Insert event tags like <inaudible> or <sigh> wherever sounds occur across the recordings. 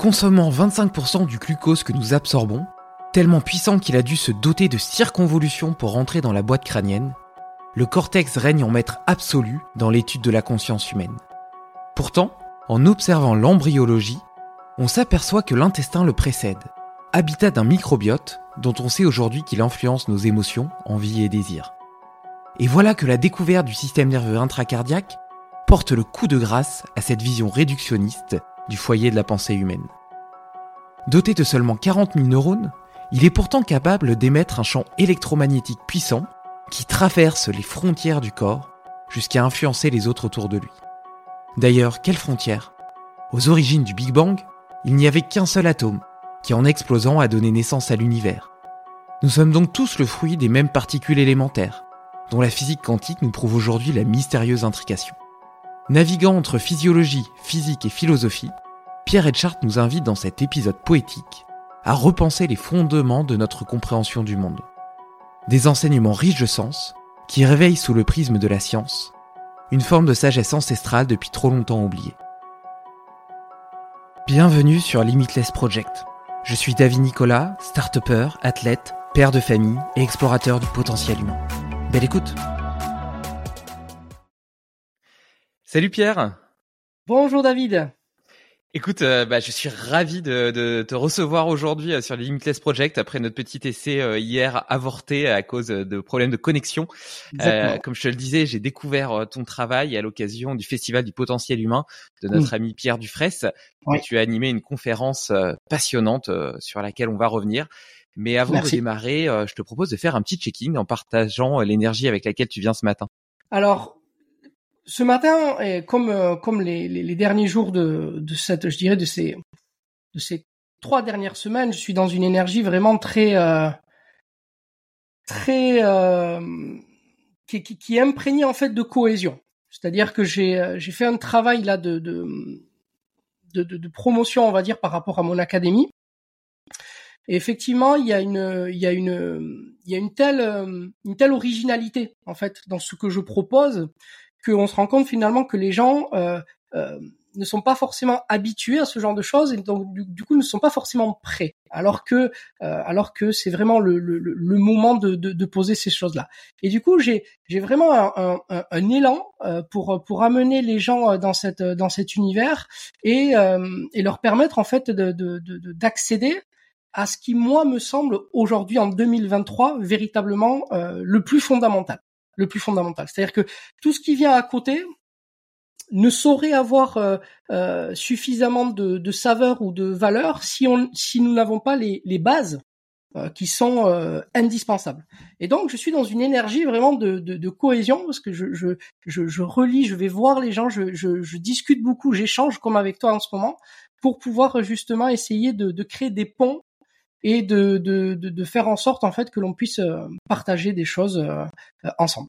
Consommant 25% du glucose que nous absorbons, tellement puissant qu'il a dû se doter de circonvolutions pour rentrer dans la boîte crânienne, le cortex règne en maître absolu dans l'étude de la conscience humaine. Pourtant, en observant l'embryologie, on s'aperçoit que l'intestin le précède, habitat d'un microbiote dont on sait aujourd'hui qu'il influence nos émotions, envie et désirs. Et voilà que la découverte du système nerveux intracardiaque porte le coup de grâce à cette vision réductionniste du foyer de la pensée humaine. Doté de seulement 40 000 neurones, il est pourtant capable d'émettre un champ électromagnétique puissant qui traverse les frontières du corps jusqu'à influencer les autres autour de lui. D'ailleurs, quelles frontières Aux origines du Big Bang, il n'y avait qu'un seul atome, qui en explosant a donné naissance à l'univers. Nous sommes donc tous le fruit des mêmes particules élémentaires, dont la physique quantique nous prouve aujourd'hui la mystérieuse intrication. Naviguant entre physiologie, physique et philosophie, Pierre Etchart nous invite dans cet épisode poétique à repenser les fondements de notre compréhension du monde. Des enseignements riches de sens qui réveillent sous le prisme de la science une forme de sagesse ancestrale depuis trop longtemps oubliée. Bienvenue sur Limitless Project. Je suis David Nicolas, start athlète, père de famille et explorateur du potentiel humain. Belle écoute Salut Pierre Bonjour David Écoute, euh, bah, je suis ravi de, de te recevoir aujourd'hui euh, sur le Limitless Project après notre petit essai euh, hier avorté à cause de problèmes de connexion. comme je te le disais, j'ai découvert ton travail à l'occasion du Festival du potentiel humain de notre ami Pierre Dufresne. Tu as animé une conférence passionnante sur laquelle on va revenir. Mais avant de démarrer, je te propose de faire un petit checking en partageant l'énergie avec laquelle tu viens ce matin. Alors, ce matin, comme euh, les, derniers jours de, cette, je dirais de ces trois dernières semaines, je suis dans une énergie vraiment très euh, très euh, qui, est imprégnée en fait de cohésion. C'est-à-dire que j'ai euh, fait un travail là de promotion, on va dire, par rapport à mon académie. Et effectivement, il y a une telle une telle originalité en fait dans ce que je propose qu'on se rend compte finalement que les gens euh, euh, ne sont pas forcément habitués à ce genre de choses et donc du, coup ne sont pas forcément prêts. Alors que euh, alors que c'est vraiment le, le, moment de, de, de, poser ces choses là et du coup j'ai j'ai vraiment un, un, élan pour pour amener les gens dans cette dans cet univers et et leur permettre en fait de d'accéder à ce qui moi me semble aujourd'hui en 2023 véritablement le plus fondamental le plus fondamental. C'est-à-dire que tout ce qui vient à côté ne saurait avoir euh, euh, suffisamment de, saveur ou de valeur si, on, si nous n'avons pas les, bases euh, qui sont euh, indispensables. Et donc, je suis dans une énergie vraiment de, de, de cohésion parce que je, je, je, je, relis, je vais voir les gens, je, je, je discute beaucoup, j'échange comme avec toi en ce moment pour pouvoir justement essayer de, de créer des ponts et de, de, de, faire en sorte en fait que l'on puisse euh, partager des choses ensemble.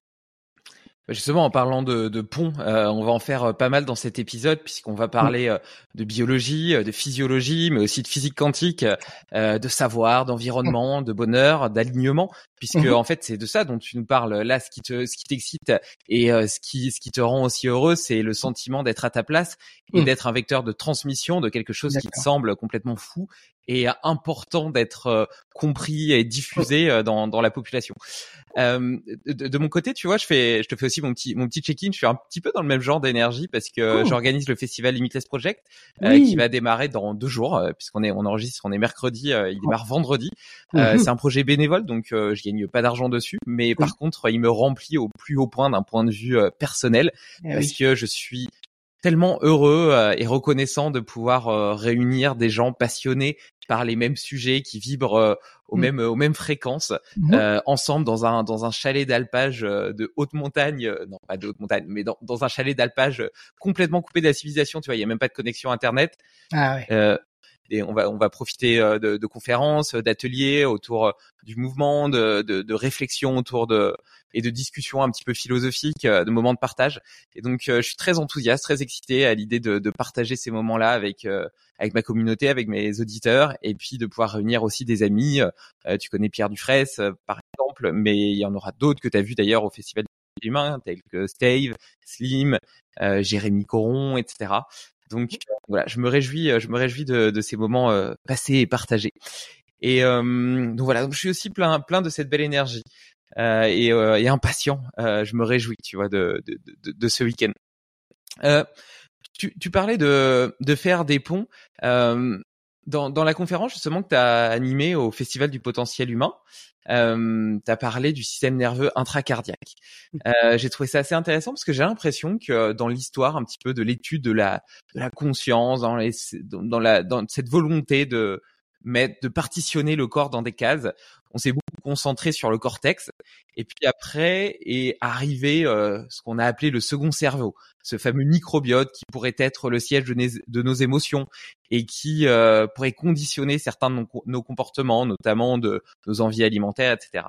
Bah, justement, en parlant de, de pont, euh, on va en faire euh, pas mal dans cet épisode puisqu'on va parler euh, de biologie, de physiologie, mais aussi de physique quantique, de savoir, d'environnement, de bonheur, d'alignement, puisque mhm. en fait c'est de ça dont tu nous parles. Là, ce qui te, ce qui t'excite et ce qui, ce qui te rend aussi heureux, c'est le sentiment d'être à ta place et mm. d'être un vecteur de transmission de quelque chose qui te semble complètement fou et important d'être compris et diffusé dans, dans la population. Euh, de, de, mon côté, tu vois, je fais, je te fais aussi mon petit, mon petit check-in. Je suis un petit peu dans le même genre d'énergie parce que j'organise le festival Limitless Project euh, qui va démarrer dans deux jours euh, puisqu'on est, on enregistre, on est mercredi, il démarre vendredi. Mhm. C'est un projet bénévole, donc je gagne pas d'argent dessus, mais par contre, il me remplit au plus haut point d'un point de vue personnel eh parce que je suis tellement heureux et reconnaissant de pouvoir réunir des gens passionnés par les mêmes sujets, qui vibrent euh, aux mmh. mêmes aux mêmes fréquences, mmh. euh, ensemble dans un dans un chalet d'alpage euh, de haute montagne, non pas de haute montagne, mais dans, dans un chalet d'alpage complètement coupé de la civilisation. Tu vois, il y a même pas de connexion internet. Ah ouais on va on va profiter de, de conférences, d'ateliers autour du mouvement, de, de, de autour de et de discussions un petit peu philosophiques, de moments de partage. Et donc je suis très enthousiaste, très excité à l'idée de, de partager ces moments-là avec avec ma communauté, avec mes auditeurs, et puis de pouvoir réunir aussi des amis. tu connais Pierre Dufresne par exemple, mais il y en aura d'autres que tu as vu d'ailleurs au Festival humain, tels que Stave, Slim, Jérémy Coron, etc. Donc voilà, je me réjouis, euh, je me réjouis de, de ces moments euh, passés et partagés. Et euh, donc voilà, je suis aussi plein, plein de cette belle énergie euh, et, et, impatient. je me réjouis, tu vois, de, de, de, de ce week-end. Tu, tu, parlais de, de faire des ponts. Dans, dans la conférence justement que tu as animée au Festival du potentiel humain, euh, tu as parlé du système nerveux intracardiaque. Mmh. Euh, j'ai trouvé ça assez intéressant parce que j'ai l'impression que dans l'histoire un petit peu de l'étude de la, de la conscience, dans, les, dans, la, dans cette volonté de mettre, de partitionner le corps dans des cases, on s'est concentré sur le cortex et puis après est arrivé euh, ce qu'on a appelé le second cerveau, ce fameux microbiote qui pourrait être le siège de, nos émotions et qui euh, pourrait conditionner certains de nos, comportements, notamment de nos envies alimentaires, etc.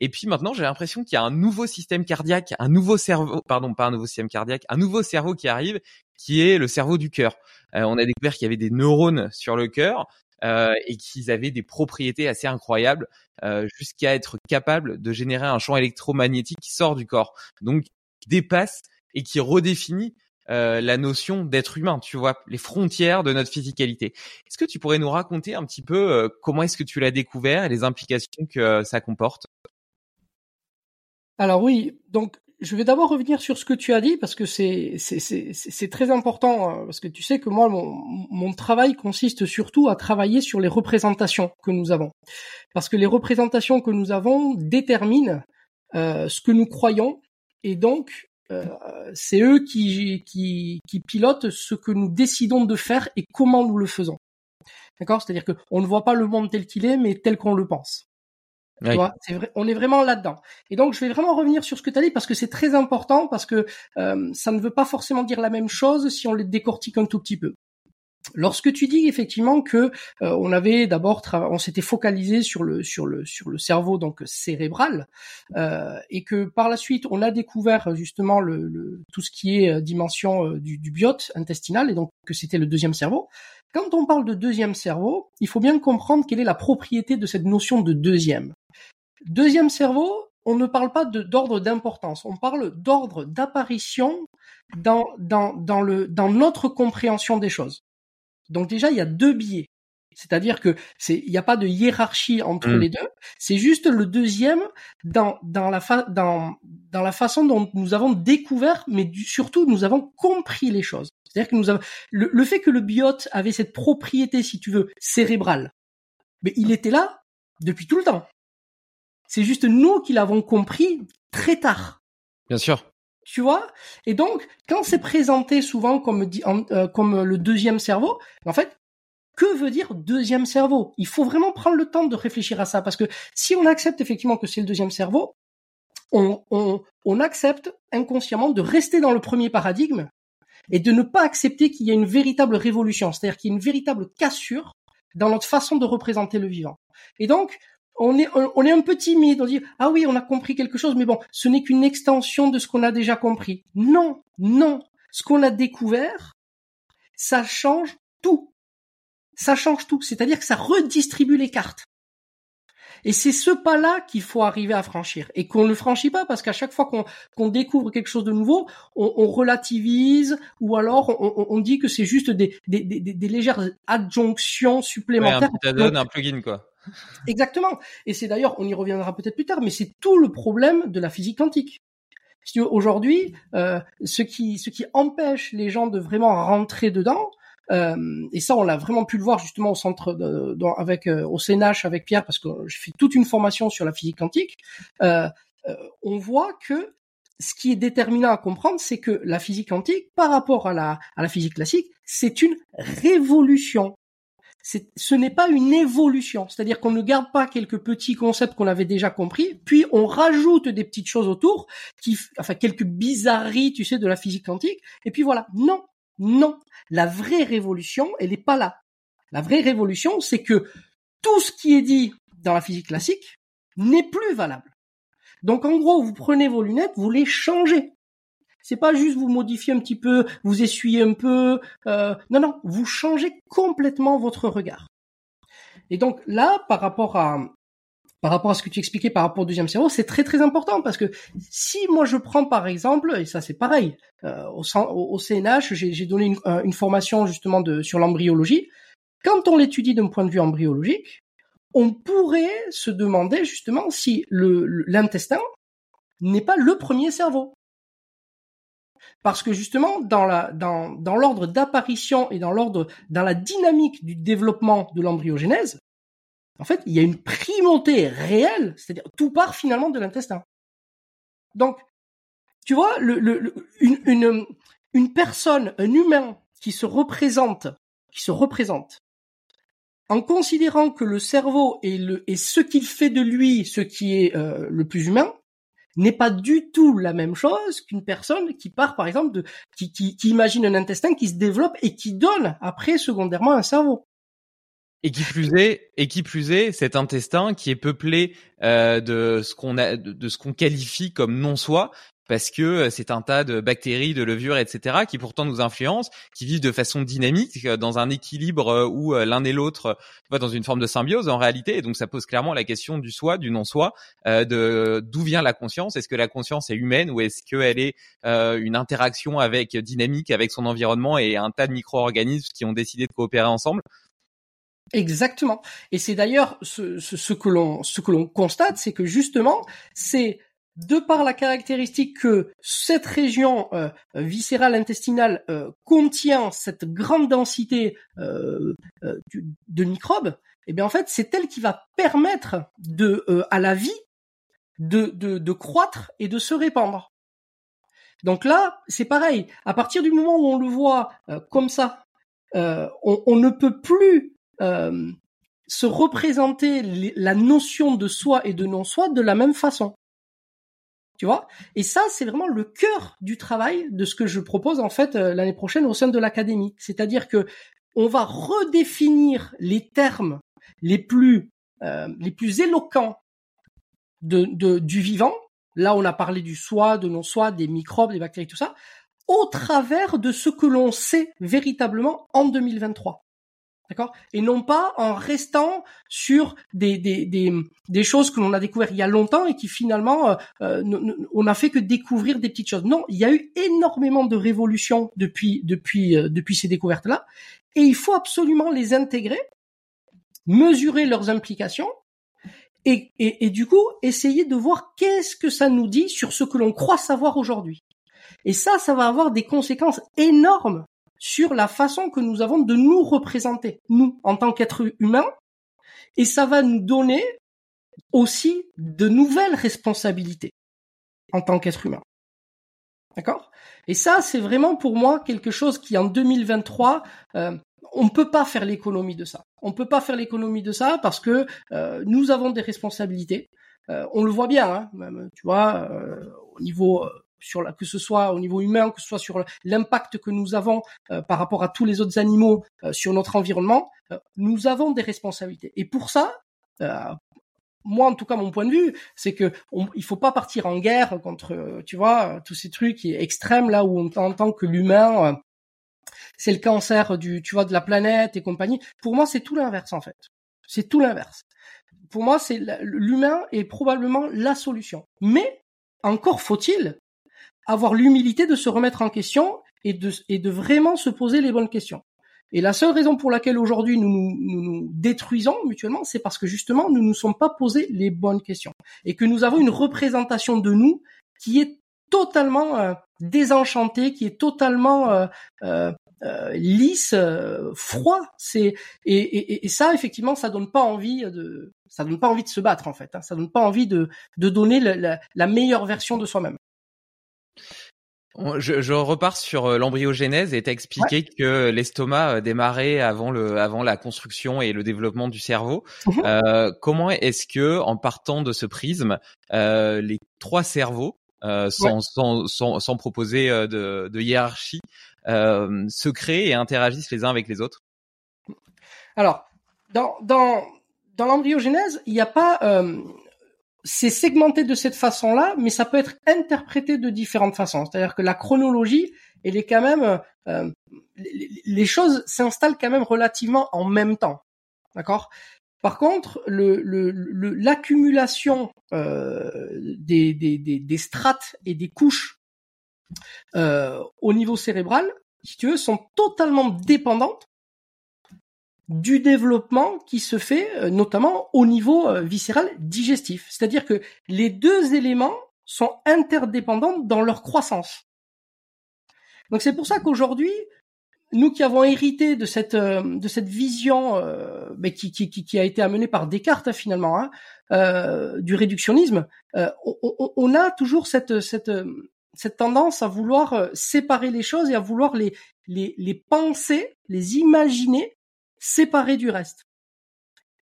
Et puis maintenant, j'ai l'impression qu'il y a un nouveau système cardiaque, un nouveau cerveau, pardon, pas un nouveau système cardiaque, un nouveau cerveau qui arrive, qui est le cerveau du cœur. Euh, on a découvert qu'il y avait des neurones sur le cœur euh, et qu'ils avaient des propriétés assez incroyables euh, jusqu'à être capables de générer un champ électromagnétique qui sort du corps, donc dépasse et qui redéfinit euh, la notion d'être humain, tu vois, les frontières de notre physicalité. Est-ce que tu pourrais nous raconter un petit peu comment est-ce que tu l'as découvert et les implications que ça comporte? Alors oui, donc je vais d'abord revenir sur ce que tu as dit parce que c'est très important hein, parce que tu sais que moi mon, travail consiste surtout à travailler sur les représentations que nous avons. Parce que les représentations que nous avons déterminent euh, ce que nous croyons et donc euh, c'est eux qui, qui pilotent ce que nous décidons de faire et comment nous le faisons. D'accord? C'est-à-dire que on ne voit pas le monde tel qu'il est mais tel qu'on le pense on est vraiment là-dedans. Et donc, je vais vraiment revenir sur ce que tu as dit parce que c'est très important parce que euh, ça ne veut pas forcément dire la même chose si on les décortique un tout petit peu. Lorsque tu dis effectivement que euh, on avait d'abord on s'était focalisé sur le sur le sur le cerveau donc cérébral euh, et que par la suite on a découvert justement le, tout ce qui est dimension du, du biote intestinal et donc que c'était le deuxième cerveau. Quand on parle de deuxième cerveau, il faut bien comprendre quelle est la propriété de cette notion de deuxième. Deuxième cerveau, on ne parle pas d'ordre d'importance, on parle d'ordre d'apparition dans, dans, dans, le, dans notre compréhension des choses. Donc déjà, il y a deux biais. C'est-à-dire que c'est, il n'y a pas de hiérarchie entre mm. les deux. C'est juste le deuxième dans dans la fa, dans dans la façon dont nous avons découvert, mais surtout nous avons compris les choses. C'est-à-dire que nous avons le, le, fait que le biote avait cette propriété, si tu veux, cérébrale, mais il était là depuis tout le temps. C'est juste nous qui l'avons compris très tard. Bien sûr. Tu vois? Et donc, quand c'est présenté souvent comme, euh, comme le deuxième cerveau, en fait, que veut dire deuxième cerveau? Il faut vraiment prendre le temps de réfléchir à ça, parce que si on accepte effectivement que c'est le deuxième cerveau, on, on, on accepte inconsciemment de rester dans le premier paradigme et de ne pas accepter qu'il y a une véritable révolution, c'est-à-dire qu'il y a une véritable cassure dans notre façon de représenter le vivant. Et donc, on est, on est un peu timide, on dit ah oui, on a compris quelque chose, mais bon, ce n'est qu'une extension de ce qu'on a déjà compris. Non, non, ce qu'on a découvert, ça change tout. Ça change tout, c'est-à-dire que ça redistribue les cartes. Et c'est ce pas-là qu'il faut arriver à franchir et qu'on ne franchit pas parce qu'à chaque fois qu'on découvre quelque chose de nouveau, on, relativise ou alors on, dit que c'est juste des, des, légères adjonctions supplémentaires. Ouais, un un plugin quoi. Exactement. Et c'est d'ailleurs, on y reviendra peut-être plus tard, mais c'est tout le problème de la physique quantique. Aujourd'hui, euh, ce qui ce qui empêche les gens de vraiment rentrer dedans, euh, et ça, on l'a vraiment pu le voir justement au centre avec euh, au CNH avec Pierre parce que j'ai fait toute une formation sur la physique quantique. On voit que ce qui est déterminant à comprendre, c'est que la physique quantique, par rapport à la, à la physique classique, c'est une révolution. Ce n'est pas une évolution, c'est-à-dire qu'on ne garde pas quelques petits concepts qu'on avait déjà compris, puis on rajoute des petites choses autour, qui, enfin quelques bizarreries, tu sais, de la physique quantique, et puis voilà. Non, non, la vraie révolution, elle n'est pas là. La vraie révolution, c'est que tout ce qui est dit dans la physique classique n'est plus valable. Donc en gros, vous prenez vos lunettes, vous les changez. C'est pas juste vous modifiez un petit peu, vous essuyez un peu. Euh, non, non, vous changez complètement votre regard. Et donc là, par rapport à par rapport à ce que tu expliquais par rapport au deuxième cerveau, c'est très très important parce que si moi je prends par exemple, et ça c'est pareil, euh, au, CNH, j'ai donné une, euh, une, formation justement sur l'embryologie. Quand on l'étudie d'un point de vue embryologique, on pourrait se demander justement si l'intestin n'est pas le premier cerveau. Parce que justement, dans l'ordre d'apparition et dans l'ordre dans la dynamique du développement de l'embryogénèse, en fait, il y a une primauté réelle, c'est-à-dire tout part finalement de l'intestin. Donc, tu vois, une personne, un humain qui se représente, qui se représente, en considérant que le cerveau est, le, est ce qu'il fait de lui, ce qui est euh, le plus humain, n'est pas du tout la même chose qu'une personne qui part, par exemple, de, qui, qui, imagine un intestin qui se développe et qui donne après secondairement un cerveau. Et qui plus est, et qui plus est, cet intestin qui est peuplé euh, de ce qu'on a, de, ce qu'on qualifie comme non soi, parce que euh, c'est un tas de bactéries, de levures, etc., qui pourtant nous influencent, qui vivent de façon dynamique, euh, dans un équilibre où l'un et l'autre dans une forme de symbiose en réalité. Et donc ça pose clairement la question du soi, du non-soi, de d'où vient la conscience. Est-ce que la conscience est humaine ou est-ce qu'elle est une interaction avec dynamique avec son environnement et un tas de micro-organismes qui ont décidé de coopérer ensemble? Exactement. Et c'est d'ailleurs ce, ce, que l'on ce que l'on constate, c'est que justement, c'est de par la caractéristique que cette région euh, viscérale intestinale euh, contient cette grande densité euh, de microbes, eh bien en fait c'est elle qui va permettre à la vie de, croître et de se répandre. Donc là c'est pareil. À partir du moment où on le voit comme ça, on, ne peut plus se représenter la notion de soi et de non-soi de la même façon. Tu vois? Et ça, c'est vraiment le cœur du travail de ce que je propose en fait euh, l'année prochaine au sein de l'académie. C'est-à-dire que on va redéfinir les termes les plus euh, les plus éloquents de, de, du vivant. Là, on a parlé du soi, de non-soi, des microbes, des bactéries, tout ça, au travers de ce que l'on sait véritablement en 2023. D'accord? Et non pas en restant sur des, des, des, des choses que l'on a découvert il y a longtemps et qui finalement, euh, euh on n'a fait que découvrir des petites choses. Non, il y a eu énormément de révolutions depuis, depuis, euh, depuis ces découvertes-là. Et il faut absolument les intégrer, mesurer leurs implications et, et, et du coup essayer de voir qu'est-ce que ça nous dit sur ce que l'on croit savoir aujourd'hui. Et ça, ça va avoir des conséquences énormes sur la façon que nous avons de nous représenter, nous, en tant qu'êtres humains, et ça va nous donner aussi de nouvelles responsabilités en tant qu'être humain. D'accord? Et ça, c'est vraiment pour moi quelque chose qui, en 2023, euh, on ne peut pas faire l'économie de ça. On ne peut pas faire l'économie de ça parce que nous avons des responsabilités. on le voit bien, hein, tu vois, au niveau que ce soit au niveau humain, que ce soit sur l'impact que nous avons par rapport à tous les autres animaux sur notre environnement, nous avons des responsabilités. Et pour ça, moi en tout cas mon point de vue c'est que on, faut pas partir en guerre contre tu vois tous ces trucs extrêmes là où on entend que l'humain euh, c'est le cancer du tu vois de la planète et compagnie. Pour moi c'est tout l'inverse en fait. C'est tout l'inverse. Pour moi c'est l'humain est probablement la solution. Mais encore faut-il avoir l'humilité de se remettre en question et de et de vraiment se poser les bonnes questions et la seule raison pour laquelle aujourd'hui nous nous, nous détruisons mutuellement, c'est parce que justement nous ne nous sommes pas posé les bonnes questions et que nous avons une représentation de nous qui est totalement euh, désenchantée, qui est totalement euh, euh, euh lisse, froid. C'est et, et, et, ça effectivement, ça donne pas envie de ça donne pas envie de se battre en fait. Hein. Ça donne pas envie de de donner la, la meilleure version de soi-même. Je, je, repars sur euh, l'embryogénèse et t'as expliqué que l'estomac euh, démarrait avant le, avant la construction et le développement du cerveau. Mhm. Euh, comment est-ce que, en partant de ce prisme, euh, les trois cerveaux, euh, sans, sans, sans, sans, proposer de, de hiérarchie, se créent et interagissent les uns avec les autres? Alors, dans, dans, dans l'embryogénèse, il n'y a pas c'est segmenté de cette façon-là, mais ça peut être interprété de différentes façons. C'est-à-dire que la chronologie, elle est quand même, euh, les, choses s'installent quand même relativement en même temps, d'accord? Par contre, l'accumulation euh, des, strates et des couches euh, au niveau cérébral, si tu veux, sont totalement dépendantes du développement qui se fait euh, notamment au niveau euh, viscéral digestif. C'est-à-dire que les deux éléments sont interdépendants dans leur croissance. Donc c'est pour ça qu'aujourd'hui, nous qui avons hérité de cette euh, de cette vision mais qui, qui, qui, a été amenée par Descartes finalement hein, du réductionnisme, on, on, a toujours cette cette cette tendance à vouloir séparer les choses et à vouloir les les, les penser, les imaginer séparé du reste.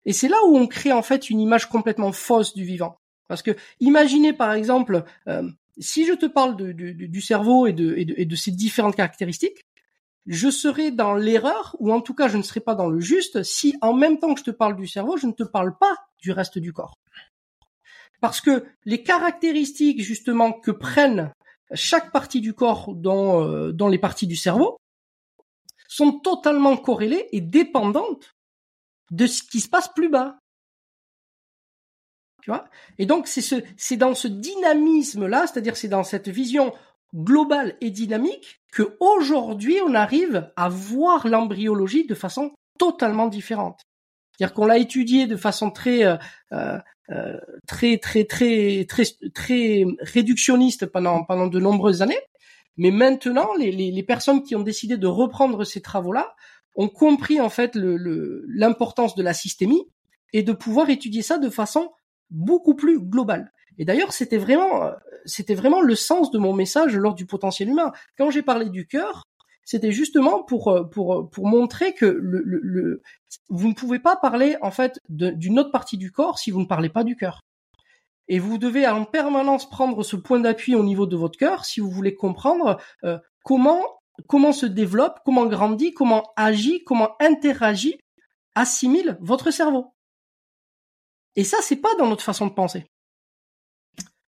Et c'est là où on crée en fait une image complètement fausse du vivant. Parce que imaginez par exemple, euh, si je te parle du cerveau et de, ses différentes caractéristiques, je serai dans l'erreur, ou en tout cas je ne serai pas dans le juste, si en même temps que je te parle du cerveau, je ne te parle pas du reste du corps. Parce que les caractéristiques justement que prennent chaque partie du corps dans, euh, dans les parties du cerveau sont totalement corrélées et dépendantes de ce qui se passe plus bas. Tu vois? Et donc c'est ce, c'est dans ce dynamisme-là, c'est-à-dire c'est dans cette vision globale et dynamique que aujourd'hui on arrive à voir l'embryologie de façon totalement différente. C'est-à-dire qu'on l'a étudié de façon très euh, euh, euh très très très très très réductionniste pendant pendant de nombreuses années mais maintenant, les, les, les personnes qui ont décidé de reprendre ces travaux-là ont compris en fait l'importance de la systémie et de pouvoir étudier ça de façon beaucoup plus globale. Et d'ailleurs, c'était vraiment, c'était vraiment le sens de mon message lors du potentiel humain. Quand j'ai parlé du cœur, c'était justement pour pour pour montrer que le, le, vous ne pouvez pas parler en fait d'une autre partie du corps si vous ne parlez pas du cœur. Et vous devez en permanence prendre ce point d'appui au niveau de votre cœur si vous voulez comprendre euh, comment comment se développe, comment grandit, comment agit, comment interagit, assimile votre cerveau. Et ça, c'est pas dans notre façon de penser.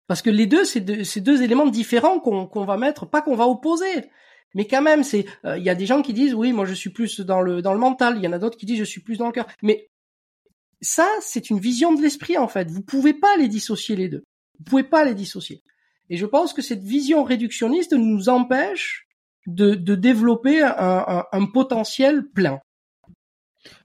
Parce que les deux, c'est deux, éléments différents qu'on va mettre, pas qu'on va opposer. Mais quand même, c'est, euh, il y a des gens qui disent, oui, moi je suis plus dans le dans le mental. Il y en a d'autres qui disent, je suis plus dans le cœur. Mais ça, c'est une vision de l'esprit en fait. Vous pouvez pas les dissocier les deux. Vous pouvez pas les dissocier. Et je pense que cette vision réductionniste nous empêche de, de développer un, un, potentiel plein.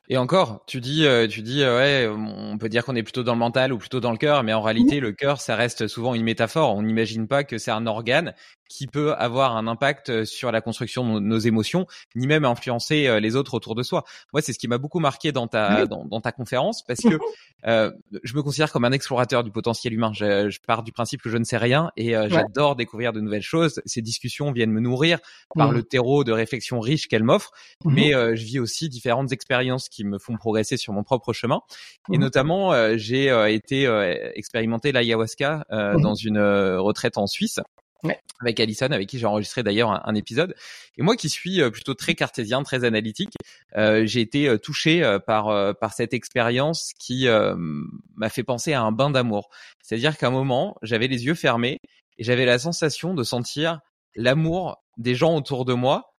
Et encore, tu dis, euh, tu dis, euh, ouais, on peut dire qu'on est plutôt dans le mental ou plutôt dans le cœur, mais en réalité, le cœur, ça reste souvent une métaphore. On n'imagine pas que c'est un organe qui peut avoir un impact euh, sur la construction de nos émotions, ni même influencer euh, les autres autour de soi. Moi, c'est ce qui m'a beaucoup marqué dans ta dans, dans, ta conférence parce que <laughs> euh, je me considère comme un explorateur du potentiel humain. Je, je pars du principe que je ne sais rien et euh, j'adore découvrir de nouvelles choses. Ces discussions viennent me nourrir par le terreau de réflexion riche qu'elles m'offrent, mmh mais je vis aussi différentes expériences qui me font progresser sur mon propre chemin. Et mmh notamment, j'ai été expérimenté l'ayahuasca mmh dans une retraite en Suisse avec Alison, avec qui j'ai enregistré d'ailleurs un, épisode. Et moi qui suis euh, plutôt très cartésien, très analytique, euh, j'ai été euh, touché par par cette expérience qui m'a fait penser à un bain d'amour. C'est-à-dire qu'à un moment, j'avais les yeux fermés et j'avais la sensation de sentir l'amour des gens autour de moi.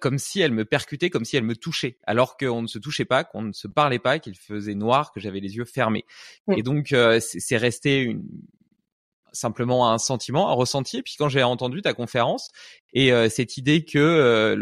comme si elle me percutait, comme si elle me touchait, alors qu'on ne se touchait pas, qu'on ne se parlait pas, qu'il faisait noir, que j'avais les yeux fermés. Et donc c'est resté une, simplement un sentiment, un ressenti. Et puis quand j'ai entendu ta conférence et euh, cette idée que euh,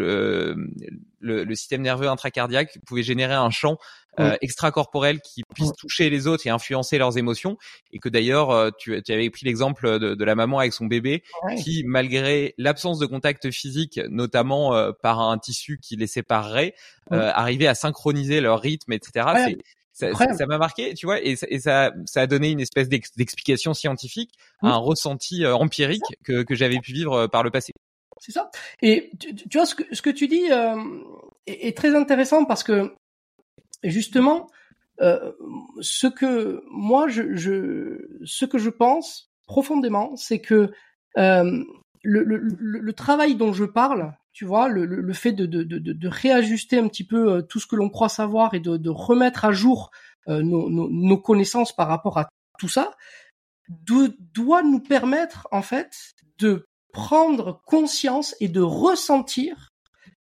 le, le, système nerveux intracardiaque pouvait générer un champ euh, extracorporel qui puisse toucher les autres et influencer leurs émotions, et que d'ailleurs tu, tu, avais pris l'exemple de, de, la maman avec son bébé qui, malgré l'absence de contact physique, notamment par un tissu qui les séparerait, arrivait à synchroniser leur rythme, etc ça m'a marqué, tu vois, et, ça, ça a donné une espèce d'explication scientifique un ressenti euh, empirique que, que j'avais pu vivre euh, par le passé. C'est ça. Et tu, tu, vois ce que ce que tu dis euh, est, très intéressant parce que justement, euh, ce que moi je, je, ce que je pense profondément, c'est que euh, le, le, le, travail dont je parle, tu vois, le, le fait de, de, de, de, réajuster un petit peu euh, tout ce que l'on croit savoir et de, remettre à jour euh, nos, nos, nos, connaissances par rapport à tout ça, doit nous permettre en fait de prendre conscience et de ressentir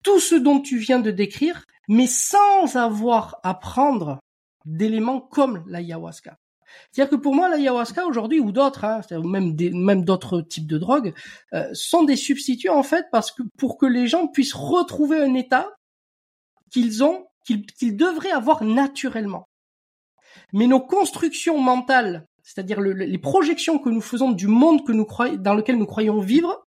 tout ce dont tu viens de décrire, mais sans avoir à prendre d'éléments comme l'ayahuasca. C'est-à-dire que pour moi, l'ayahuasca aujourd'hui ou d'autres, hein, même même d'autres types de drogues, euh, sont des substituts en fait parce que pour que les gens puissent retrouver un état qu'ils ont, qu'ils devraient avoir naturellement. Mais nos constructions mentales, c'est-à-dire les projections que nous faisons du monde que nous dans lequel nous croyons vivre,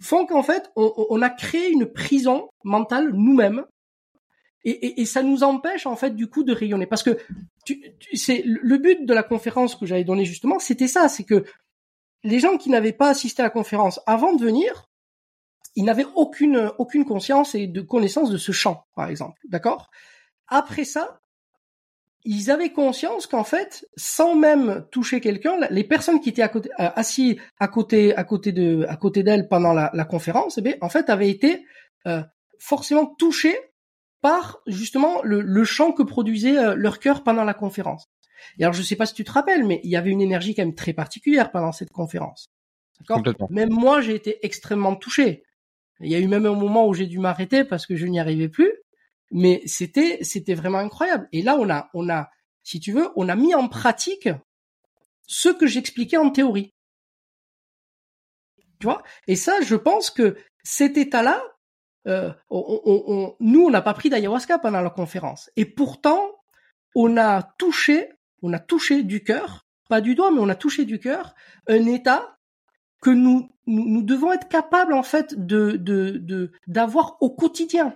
font qu'en fait, on, a créé une prison mentale nous-mêmes et, et, ça nous empêche en fait du coup de rayonner. Parce que tu, c'est le but de la conférence que j'avais donnée justement c'était ça c'est que les gens qui n'avaient pas assisté à la conférence avant de venir ils n'avaient aucune aucune conscience et de connaissance de ce champ par exemple. D'accord? Après ça ils avaient conscience qu'en fait, sans même toucher quelqu'un, les personnes qui étaient à côté, euh, assis à côté, à côté de, à côté d'elle pendant la, la conférence, eh bien, en fait, avaient été euh, forcément touchées par justement le, le chant que produisait euh, leur cœur pendant la conférence. Et alors je sais pas si tu te rappelles, mais il y avait une énergie quand même très particulière pendant cette conférence. Même moi, j'ai été extrêmement touché. Il y a eu même un moment où j'ai dû m'arrêter parce que je n'y arrivais plus. Mais c'était c'était vraiment incroyable. Et là, on a on a, si tu veux, on a mis en pratique ce que j'expliquais en théorie. Tu vois? Et ça, je pense que cet état-là, euh, on, nous, on n'a pas pris d'ayahuasca pendant la conférence. Et pourtant, on a touché, on a touché du cœur, pas du doigt, mais on a touché du cœur, un état que nous, nous, devons être capables, en fait, de, de, d'avoir au quotidien.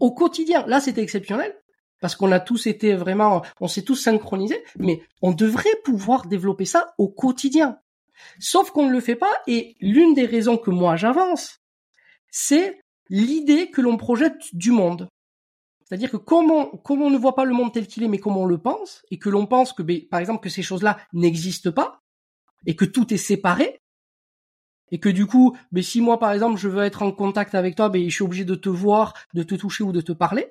Au quotidien. Là, c'était exceptionnel. Parce qu'on a tous été vraiment, on s'est tous synchronisés, mais on devrait pouvoir développer ça au quotidien. Sauf qu'on ne le fait pas, et l'une des raisons que moi j'avance, c'est l'idée que l'on projette du monde. C'est-à-dire que comme on, ne voit pas le monde tel qu'il est, mais comme on le pense, et que l'on pense que, ben, par exemple, que ces choses-là n'existent pas, et que tout est séparé, et que du coup, ben, si moi, par exemple, je veux être en contact avec toi, ben, je suis obligé de te voir, de te toucher ou de te parler,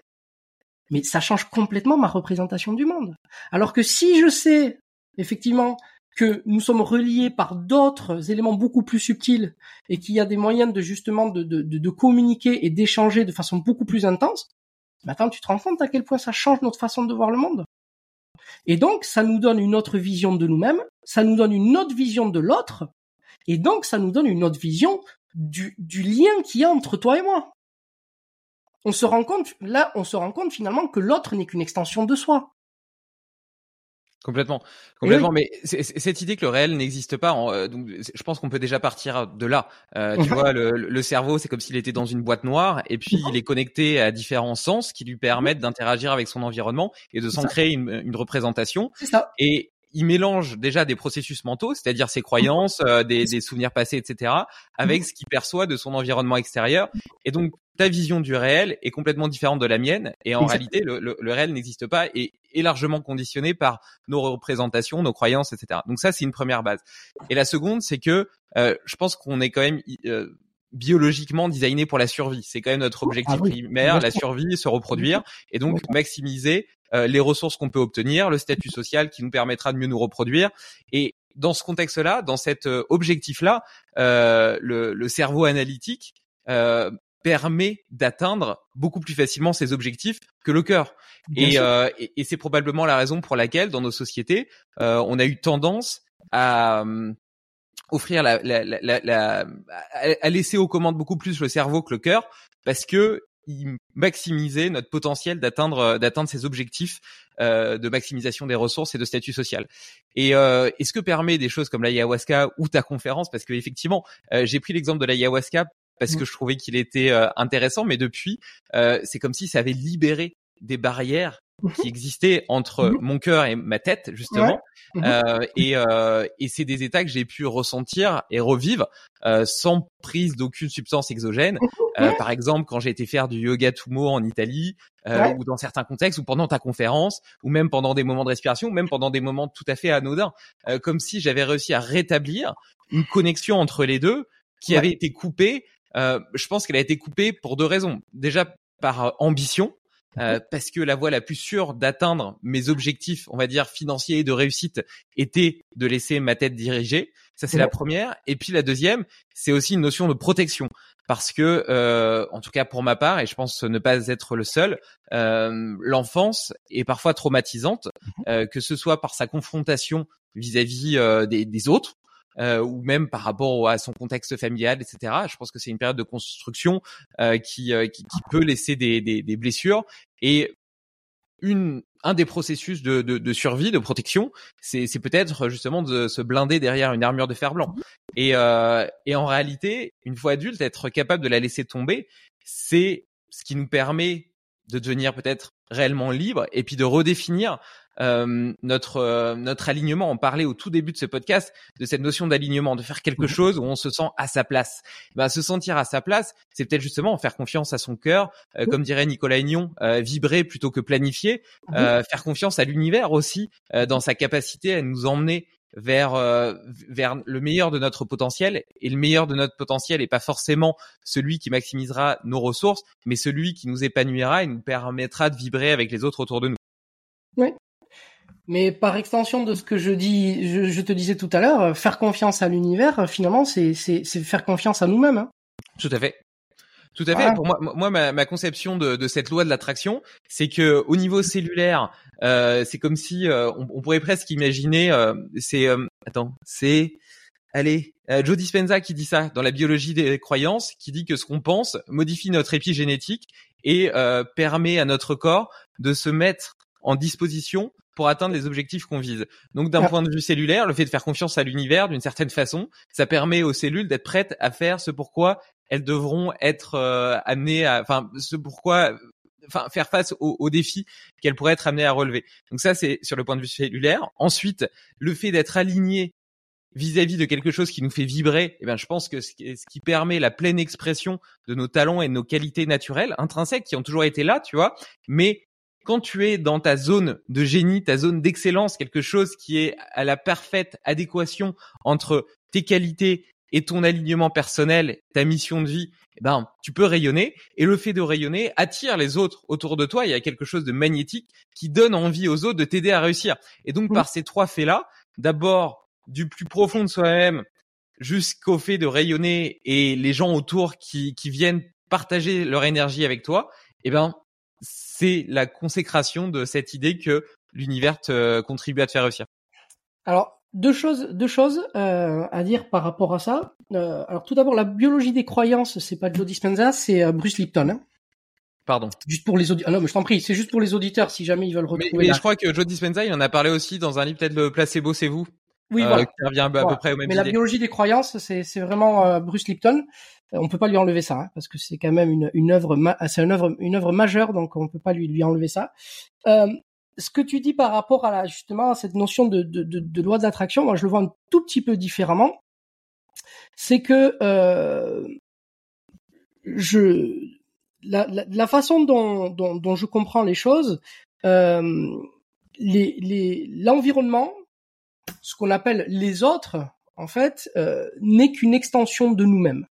mais ça change complètement ma représentation du monde. Alors que si je sais, effectivement, que nous sommes reliés par d'autres éléments beaucoup plus subtils et qu'il y a des moyens de justement de, de, communiquer et d'échanger de façon beaucoup plus intense, maintenant tu te rends compte à quel point ça change notre façon de voir le monde? Et donc ça nous donne une autre vision de nous-mêmes, ça nous donne une autre vision de l'autre, et donc ça nous donne une autre vision du, du lien qu'il y a entre toi et moi. On se rend compte, là, on se rend compte finalement que l'autre n'est qu'une extension de soi. Complètement, complètement. Mais cette idée que le réel n'existe pas, euh, donc je pense qu'on peut déjà partir de là. Euh, <laughs> tu vois, le, le cerveau, c'est comme s'il était dans une boîte noire, et puis il est connecté à différents sens qui lui permettent d'interagir avec son environnement et de s'en créer une, une représentation. Ça. Et il mélange déjà des processus mentaux, c'est-à-dire ses croyances, euh, des, des, souvenirs passés, etc., avec mhm. ce qu'il perçoit de son environnement extérieur. Et donc, ta vision du réel est complètement différente de la mienne. Et en réalité, le, le, le réel n'existe pas et est largement conditionné par nos représentations, nos croyances, etc. Donc ça, c'est une première base. Et la seconde, c'est que euh, je pense qu'on est quand même euh, biologiquement designé pour la survie. C'est quand même notre objectif ah primaire, la survie, se reproduire, et donc maximiser euh, les ressources qu'on peut obtenir, le statut social qui nous permettra de mieux nous reproduire. Et dans ce contexte-là, dans cet euh, objectif-là, euh, le, le, cerveau analytique euh, permet d'atteindre beaucoup plus facilement ses objectifs que le cœur. Et, et, et c'est probablement la raison pour laquelle, dans nos sociétés, on a eu tendance à offrir la, la, la, la, à laisser aux commandes beaucoup plus le cerveau que le cœur, parce que maximiser notre potentiel d'atteindre euh, d'atteindre ces objectifs euh, de maximisation des ressources et de statut social. Et, euh, et ce que permet des choses comme l'ayahuasca ou ta conférence, parce que effectivement, euh, j'ai pris l'exemple de l'ayahuasca parce mmh. que je trouvais qu'il était euh, intéressant, mais depuis, c'est comme si ça avait libéré des barrières qui existaient entre mmh mon cœur et ma tête justement. Euh, et, euh, et c'est des états que j'ai pu ressentir et revivre euh, sans prise d'aucune substance exogène. Euh, par exemple quand j'ai été faire du yoga tumo en Italie euh, ou dans certains contextes ou pendant ta conférence ou même pendant des moments de respiration ou même pendant des moments tout à fait anodins. Comme si j'avais réussi à rétablir une connexion entre les deux qui avait été coupée. Je pense qu'elle a été coupée pour deux raisons. Déjà par ambition euh, parce que la voie la plus sûre d'atteindre mes objectifs, on va dire financiers et de réussite, était de laisser ma tête diriger. Ça c'est la première. Et puis la deuxième, c'est aussi une notion de protection, parce que, euh, en tout cas pour ma part, et je pense ne pas être le seul, euh, l'enfance est parfois traumatisante, mmh que ce soit par sa confrontation vis-à-vis des, des, autres, euh, ou même par rapport à son contexte familial, etc. Je pense que c'est une période de construction euh, qui, euh, qui, qui, peut laisser des, des, des, blessures et une un des processus de, de, de survie, de protection, c'est, c'est peut-être justement de se blinder derrière une armure de fer blanc. Et, euh, et en réalité, une fois adulte, être capable de la laisser tomber, c'est ce qui nous permet de devenir peut-être réellement libre et puis de redéfinir euh, notre euh, notre alignement. On parlait au tout début de ce podcast de cette notion d'alignement, de faire quelque chose où on se sent à sa place. Ben, se sentir à sa place, c'est peut-être justement faire confiance à son cœur, euh, comme dirait Nicolas Agnon, vibrer plutôt que planifier, faire confiance à l'univers aussi dans sa capacité à nous emmener vers vers le meilleur de notre potentiel et le meilleur de notre potentiel est pas forcément celui qui maximisera nos ressources mais celui qui nous épanouira et nous permettra de vibrer avec les autres autour de nous. Oui, mais par extension de ce que je dis, je, te disais tout à l'heure, euh, faire confiance à l'univers, euh, finalement, c'est faire confiance à nous-mêmes. Hein. Tout à fait. Tout à fait. Pour moi, moi ma, ma conception de, de, cette loi de l'attraction, c'est que au niveau cellulaire, euh, c'est comme si euh, on, on, pourrait presque imaginer. Euh, c'est attends, c'est allez, Joe Dispenza qui dit ça dans la biologie des croyances, qui dit que ce qu'on pense modifie notre épigénétique et permet à notre corps de se mettre en disposition pour atteindre les objectifs qu'on vise. Donc d'un ah. point de vue cellulaire, le fait de faire confiance à l'univers d'une certaine façon, ça permet aux cellules d'être prêtes à faire ce pourquoi elles devront être euh, amenées à, enfin ce pourquoi, enfin faire face aux, défis qu'elles pourraient être amenées à relever. Donc ça c'est sur le point de vue cellulaire. Ensuite, le fait d'être aligné vis-à-vis de quelque chose qui nous fait vibrer, eh ben, je pense que ce qui permet la pleine expression de nos talents et de nos qualités naturelles, intrinsèques, qui ont toujours été là, tu vois, mais quand tu es dans ta zone de génie, ta zone d'excellence, quelque chose qui est à la parfaite adéquation entre tes qualités et ton alignement personnel, ta mission de vie, eh ben, tu peux rayonner. Et le fait de rayonner attire les autres autour de toi. Il y a quelque chose de magnétique qui donne envie aux autres de t'aider à réussir. Et donc, par ces trois faits-là, d'abord, du plus profond de soi-même jusqu'au fait de rayonner et les gens autour qui, qui viennent partager leur énergie avec toi, eh ben, c'est la consécration de cette idée que l'univers te contribue à te faire réussir. Alors, deux choses, deux choses euh, à dire par rapport à ça. Euh, alors, tout d'abord, la biologie des croyances, c'est pas Joe Dispenza, c'est euh, Bruce Lipton. Hein. Pardon. Juste pour les auditeurs. Ah non, mais je t'en prie, c'est juste pour les auditeurs si jamais ils veulent retrouver. Mais, mais je crois que Joe Dispenza, il en a parlé aussi dans un livre peut-être le placebo, c'est vous. Oui, voilà. Qui revient à peu près au même Mais la biologie des croyances, c'est vraiment Bruce Lipton. On peut pas lui enlever ça hein, parce que c'est quand même une une œuvre c'est une œuvre une œuvre majeure donc on peut pas lui lui enlever ça. Ce que tu dis par rapport à la, justement à cette notion de, de, de, de loi d'attraction, moi je le vois un tout petit peu différemment. C'est que euh, je la, la, la, façon dont, dont, dont, je comprends les choses, euh, l'environnement, ce qu'on appelle les autres, en fait, euh, n'est qu'une extension de nous-mêmes.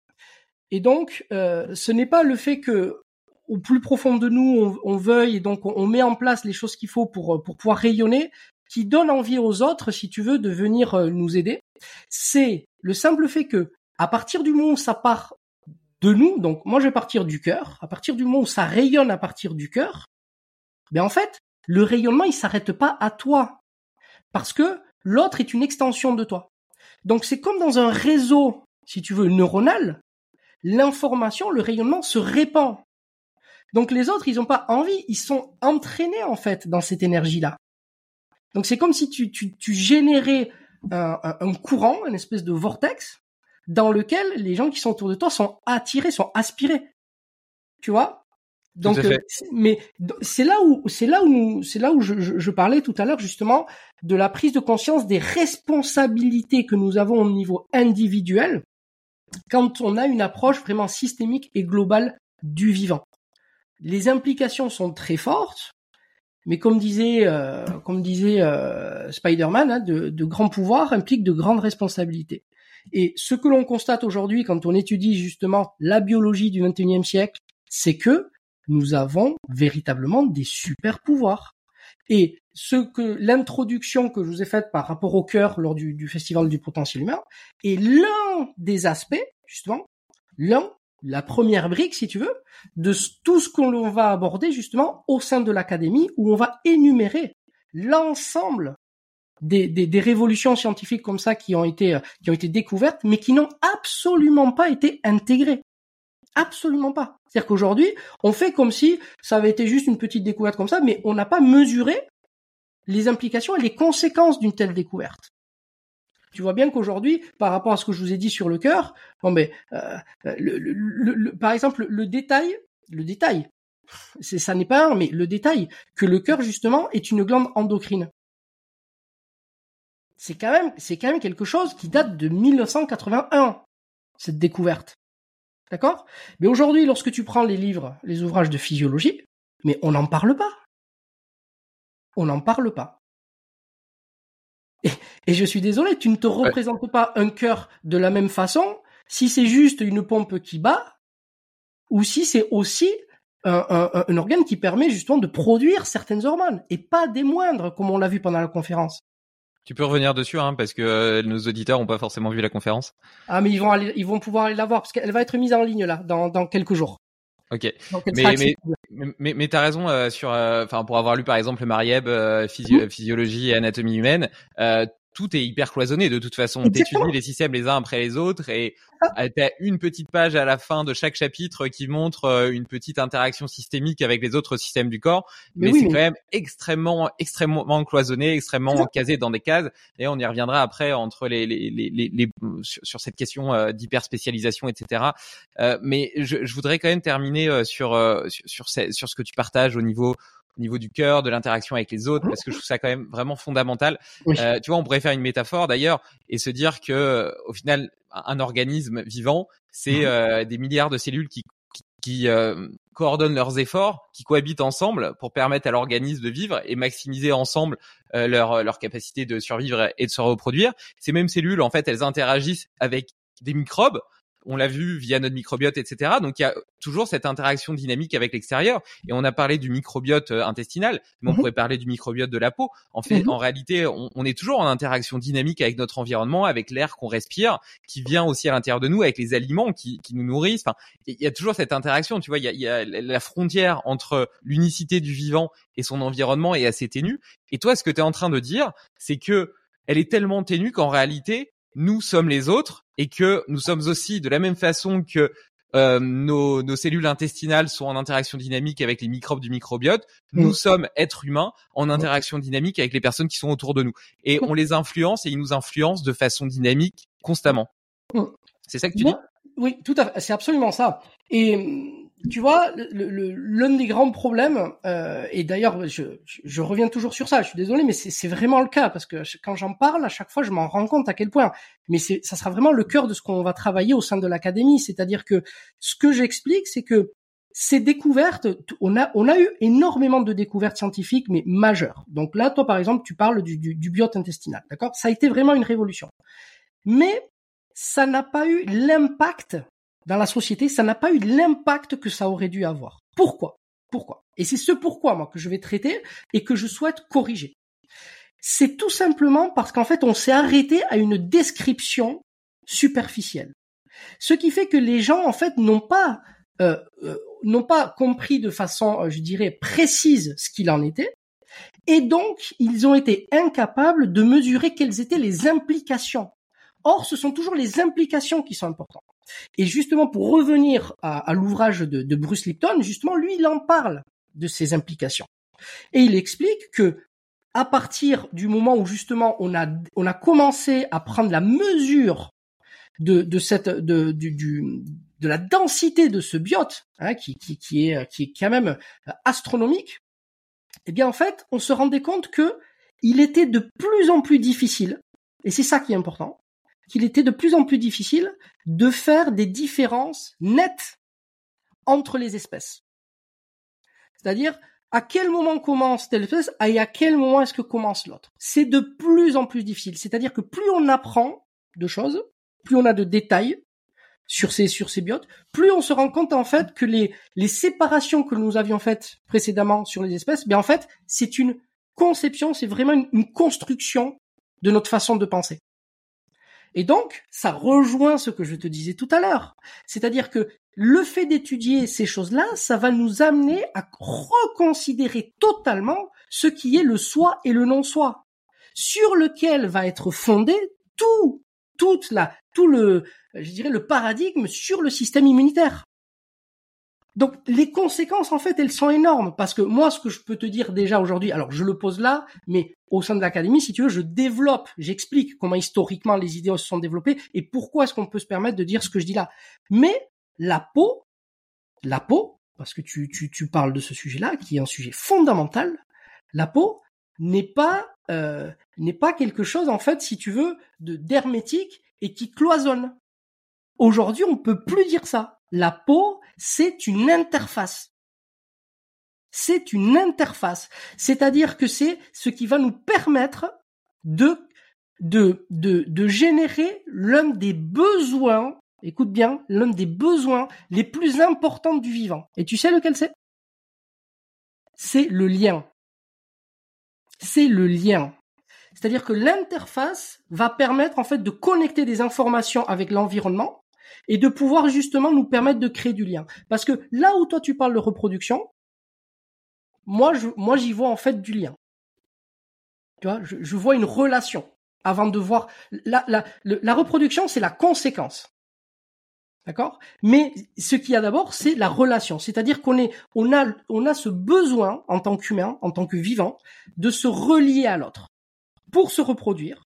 Et donc, euh, ce n'est pas le fait que au plus profond de nous, on, on veuille et donc on, met en place les choses qu'il faut pour pour pouvoir rayonner, qui donne envie aux autres, si tu veux, de venir euh, nous aider. C'est le simple fait que à partir du moment où ça part de nous, donc moi je vais partir du cœur, à partir du moment où ça rayonne à partir du cœur, ben en fait, le rayonnement il s'arrête pas à toi, parce que l'autre est une extension de toi. Donc c'est comme dans un réseau, si tu veux, neuronal, l'information, le rayonnement se répand. Donc les autres, ils n'ont pas envie, ils sont entraînés en fait dans cette énergie-là. Donc c'est comme si tu, tu, tu générais un, courant, une espèce de vortex, dans lequel les gens qui sont autour de toi sont attirés, sont aspirés. Tu vois? Donc, euh, mais c'est là où c'est là où c'est là où je, je, je, parlais tout à l'heure justement de la prise de conscience des responsabilités que nous avons au niveau individuel quand on a une approche vraiment systémique et globale du vivant. Les implications sont très fortes, mais comme disait euh, comme disait euh, Spider-Man, hein, de, de grands pouvoirs impliquent de grandes responsabilités. Et ce que l'on constate aujourd'hui quand on étudie justement la biologie du 21e siècle, c'est que nous avons véritablement des super pouvoirs. Et ce que l'introduction que je vous ai faite par rapport au cœur lors du, du festival du potentiel humain est l'un des aspects, justement, l'un, la première brique, si tu veux, de tout ce qu'on va aborder justement au sein de l'académie où on va énumérer l'ensemble des, révolutions scientifiques comme ça qui ont été euh, qui ont été découvertes, mais qui n'ont absolument pas été intégrées. Absolument pas. C'est-à-dire qu'aujourd'hui, on fait comme si ça avait été juste une petite découverte comme ça, mais on n'a pas mesuré les implications et les conséquences d'une telle découverte. Tu vois bien qu'aujourd'hui, par rapport à ce que je vous ai dit sur le cœur, bon mais euh, par exemple le détail, le détail, c'est ça n'est pas un, mais le détail que le cœur justement est une glande endocrine c'est quand même, c'est quand même quelque chose qui date de 1981, cette découverte. D'accord? Mais aujourd'hui, lorsque tu prends les livres, les ouvrages de physiologie, mais on n'en parle pas. On n'en parle pas. Et, je suis désolé, tu ne te représentes pas un cœur de la même façon si c'est juste une pompe qui bat ou si c'est aussi un, un, un organe qui permet justement de produire certaines hormones et pas des moindres comme on l'a vu pendant la conférence. Tu peux revenir dessus, hein, parce que euh, nos auditeurs ont pas forcément vu la conférence. Ah, mais ils vont aller, ils vont pouvoir aller la voir parce qu'elle va être mise en ligne là dans, dans quelques jours. Ok. Mais, mais, mais, mais, t'as raison euh, sur, euh, enfin pour avoir lu par exemple Marieb, physio mmh. physiologie et anatomie humaine, tout est hyper cloisonné de toute façon. T'étudies les systèmes les uns après les autres et ah. t'as une petite page à la fin de chaque chapitre qui montre euh, une petite interaction systémique avec les autres systèmes du corps. Mais, c'est quand même extrêmement, extrêmement cloisonné, extrêmement casé dans des cases. Et on y reviendra après entre les, les, les, les, sur, cette question euh, d'hyper spécialisation, etc. Euh, mais je, je, voudrais quand même terminer euh, sur, sur, sur, sur ce que tu partages au niveau au niveau du cœur, de l'interaction avec les autres, parce que je trouve ça quand même vraiment fondamental. Euh, tu vois, on pourrait faire une métaphore d'ailleurs et se dire que au final, un organisme vivant, c'est mhm. euh, des milliards de cellules qui, qui, qui euh, coordonnent leurs efforts, qui cohabitent ensemble pour permettre à l'organisme de vivre et maximiser ensemble euh, leur, leur capacité de survivre et de se reproduire. Ces mêmes cellules, en fait, elles interagissent avec des microbes on l'a vu via notre microbiote, etc. Donc il y a toujours cette interaction dynamique avec l'extérieur. Et on a parlé du microbiote euh, intestinal, mais on mhm. pourrait parler du microbiote de la peau. En fait, mhm. en réalité, on, est toujours en interaction dynamique avec notre environnement, avec l'air qu'on respire, qui vient aussi à l'intérieur de nous, avec les aliments qui, nous nourrissent. Enfin, il y a toujours cette interaction. Tu vois, il y a, il y a la frontière entre l'unicité du vivant et son environnement est assez ténue. Et toi, ce que tu es en train de dire, c'est que elle est tellement ténue qu'en réalité, nous sommes les autres et que nous sommes aussi de la même façon que euh, nos, nos cellules intestinales sont en interaction dynamique avec les microbes du microbiote. Nous Mm. sommes êtres humains en interaction dynamique avec les personnes qui sont autour de nous. Et on les influence et ils nous influencent de façon dynamique constamment. Mm. C'est ça que tu dis? Oui, tout à fait. C'est absolument ça. Et tu vois, l'un des grands problèmes, euh, et d'ailleurs, je, je- reviens toujours sur ça. Je suis désolé, mais c'est vraiment le cas parce que quand j'en parle, à chaque fois, je m'en rends compte à quel point. Mais ça sera vraiment le cœur de ce qu'on va travailler au sein de l'académie. C'est-à-dire que ce que j'explique, c'est que ces découvertes, on a, on a eu énormément de découvertes scientifiques, mais majeures. Donc là, toi, par exemple, tu parles du, du, du biote intestinal, d'accord? Ça a été vraiment une révolution. Mais ça n'a pas eu l'impact dans la société, ça n'a pas eu l'impact que ça aurait dû avoir. Pourquoi? Pourquoi? Et c'est ce pourquoi, moi, que je vais traiter et que je souhaite corriger. C'est tout simplement parce qu'en fait, on s'est arrêté à une description superficielle. Ce qui fait que les gens, en fait, n'ont pas, euh, euh, n'ont pas compris de façon, euh, je dirais, précise ce qu'il en était. Et donc, ils ont été incapables de mesurer quelles étaient les implications. Or, ce sont toujours les implications qui sont importantes. Et justement, pour revenir à, l'ouvrage de, Bruce Lipton, justement, lui, il en parle de ces implications. Et il explique que à partir du moment où justement on a commencé à prendre la mesure de, la densité de ce biote, hein, qui, est quand même astronomique, eh bien en fait, on se rendait compte que il était de plus en plus difficile, et c'est ça qui est important, qu'il était de plus en plus difficile de faire des différences nettes entre les espèces. C'est-à-dire, à quel moment commence telle espèce et à quel moment est-ce que commence l'autre. C'est de plus en plus difficile. C'est-à-dire que plus on apprend de choses, plus on a de détails sur ces, sur ces biotes, plus on se rend compte en fait que les, les séparations que nous avions faites précédemment sur les espèces, bien en fait, c'est une conception, c'est vraiment une, une construction de notre façon de penser. Et donc, ça rejoint ce que je te disais tout à l'heure. C'est-à-dire que le fait d'étudier ces choses-là, ça va nous amener à reconsidérer totalement ce qui est le soi et le non-soi, sur lequel va être fondé tout, toute la, tout le, je dirais, le paradigme sur le système immunitaire. Donc les conséquences en fait elles sont énormes. Parce que moi ce que je peux te dire déjà aujourd'hui alors je le pose là mais au sein de l'académie si tu veux je développe j'explique comment historiquement les idées se sont développées et pourquoi est-ce qu'on peut se permettre de dire ce que je dis là. Mais la peau la peau parce que tu, tu, parles de ce sujet-là qui est un sujet fondamental la peau n'est pas euh, n'est pas quelque chose en fait si tu veux de d'hermétique et qui cloisonne. Aujourd'hui on peut plus dire ça la peau, c'est une interface. C'est une interface. C'est-à-dire que c'est ce qui va nous permettre de, de, de, de générer l'un des besoins, écoute bien, l'un des besoins les plus importants du vivant. Et tu sais lequel c'est? C'est le lien. C'est le lien. C'est-à-dire que l'interface va permettre en fait de connecter des informations avec l'environnement et de pouvoir justement nous permettre de créer du lien. Parce que là où toi tu parles de reproduction, moi je, moi j'y vois en fait du lien. Tu vois, je, je vois une relation avant de voir la, la, la, la reproduction, c'est la conséquence. D'accord? Mais ce qu'il y a d'abord, c'est la relation. C'est-à-dire qu'on est, on a, on a ce besoin en tant qu'humain, en tant que vivant, de se relier à l'autre pour se reproduire.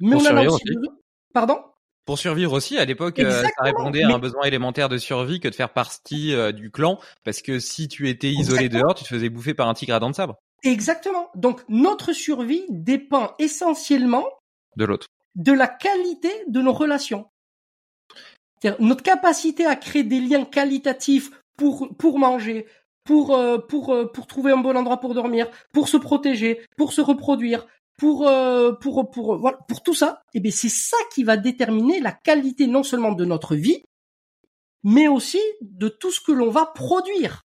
Mais on a aussi. besoin. Pardon? Pour survivre aussi, à l'époque, euh, ça répondait à mais- un besoin élémentaire de survie que de faire partie euh, du clan, parce que si tu étais isolé Exactement. dehors, tu te faisais bouffer par un tigre à dents de sabre Exactement. Donc notre survie dépend essentiellement de l'autre. de la qualité de nos relations. C'est-à-dire notre capacité à créer des liens qualitatifs pour pour manger, pour euh, pour euh, pour trouver un bon endroit pour dormir, pour se protéger, pour se reproduire, pour euh, pour pour euh, voilà, pour tout ça. Et bien c'est ça qui va déterminer la qualité non seulement de notre vie, mais aussi de tout ce que l'on va produire.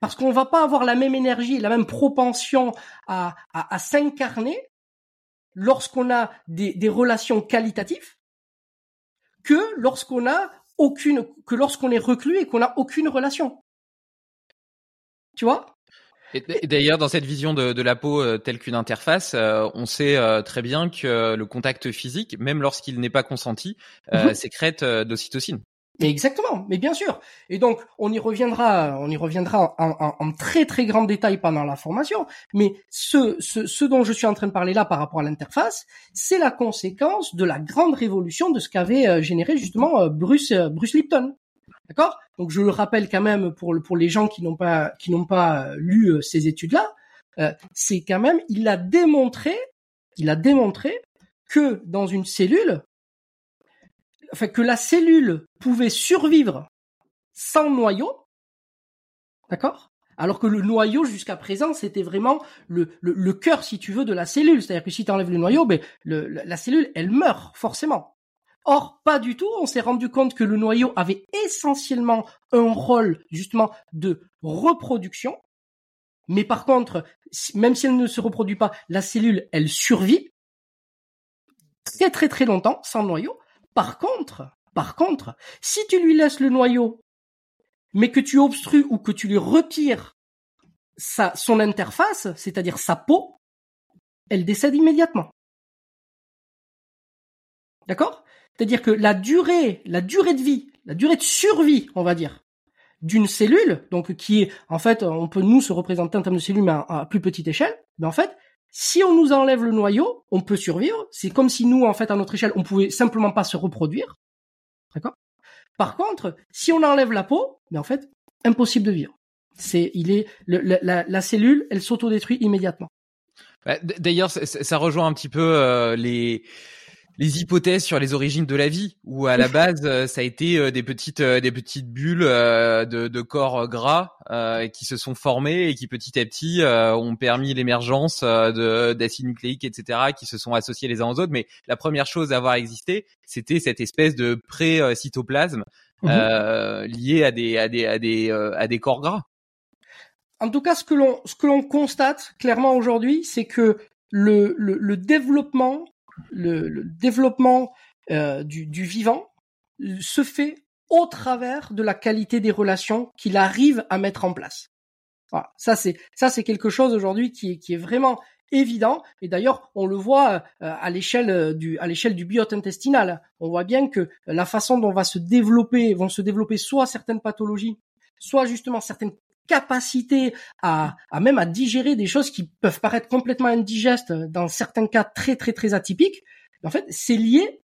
Parce qu'on va pas avoir la même énergie, la même propension à, à, à s'incarner lorsqu'on a des, des relations qualitatives que lorsqu'on a aucune, que lorsqu'on est reclus et qu'on n'a aucune relation. Tu vois? Et d'ailleurs, dans cette vision de, de la peau euh, telle qu'une interface, euh, on sait euh, très bien que le contact physique, même lorsqu'il n'est pas consenti, euh, Mhm. sécrète d'ocytocine. Mais exactement, mais bien sûr. Et donc, on y reviendra, on y reviendra en, très très grand détail pendant la formation. Mais ce, ce, ce, dont je suis en train de parler là par rapport à l'interface, c'est la conséquence de la grande révolution de ce qu'avait généré justement Bruce, Bruce Lipton. D'accord? Donc, je le rappelle quand même pour, pour les gens qui n'ont pas, qui n'ont pas lu ces études-là, c'est quand même, il a démontré, il a démontré que dans une cellule, enfin que la cellule pouvait survivre sans noyau, d'accord? Alors que le noyau jusqu'à présent c'était vraiment le, le, cœur si tu veux de la cellule, c'est-à-dire que si tu enlèves le noyau, ben la cellule elle meurt forcément. Or pas du tout, on s'est rendu compte que le noyau avait essentiellement un rôle justement de reproduction, mais par contre même si elle ne se reproduit pas, la cellule elle survit très très très longtemps sans noyau. Par contre, par contre, si tu lui laisses le noyau, mais que tu obstrues ou que tu lui retires sa, son interface, c'est-à-dire sa peau, elle décède immédiatement. D'accord? C'est-à-dire que la durée, la durée de vie, la durée de survie, on va dire, d'une cellule, donc qui est, en fait, on peut nous se représenter en termes de cellules, mais à, plus petite échelle, mais en fait, si on nous enlève le noyau, on peut survivre. C'est comme si nous, en fait, à notre échelle, on pouvait simplement pas se reproduire. D'accord? Par contre, si on enlève la peau, mais en fait, impossible de vivre. C'est, il est, la, cellule, elle s'autodétruit immédiatement. Bah, d'ailleurs, ça, rejoint un petit peu euh, les les hypothèses sur les origines de la vie, où à la base euh, ça a été euh, des petites euh, des petites bulles de, de corps gras qui se sont formées et qui petit à petit ont permis l'émergence de d'acides nucléiques, etc., qui se sont associés les uns aux autres. Mais la première chose à avoir existé, c'était cette espèce de pré-cytoplasme mmh lié à des à des à des à des corps gras. En tout cas, ce que l'on ce que l'on constate clairement aujourd'hui, c'est que le, le, le développement le, développement euh, du, vivant se fait au travers de la qualité des relations qu'il arrive à mettre en place. Ça c'est ça c'est quelque chose aujourd'hui qui est, qui est vraiment évident et d'ailleurs on le voit euh, à l'échelle du à l'échelle du biote intestinal. On voit bien que la façon dont va se développer vont se développer soit certaines pathologies, soit justement certaines capacités à, à même à digérer des choses qui peuvent paraître complètement indigestes dans certains cas très très très atypiques. En fait, c'est lié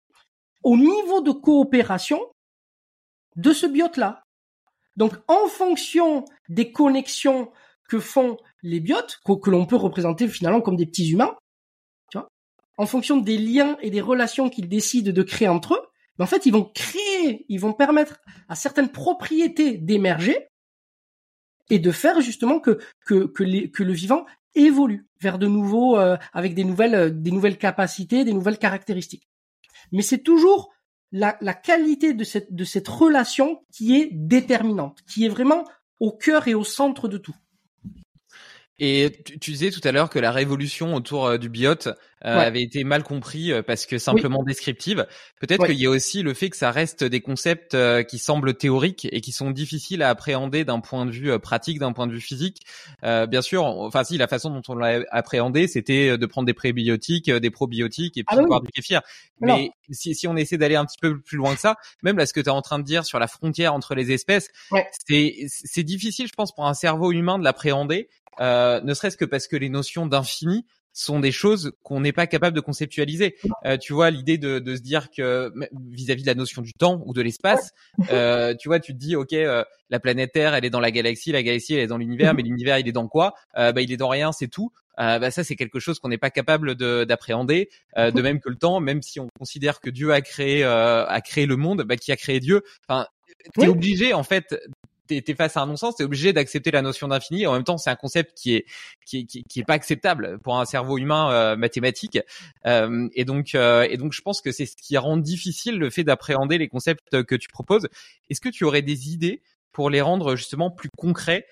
au niveau de coopération de ce biote-là. Donc, en fonction des connexions que font les biotes, que, l'on peut représenter finalement comme des petits humains, tu vois, en fonction des liens et des relations qu'ils décident de créer entre eux, ben, en fait, ils vont créer, ils vont permettre à certaines propriétés d'émerger et de faire justement que que le vivant évolue vers de nouveaux euh, avec des nouvelles euh, des nouvelles capacités, des nouvelles caractéristiques. Mais c'est toujours la, la qualité de cette de cette relation qui est déterminante, qui est vraiment au cœur et au centre de tout. Et tu, disais tout à l'heure que la révolution autour euh, du biote euh, avait été mal compris euh, parce que simplement descriptive. Peut-être qu'il y a aussi le fait que ça reste des concepts qui semblent théoriques et qui sont difficiles à appréhender d'un point de vue pratique, d'un point de vue physique. bien sûr, enfin si la façon dont on l'a appréhendé, c'était de prendre des prébiotiques, des probiotiques et puis ah, boire du kéfir. Mais si, si on essaie d'aller un petit peu plus loin que ça, même là ce que tu es en train de dire sur la frontière entre les espèces, c'est c'est difficile, je pense, pour un cerveau humain de l'appréhender euh, ne serait-ce que parce que les notions d'infini sont des choses qu'on n'est pas capable de conceptualiser. Euh, tu vois, l'idée de, de, se dire que vis-à-vis de la notion du temps ou de l'espace, euh, tu vois, tu te dis, ok, euh, la planète Terre, elle est dans la galaxie, la galaxie, elle est dans l'univers, mais l'univers, il est dans quoi? Euh, Bah, il est dans rien, c'est tout. bah, ça, c'est quelque chose qu'on n'est pas capable d'appréhender. de même que le temps, même si on considère que Dieu a créé a créé le monde, bah, qui a créé Dieu. Enfin, t'es obligé en fait t'es face à un non-sens, t'es obligé d'accepter la notion d'infini. En même temps, c'est un concept qui est qui, qui, qui est pas acceptable pour un cerveau humain euh, mathématique. Euh, et donc euh, et donc je pense que c'est ce qui rend difficile le fait d'appréhender les concepts que tu proposes. Est-ce que tu aurais des idées pour les rendre justement plus concrets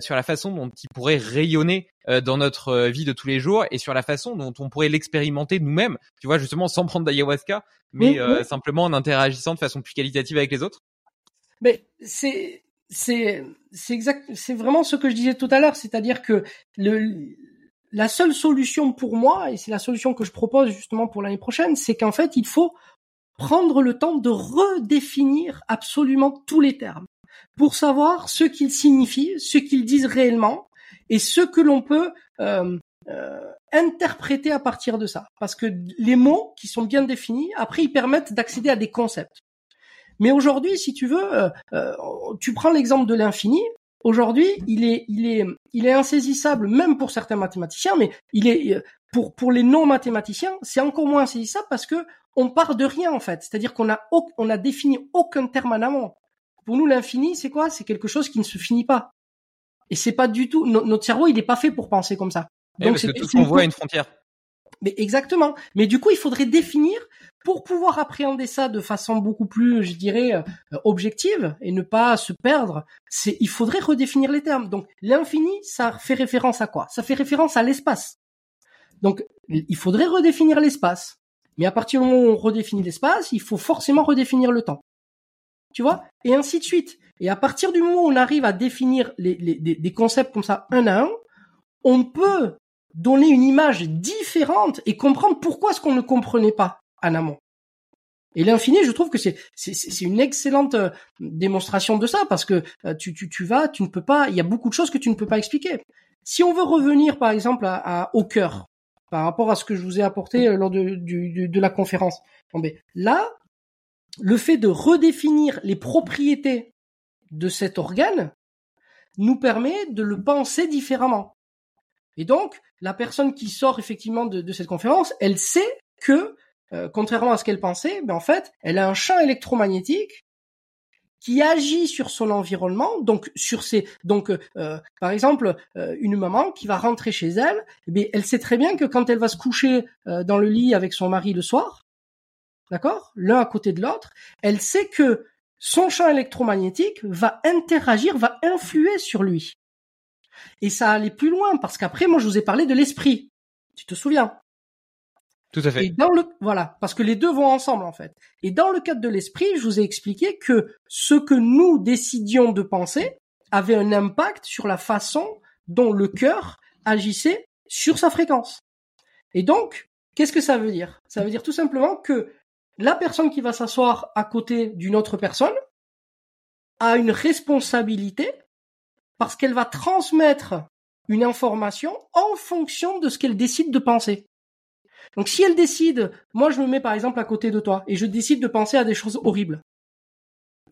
sur la façon dont ils pourraient rayonner dans notre vie de tous les jours et sur la façon dont on pourrait l'expérimenter nous-mêmes, tu vois, justement sans prendre d'ayahuasca, mais simplement en interagissant de façon plus qualitative avec les autres? Mais c'est c'est exact, c'est vraiment ce que je disais tout à l'heure, c'est-à-dire que la seule solution pour moi et c'est la solution que je propose justement pour l'année prochaine, c'est qu'en fait il faut prendre le temps de redéfinir absolument tous les termes pour savoir ce qu'ils signifient, ce qu'ils disent réellement et ce que l'on peut euh, euh, interpréter à partir de ça. Parce que les mots qui sont bien définis, après, ils permettent d'accéder à des concepts. Mais aujourd'hui, si tu veux, euh, euh, tu prends l'exemple de l'infini. Aujourd'hui, il est, il est, il est insaisissable même pour certains mathématiciens, mais il est pour pour les non mathématiciens, c'est encore moins insaisissable parce que on part de rien en fait. C'est-à-dire qu'on a on a défini aucun terme en amont. Pour nous, l'infini, c'est quoi? C'est quelque chose qui ne se finit pas. Et c'est pas du tout notre cerveau, il n'est pas fait pour penser comme ça. Eh Donc c'est tout ce qu'on voit à une frontière. Mais exactement. Mais du coup, il faudrait définir pour pouvoir appréhender ça de façon beaucoup plus, je dirais, euh, objective et ne pas se perdre. C'est, il faudrait redéfinir les termes. Donc, l'infini, ça fait référence à quoi? Ça fait référence à l'espace. Donc, il faudrait redéfinir l'espace. Mais à partir du moment où on redéfinit l'espace, il faut forcément redéfinir le temps. Tu vois? Et ainsi de suite. Et à partir du moment où on arrive à définir des concepts comme ça un à un, on peut donner une image différente et comprendre pourquoi ce qu'on ne comprenait pas en amont. Et l'infini, je trouve que c'est une excellente euh, démonstration de ça parce que euh, tu, vas, tu ne peux pas, il y a beaucoup de choses que tu ne peux pas expliquer. Si on veut revenir par exemple au cœur par rapport à ce que je vous ai apporté euh, lors de, la conférence, ben, là, le fait de redéfinir les propriétés de cet organe nous permet de le penser différemment. Et donc, la personne qui sort effectivement de, cette conférence, elle sait que, euh, contrairement à ce qu'elle pensait, ben en fait, elle a un champ électromagnétique qui agit sur son environnement, donc sur ses, donc euh, par exemple, euh, une maman qui va rentrer chez elle, eh elle sait très bien que quand elle va se coucher dans le lit avec son mari le soir, d'accord, l'un à côté de l'autre, elle sait que son champ électromagnétique va interagir, va influer sur lui. Et ça allait plus loin parce qu'après, moi, je vous ai parlé de l'esprit. Tu te souviens? Voilà, parce que les deux vont ensemble en fait. Et dans le cadre de l'esprit, je vous ai expliqué que ce que nous décidions de penser avait un impact sur la façon dont le cœur agissait sur sa fréquence. Et donc, qu'est-ce que ça veut dire? Ça veut dire tout simplement que la personne qui va s'asseoir à côté d'une autre personne a une responsabilité parce qu'elle va transmettre une information en fonction de ce qu'elle décide de penser. Donc si elle décide, moi je me mets par exemple à côté de toi et je décide de penser à des choses horribles.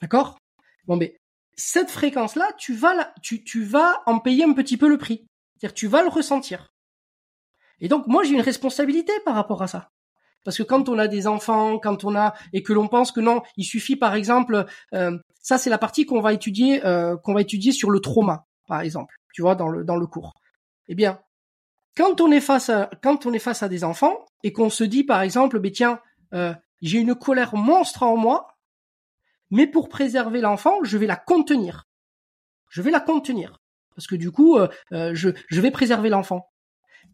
D'accord? Bon mais cette fréquence-là, tu vas tu vas en payer un petit peu le prix. C'est-à-dire tu vas le ressentir. Et donc moi j'ai une responsabilité par rapport à ça. Parce que quand on a des enfants, quand on a et que l'on pense que non, il suffit par exemple, euh, ça c'est la partie qu'on va étudier, euh, qu'on va étudier sur le trauma, par exemple, tu vois, dans le dans le cours. Eh bien, quand on est face à quand on est face à des enfants et qu'on se dit par exemple, ben tiens, euh, j'ai une colère monstre en moi, mais pour préserver l'enfant, je vais la contenir. Je vais la contenir parce que du coup, je je vais préserver l'enfant.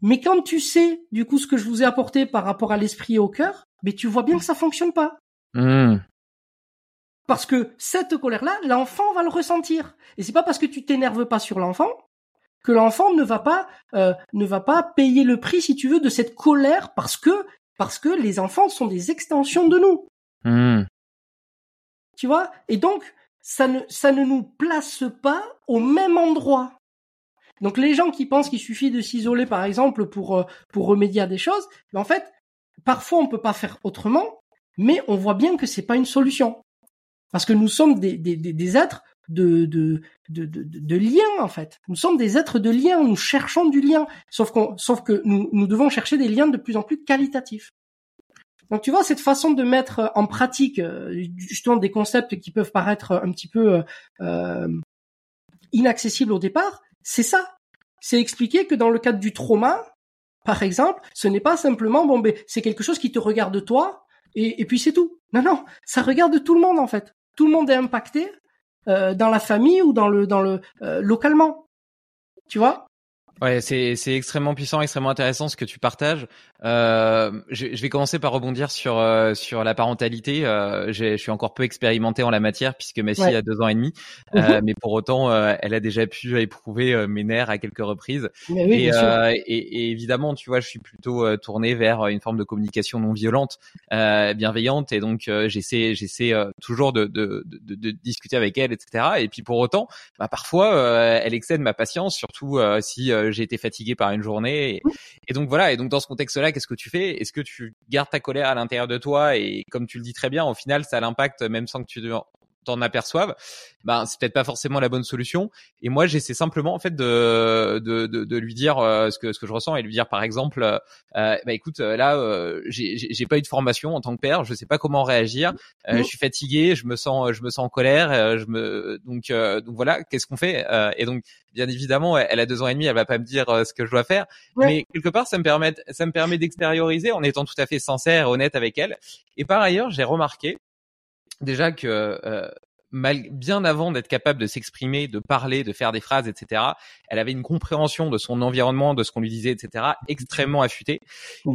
Mais quand tu sais, du coup, ce que je vous ai apporté par rapport à l'esprit et au cœur, mais tu vois bien que ça fonctionne pas. Hmm. Parce que cette colère-là, l'enfant va le ressentir. Et c'est pas parce que tu t'énerves pas sur l'enfant que l'enfant ne va pas euh, ne va pas payer le prix, si tu veux, de cette colère parce que parce que les enfants sont des extensions de nous. Hmm. Tu vois? Et donc ça ne ça ne nous place pas au même endroit. Donc les gens qui pensent qu'il suffit de s'isoler, par exemple, pour euh, pour remédier à des choses, en fait, parfois on peut pas faire autrement, mais on voit bien que c'est pas une solution, parce que nous sommes des des, des êtres de de, de de de lien en fait. Nous sommes des êtres de lien, nous cherchons du lien, sauf qu'on sauf que nous nous devons chercher des liens de plus en plus qualitatifs. Donc tu vois cette façon de mettre en pratique euh, justement des concepts qui peuvent paraître un petit peu euh, inaccessibles au départ, c'est ça. C'est expliquer que dans le cadre du trauma, par exemple, ce n'est pas simplement bon ben c'est quelque chose qui te regarde toi et, puis c'est tout. Non non, ça regarde tout le monde en fait. Tout le monde est impacté euh, dans la famille ou dans le dans le euh, localement. Tu vois? Ouais, c'est c'est extrêmement puissant, extrêmement intéressant ce que tu partages. Euh, je, je, vais commencer par rebondir sur euh, sur la parentalité. Euh, je suis encore peu expérimenté en la matière puisque ma fille a deux ans et demi, euh, mhm. mais pour autant, euh, elle a déjà pu éprouver mes nerfs à quelques reprises. Oui, et, et, et, évidemment, tu vois, je suis plutôt tourné vers une forme de communication non violente, bienveillante, et donc j'essaie j'essaie toujours de, de, de, de, discuter avec elle, etc. Et puis pour autant, bah, parfois, elle excède ma patience, surtout si j'ai été fatigué par une journée. Et, donc voilà. Et donc dans ce contexte-là, qu'est-ce que tu fais? Est-ce que tu gardes ta colère à l'intérieur de toi? Et comme tu le dis très bien, au final, ça a l'impact même sans que tu t'en aperçoives, ben c'est peut-être pas forcément la bonne solution. Et moi, j'essaie simplement en fait de de, de, de lui dire euh, ce que ce que je ressens et lui dire par exemple, euh, bah écoute, euh, là, euh, j'ai j'ai pas eu de formation en tant que père, je sais pas comment réagir, euh, je suis fatigué, je me sens je me sens en colère, je me donc donc voilà, qu'est-ce qu'on fait Et donc bien évidemment, elle a deux ans et demi, elle va pas me dire ce que je dois faire, mais quelque part, ça me permet ça me permet d'extérioriser en étant tout à fait sincère et honnête avec elle. Et par ailleurs, j'ai remarqué déjà que euh, mal, bien avant d'être capable de s'exprimer, de parler, de faire des phrases, etc., elle avait une compréhension de son environnement, de ce qu'on lui disait, etc., extrêmement affûtée.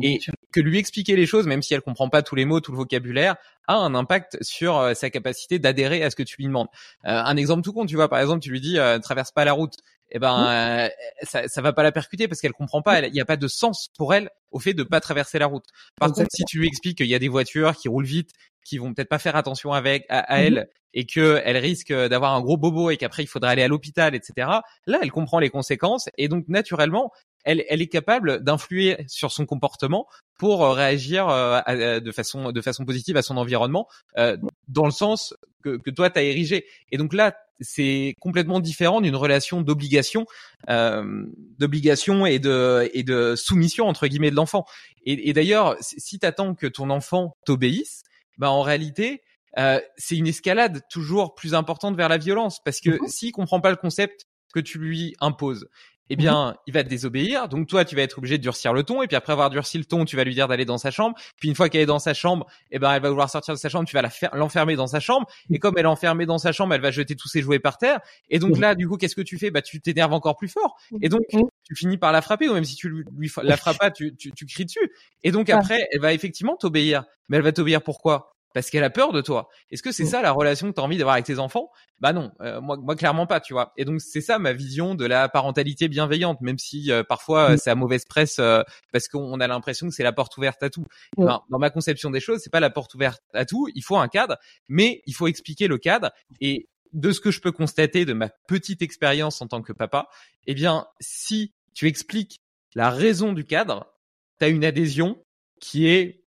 et que lui expliquer les choses, même si elle comprend pas tous les mots, tout le vocabulaire, a un impact sur euh, sa capacité d'adhérer à ce que tu lui demandes. Euh, un exemple tout con, tu vois, par exemple, tu lui dis euh, traverse pas la route eh ben ça, ça va pas la percuter parce qu'elle comprend pas. Il n'y a pas de sens pour elle au fait de pas traverser la route. Par contre, si tu lui expliques qu'il y a des voitures qui roulent vite, qui vont peut-être pas faire attention avec à, mmh elle et que elle risque d'avoir un gros bobo et qu'après il faudra aller à l'hôpital, etc. Là, elle comprend les conséquences et donc naturellement, elle, elle est capable d'influer sur son comportement pour euh, réagir euh, de façon de façon positive à son environnement euh, dans le sens que, que toi tu as érigé. Et donc là, c'est complètement différent d'une relation d'obligation, euh, d'obligation et de et de soumission entre guillemets de l'enfant. Et, et d'ailleurs, si tu attends que ton enfant t'obéisse, bah en réalité, euh, c'est une escalade toujours plus importante vers la violence parce que mmh s'il comprend pas le concept que tu lui imposes eh mmh bien, il va te désobéir. Donc toi, tu vas être obligé de durcir le ton. Et puis après avoir durci le ton, tu vas lui dire d'aller dans sa chambre. Puis une fois qu'elle est dans sa chambre, eh ben, elle va vouloir sortir de sa chambre. Tu vas l'enfermer dans sa chambre. Et comme elle est enfermée dans sa chambre, elle va jeter tous ses jouets par terre. Et donc là, du coup, qu'est-ce que tu fais? Bah, tu t'énerves encore plus fort. Et donc, tu finis par la frapper. Ou même si tu lui la frappes pas, tu, tu, tu cries dessus. Et donc après, elle va effectivement t'obéir. Mais elle va t'obéir pourquoi? Parce qu'elle a peur de toi. Est-ce que c'est mmh. ça la relation que tu as envie d'avoir avec tes enfants? Bah non, euh, moi, moi clairement pas, tu vois. Et donc c'est ça ma vision de la parentalité bienveillante, même si euh, parfois mmh. c'est à mauvaise presse euh, parce qu'on a l'impression que c'est la porte ouverte à tout. Mmh. Ben, dans ma conception des choses, c'est pas la porte ouverte à tout. Il faut un cadre, mais il faut expliquer le cadre. Et de ce que je peux constater de ma petite expérience en tant que papa, eh bien, si tu expliques la raison du cadre, tu as une adhésion qui est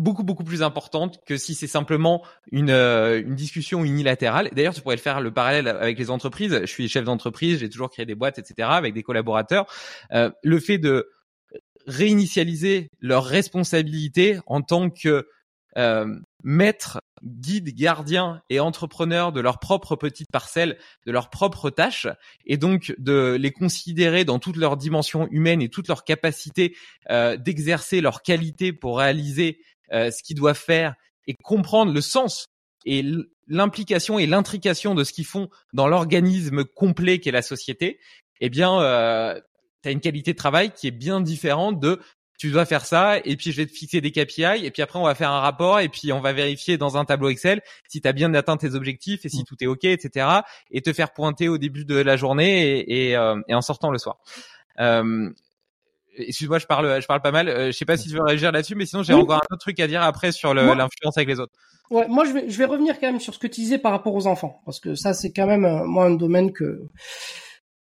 beaucoup beaucoup plus importante que si c'est simplement une, euh, une discussion unilatérale. D'ailleurs, tu pourrais le faire le parallèle avec les entreprises. Je suis chef d'entreprise, j'ai toujours créé des boîtes, etc. avec des collaborateurs. Euh, le fait de réinitialiser leurs responsabilités en tant que euh, maître, guide, gardien et entrepreneur de leur propre petite parcelle, de leurs propres tâches, et donc de les considérer dans toutes leurs dimensions humaines et toutes leurs capacités euh, d'exercer leur qualité pour réaliser euh, ce qu'ils doivent faire et comprendre le sens et l'implication et l'intrication de ce qu'ils font dans l'organisme complet qu'est la société, eh bien, euh, tu as une qualité de travail qui est bien différente de tu dois faire ça et puis je vais te fixer des KPI et puis après on va faire un rapport et puis on va vérifier dans un tableau Excel si tu as bien atteint tes objectifs et si mmh. tout est OK, etc. et te faire pointer au début de la journée et, et, euh, et en sortant le soir. Euh, excuse-moi, je parle, je parle pas mal. Euh, je sais pas si tu veux réagir là-dessus, mais sinon j'ai encore un autre truc à dire après sur l'influence avec les autres. Ouais, moi je vais, je vais revenir quand même sur ce que tu disais par rapport aux enfants, parce que ça c'est quand même euh, moi un domaine que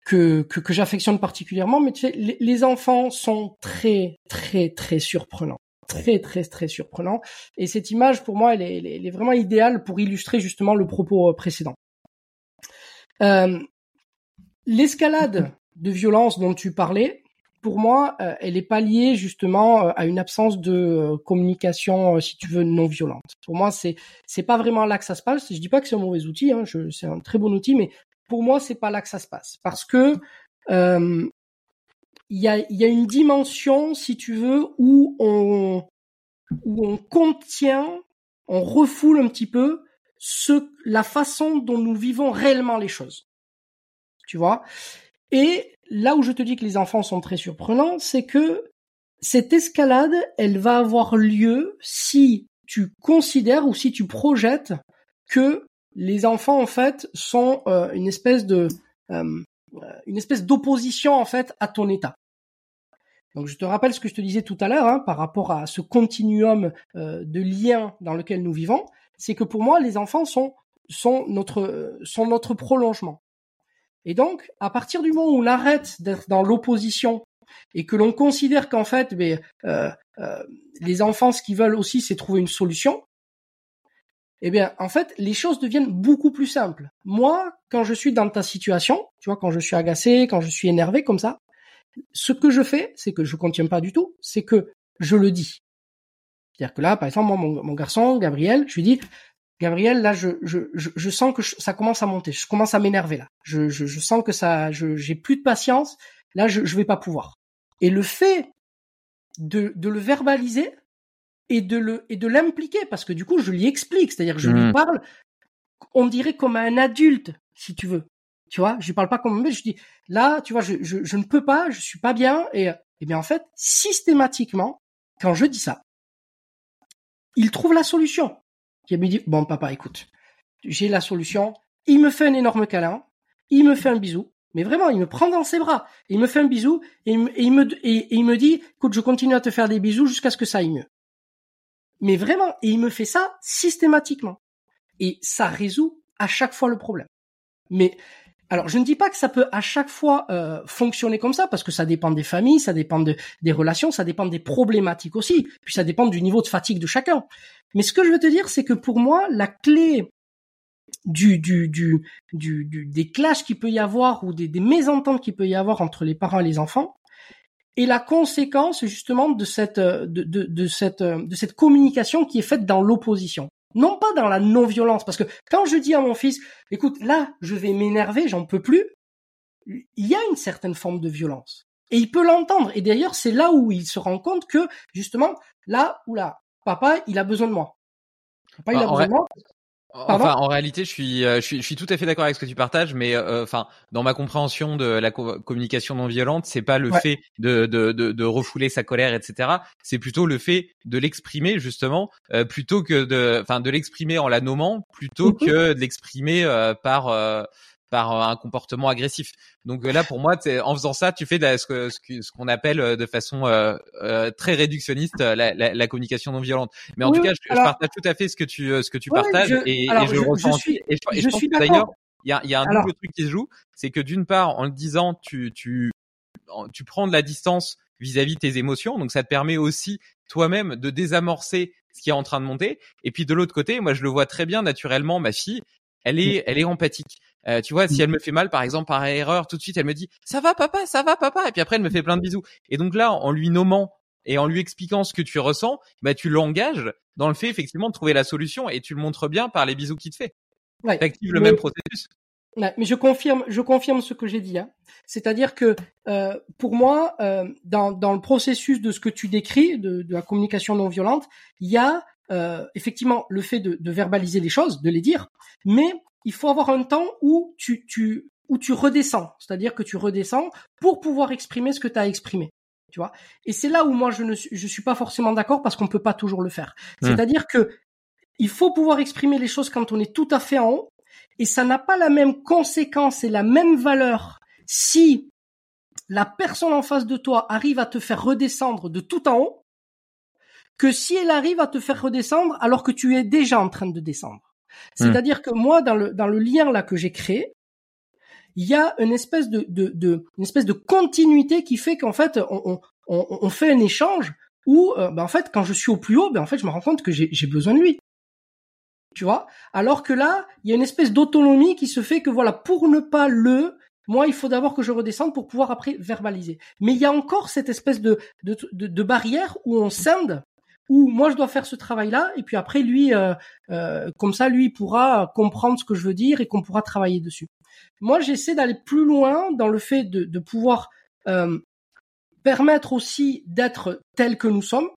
que que, que j'affectionne particulièrement. Mais tu sais, les, les, enfants sont très très très surprenants, très très très surprenants. Et cette image pour moi, elle est, elle est vraiment idéale pour illustrer justement le propos euh, précédent. Euh, L'escalade de violence dont tu parlais, pour moi, euh, elle est pas liée justement euh, à une absence de euh, communication, si tu veux, non violente. Pour moi, c'est c'est pas vraiment là que ça se passe. Je dis pas que c'est un mauvais outil, hein, c'est un très bon outil, mais pour moi, c'est pas là que ça se passe, parce que il y a y a une dimension, si tu veux, où on où on contient, on refoule un petit peu ce la façon dont nous vivons réellement les choses. Tu vois? Et là où je te dis que les enfants sont très surprenants, c'est que cette escalade, elle va avoir lieu si tu considères ou si tu projettes que les enfants en fait sont euh, une espèce de euh, une espèce d'opposition en fait à ton état. Donc je te rappelle ce que je te disais tout à l'heure hein, par rapport à ce continuum euh, de liens dans lequel nous vivons, c'est que pour moi les enfants sont sont notre sont notre prolongement. Et donc à partir du moment où on arrête d'être dans l'opposition et que l'on considère qu'en fait mais, euh, euh, les enfants ce qu'ils veulent aussi c'est trouver une solution, eh bien, en fait, les choses deviennent beaucoup plus simples. Moi, quand je suis dans ta situation, tu vois, quand je suis agacé, quand je suis énervé comme ça, ce que je fais, c'est que je contiens pas du tout, c'est que je le dis. C'est-à-dire que là, par exemple, moi, mon, garçon, Gabriel, je lui dis, Gabriel, là, je, je, je, sens que ça commence à monter, je commence à m'énerver là. Je, je, je, sens que ça, j'ai plus de patience. Là, je, je vais pas pouvoir. Et le fait de, de le verbaliser, et de le et de l'impliquer parce que du coup je lui explique, c'est-à-dire que je lui mmh. parle, on dirait comme un adulte si tu veux, tu vois, je lui parle pas comme un bébé, je dis là tu vois je, je, je ne peux pas, je suis pas bien et et eh bien en fait systématiquement quand je dis ça, il trouve la solution. Il me dit bon papa écoute, j'ai la solution, il me fait un énorme câlin, il me fait un bisou, mais vraiment, il me prend dans ses bras, il me fait un bisou et il me, et il me, et il me dit, écoute, je continue à te faire des bisous jusqu'à ce que ça aille mieux. Mais vraiment, et il me fait ça systématiquement. Et ça résout à chaque fois le problème. Mais alors, je ne dis pas que ça peut à chaque fois euh, fonctionner comme ça, parce que ça dépend des familles, ça dépend de, des relations, ça dépend des problématiques aussi, puis ça dépend du niveau de fatigue de chacun. Mais ce que je veux te dire, c'est que pour moi, la clé du, du, du, du, des clashs qu'il peut y avoir ou des, mésententes qu'il peut y avoir entre les parents et les enfants, et la conséquence justement de cette euh, de, cette euh, de cette communication qui est faite dans l'opposition non pas dans la non-violence parce que quand je dis à mon fils écoute là je vais m'énerver j'en peux plus il y a une certaine forme de violence. Et il peut l'entendre. Et d'ailleurs c'est là où il se rend compte que justement là ou là papa il a besoin de moi. Papa il a besoin de moi Enfin, en réalité, je suis, euh, je suis, je suis tout à fait d'accord avec ce que tu partages, mais euh, enfin, dans ma compréhension de la communication non violente, c'est pas le fait de, de, de, de, refouler sa colère, etc. C'est plutôt le fait de l'exprimer justement, euh, plutôt que de, enfin, de l'exprimer en la nommant, plutôt mm-hmm. que de l'exprimer par par un comportement agressif. Donc là, pour moi, en faisant ça, tu fais de ce, ce qu'on appelle euh, de façon euh, euh, très réductionniste la, la, la, communication non violente. Mais en tout cas, je, partage tout à fait ce que tu ce que tu partages et, et, je, ressens. Suis, et je, pense d'ailleurs, il y a, y a un double truc qui se joue, c'est que d'une part, en le disant, tu tu tu prends de la distance vis-à-vis de tes émotions, donc ça te permet aussi toi-même de désamorcer ce qui est en train de monter. Et puis de l'autre côté, moi je le vois très bien naturellement, ma fille, elle est, elle est empathique. Euh, tu vois, si elle me fait mal, par exemple, par erreur, tout de suite, elle me dit ça va papa, ça va papa, et puis après elle me fait plein de bisous. Et donc là, en lui nommant et en lui expliquant ce que tu ressens, bah tu l'engages dans le fait effectivement de trouver la solution et tu le montres bien par les bisous qu'il te fait. Ouais, tu actives le même processus. mais je confirme, je confirme ce que j'ai dit. Hein. C'est-à-dire que euh, pour moi, euh, dans, dans le processus de ce que tu décris, de, de la communication non violente, il y a euh, effectivement le fait de, de, verbaliser les choses, de les dire, mais il faut avoir un temps où tu, tu, où tu redescends, c'est-à-dire que tu redescends pour pouvoir exprimer ce que tu as exprimé. Tu vois Et c'est là où moi je ne suis, je suis pas forcément d'accord parce qu'on peut pas toujours le faire. Mmh. C'est-à-dire que il faut pouvoir exprimer les choses quand on est tout à fait en haut et ça n'a pas la même conséquence et la même valeur si la personne en face de toi arrive à te faire redescendre de tout en haut que si elle arrive à te faire redescendre alors que tu es déjà en train de descendre. Hmm. C'est-à-dire que moi, dans le, dans le lien là que j'ai créé, il y a une espèce de, de, de une espèce de continuité qui fait qu'en fait, on, on, on, fait un échange où, euh, ben en fait, quand je suis au plus haut, ben en fait, je me rends compte que j'ai besoin de lui. Tu vois? Alors que là, il y a une espèce d'autonomie qui se fait que voilà, pour ne pas le, moi, il faut d'abord que je redescende pour pouvoir après verbaliser. Mais il y a encore cette espèce de, de, de, de barrière où on scinde où moi je dois faire ce travail-là et puis après lui, euh, euh, comme ça, lui pourra comprendre ce que je veux dire et qu'on pourra travailler dessus. Moi, j'essaie d'aller plus loin dans le fait de, de pouvoir euh, permettre aussi d'être tel que nous sommes,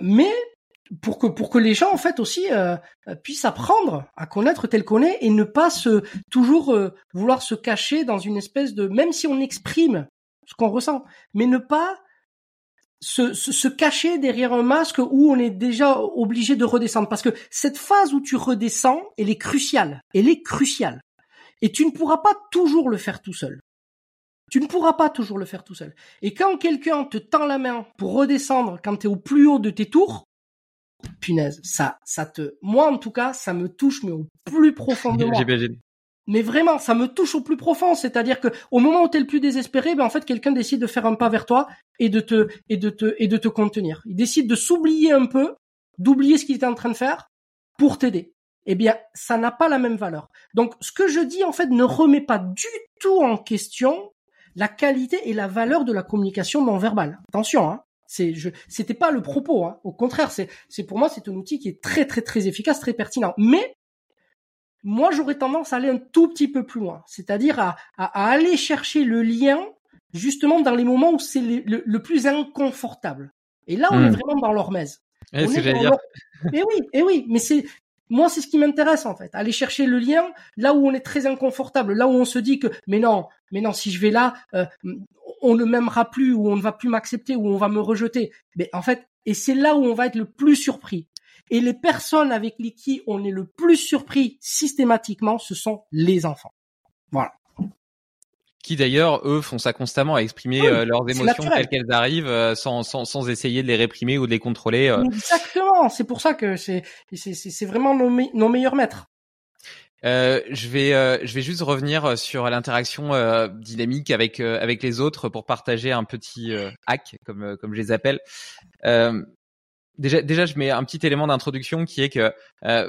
mais pour que pour que les gens en fait aussi euh, puissent apprendre à connaître tel qu'on est et ne pas se toujours euh, vouloir se cacher dans une espèce de même si on exprime ce qu'on ressent, mais ne pas se, se, se, cacher derrière un masque où on est déjà obligé de redescendre. Parce que cette phase où tu redescends, elle est cruciale. Elle est cruciale. Et tu ne pourras pas toujours le faire tout seul. Tu ne pourras pas toujours le faire tout seul. Et quand quelqu'un te tend la main pour redescendre quand tu es au plus haut de tes tours, punaise, ça, ça te, moi en tout cas, ça me touche mais au plus profond de moi. Mais vraiment, ça me touche au plus profond. C'est-à-dire que au moment où tu es le plus désespéré, ben en fait, quelqu'un décide de faire un pas vers toi et de te et de te et de te contenir. Il décide de s'oublier un peu, d'oublier ce qu'il était en train de faire pour t'aider. Eh bien, ça n'a pas la même valeur. Donc, ce que je dis en fait ne remet pas du tout en question la qualité et la valeur de la communication non verbale. Attention, hein. C'est, je, c'était pas le propos. Hein. Au contraire, c'est, c'est pour moi, c'est un outil qui est très, très, très efficace, très pertinent. Mais moi, j'aurais tendance à aller un tout petit peu plus loin, c'est-à-dire à, à, aller chercher le lien justement dans les moments où c'est le, le, plus inconfortable. Et là, on est hmm. vraiment dans l'hormèse. Eh, eh oui, eh oui, mais c'est moi, c'est ce qui m'intéresse en fait, aller chercher le lien là où on est très inconfortable, là où on se dit que mais non, mais non, si je vais là, euh, on ne m'aimera plus ou on ne va plus m'accepter ou on va me rejeter. Mais en fait, et c'est là où on va être le plus surpris. Et les personnes avec qui on est le plus surpris systématiquement, ce sont les enfants. Voilà. Qui d'ailleurs, eux, font ça constamment à exprimer euh, leurs émotions telles qu'elles arrivent, euh, sans, sans, sans essayer de les réprimer ou de les contrôler. Euh. Exactement. C'est pour ça que c'est c'est vraiment nos, nos meilleurs maîtres. Euh, je vais je vais juste revenir sur l'interaction dynamique avec avec les autres pour partager un petit hack comme comme je les appelle déjà, je mets un petit élément d'introduction qui est que euh,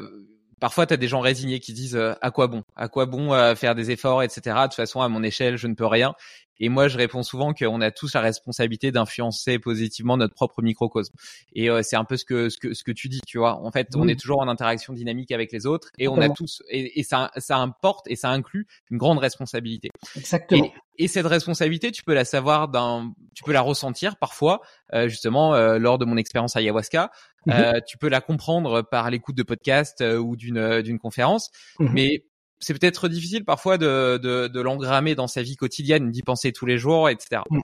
parfois tu des gens résignés qui disent euh, à quoi bon, à quoi bon euh, faire des efforts, etc. De toute façon, à mon échelle, je ne peux rien. Et moi, je réponds souvent qu'on a tous la responsabilité d'influencer positivement notre propre microcosme. Et euh, c'est un peu ce que, ce que ce que tu dis, tu vois. En fait, on est toujours en interaction dynamique avec les autres, et on a tous, et, et, ça ça importe et ça inclut une grande responsabilité. Exactement. Et, cette responsabilité, tu peux la savoir d'un, tu peux la ressentir parfois, euh, justement euh, lors de mon expérience ayahuasca. Mhm. Euh, tu peux la comprendre par l'écoute de podcasts ou d'une d'une conférence, mhm. mais c'est peut-être difficile parfois de, de, de l'engrammer dans sa vie quotidienne, d'y penser tous les jours, etc. Mm.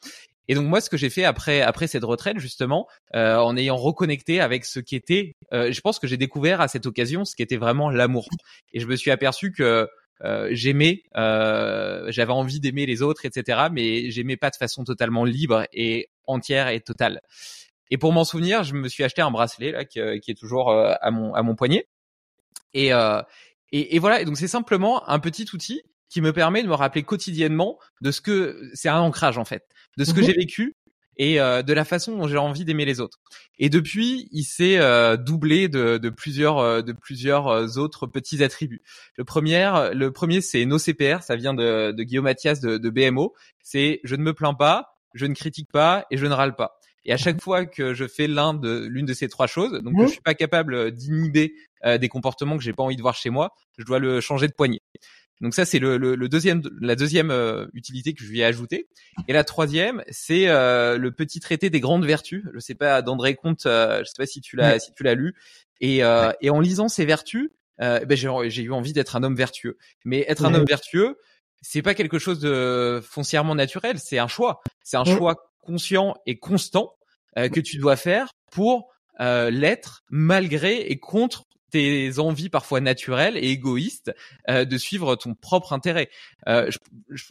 Et donc moi, ce que j'ai fait après après cette retraite, justement, euh, en ayant reconnecté avec ce qui était, euh, je pense que j'ai découvert à cette occasion ce qui était vraiment l'amour. Et je me suis aperçu que euh, j'aimais, euh, j'avais envie d'aimer les autres, etc. Mais j'aimais pas de façon totalement libre et entière et totale. Et pour m'en souvenir, je me suis acheté un bracelet là qui, qui est toujours euh, à mon à mon poignet. Et, euh, et, et voilà, et donc c'est simplement un petit outil qui me permet de me rappeler quotidiennement de ce que c'est un ancrage en fait, de ce que mhm. j'ai vécu et euh, de la façon dont j'ai envie d'aimer les autres. Et depuis, il s'est euh, doublé de, de, plusieurs euh, de plusieurs autres petits attributs. Le premier, le premier, c'est nos CPR, ça vient de, de Guillaume Mathias de, de BMO. C'est je ne me plains pas, je ne critique pas et je ne râle pas. Et à chaque fois que je fais l'un de l'une de ces trois choses, donc je suis pas capable d'inhiber euh, des comportements que j'ai pas envie de voir chez moi, je dois le changer de poignée. Donc ça c'est le, le, le, deuxième la deuxième euh, utilité que je lui ai ajoutée. Et la troisième c'est euh, le petit traité des grandes vertus. Je sais pas d'André Comte, je sais pas si tu l'as si tu l'as lu. Et, et en lisant ces vertus, ben j'ai eu envie d'être un homme vertueux. Mais être un homme vertueux, c'est pas quelque chose de foncièrement naturel, c'est un choix. C'est un choix conscient et constant euh, que tu dois faire pour euh, l'être malgré et contre tes envies parfois naturelles et égoïstes euh, de suivre ton propre intérêt. Euh,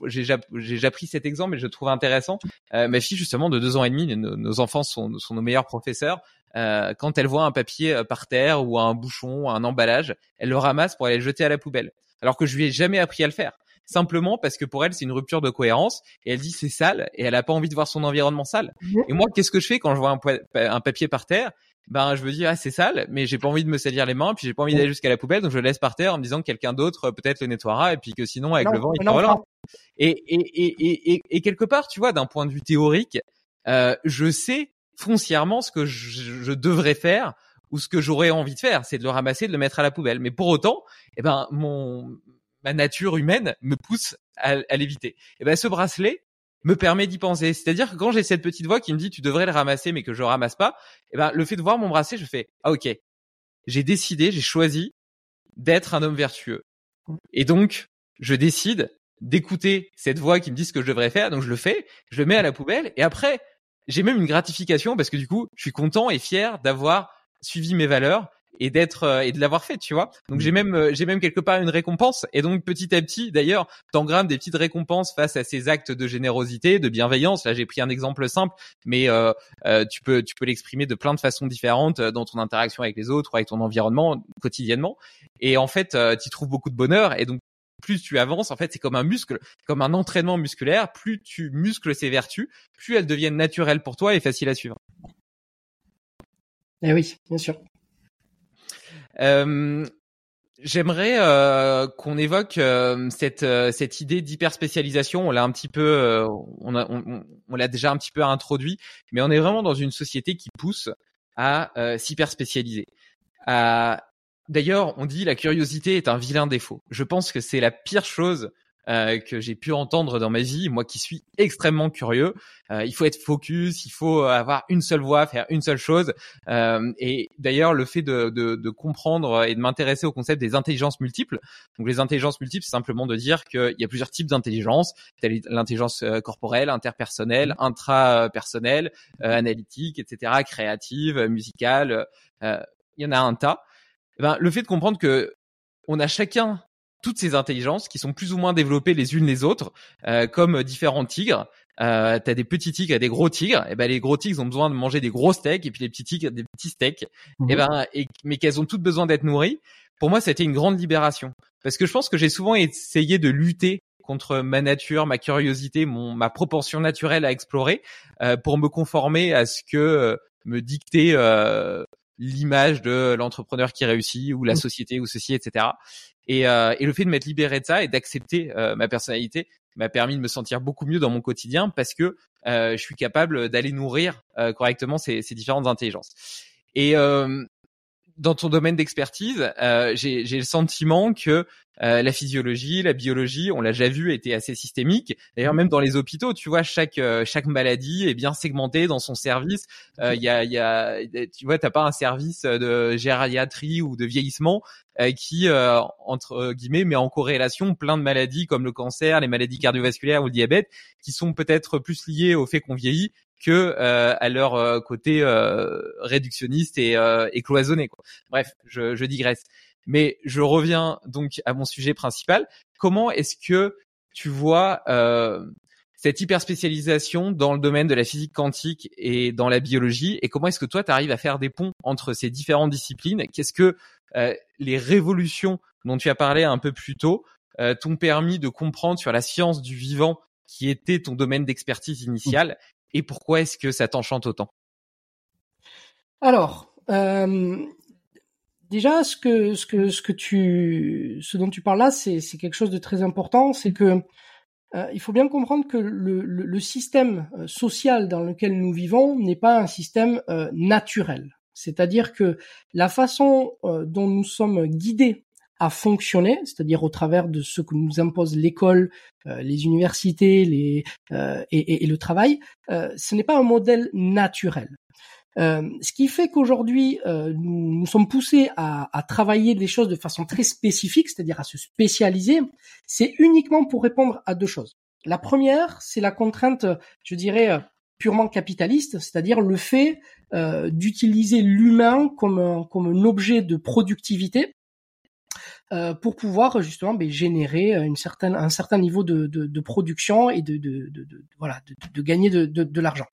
J'ai appris cet exemple et je le trouve intéressant. Euh, ma fille justement de deux ans et demi, nos, nos enfants sont, sont, nos meilleurs professeurs. Euh, quand elle voit un papier par terre ou un bouchon, un emballage, elle le ramasse pour aller le jeter à la poubelle. Alors que je lui ai jamais appris à le faire simplement parce que pour elle c'est une rupture de cohérence et elle dit c'est sale et elle a pas envie de voir son environnement sale. Mhm. Et moi qu'est-ce que je fais quand je vois un, papier par terre? Ben je me dis ah c'est sale mais j'ai pas envie de me salir les mains puis j'ai pas envie d'aller jusqu'à la poubelle donc je le laisse par terre en me disant que quelqu'un d'autre peut-être le nettoiera et puis que sinon avec le vent il non, et, et, et, et, et, quelque part tu vois d'un point de vue théorique euh, je sais foncièrement ce que je, je devrais faire ou ce que j'aurais envie de faire, c'est de le ramasser, de le mettre à la poubelle. Mais pour autant, eh ben mon ma nature humaine me pousse à, l'éviter. Et ben ce bracelet, me permet d'y penser. C'est-à-dire que quand j'ai cette petite voix qui me dit tu devrais le ramasser mais que je ramasse pas, eh ben le fait de voir mon bracelet, je fais ah ok, j'ai décidé, j'ai choisi d'être un homme vertueux. Et donc je décide d'écouter cette voix qui me dit ce que je devrais faire, donc je le fais, je le mets à la poubelle et après j'ai même une gratification parce que du coup je suis content et fier d'avoir suivi mes valeurs et d'être euh, et de l'avoir fait, tu vois. Donc j'ai même euh, j'ai même quelque part une récompense et donc petit à petit d'ailleurs, t'engrammes des petites récompenses face à ces actes de générosité, de bienveillance. Là, j'ai pris un exemple simple, mais euh, tu peux tu peux l'exprimer de plein de façons différentes dans ton interaction avec les autres ou avec ton environnement quotidiennement. Et en fait, tu trouves beaucoup de bonheur et donc plus tu avances, en fait, c'est comme un muscle, comme un entraînement musculaire. Plus tu muscles ces vertus, plus elles deviennent naturelles pour toi et faciles à suivre. Eh oui, bien sûr. Euh, j'aimerais euh, qu'on évoque euh, cette cette idée d'hyperspécialisation. On l'a un petit peu, on, on, l'a déjà un petit peu introduit, mais on est vraiment dans une société qui pousse à s'hyperspécialiser. D'ailleurs, on dit la curiosité est un vilain défaut. Je pense que c'est la pire chose euh, que j'ai pu entendre dans ma vie, moi qui suis extrêmement curieux. Euh, il faut être focus, il faut avoir une seule voix, faire une seule chose. Euh, et d'ailleurs, le fait de, de, de, comprendre et de m'intéresser au concept des intelligences multiples. Donc les intelligences multiples, c'est simplement de dire qu'il y a plusieurs types d'intelligence. L'intelligence euh, corporelle, interpersonnelle, mmh. intrapersonnelle, euh, analytique, etc., créative, musicale. il y en a un tas. Eh ben, le fait de comprendre que on a chacun toutes ces intelligences qui sont plus ou moins développées les unes les autres, euh, comme différents tigres. Euh, t'as des petits tigres et des gros tigres. Et ben les gros tigres ont besoin de manger des gros steaks et puis les petits tigres des petits steaks. Mhm. Et ben et, mais qu'elles ont toutes besoin d'être nourries. Pour moi, c'était une grande libération parce que je pense que j'ai souvent essayé de lutter contre ma nature, ma curiosité, mon ma propension naturelle à explorer euh, pour me conformer à ce que euh, me dictait euh, l'image de l'entrepreneur qui réussit ou la mhm. société ou ceci, etc. Et, euh, et le fait de m'être libéré de ça et d'accepter euh, ma personnalité m'a permis de me sentir beaucoup mieux dans mon quotidien parce que euh, je suis capable d'aller nourrir euh, correctement ces, ces, différentes intelligences. Et euh, dans ton domaine d'expertise, euh, j'ai le sentiment que euh, la physiologie, la biologie, on l'a déjà vu, était assez systémique. D'ailleurs, même dans les hôpitaux, tu vois, chaque euh, chaque maladie est bien segmentée dans son service. Il y a, y a, tu vois, t'as pas un service de gériatrie ou de vieillissement qui, entre guillemets, met en corrélation plein de maladies comme le cancer, les maladies cardiovasculaires ou le diabète, qui sont peut-être plus liées au fait qu'on vieillit que euh, à leur euh, côté euh, réductionniste et, et cloisonné. Quoi. Bref, je, je digresse. Mais je reviens donc à mon sujet principal. Comment est-ce que tu vois cette hyper spécialisation dans le domaine de la physique quantique et dans la biologie? Et comment est-ce que toi tu arrives à faire des ponts entre ces différentes disciplines? Qu'est-ce que les révolutions dont tu as parlé un peu plus tôt t'ont permis de comprendre sur la science du vivant qui était ton domaine d'expertise initial et pourquoi est-ce que ça t'enchante autant? Alors, euh, déjà, ce que ce que ce que tu ce dont tu parles là, c'est quelque chose de très important, c'est que euh, il faut bien comprendre que le, le, système euh, social dans lequel nous vivons n'est pas un système naturel. C'est-à-dire que la façon dont nous sommes guidés à fonctionner, c'est-à-dire au travers de ce que nous impose l'école, euh, les universités, les, euh, et, et, le travail, euh, ce n'est pas un modèle naturel. ce qui fait qu'aujourd'hui, nous, nous, sommes poussés à, à, travailler des choses de façon très spécifique, c'est-à-dire à se spécialiser, c'est uniquement pour répondre à deux choses. La première, c'est la contrainte, je dirais, purement capitaliste, c'est-à-dire le fait d'utiliser l'humain comme comme un objet de productivité euh, pour pouvoir justement ben, générer une certaine, un certain niveau de, de, de production et de, de, voilà de, gagner de, l'argent.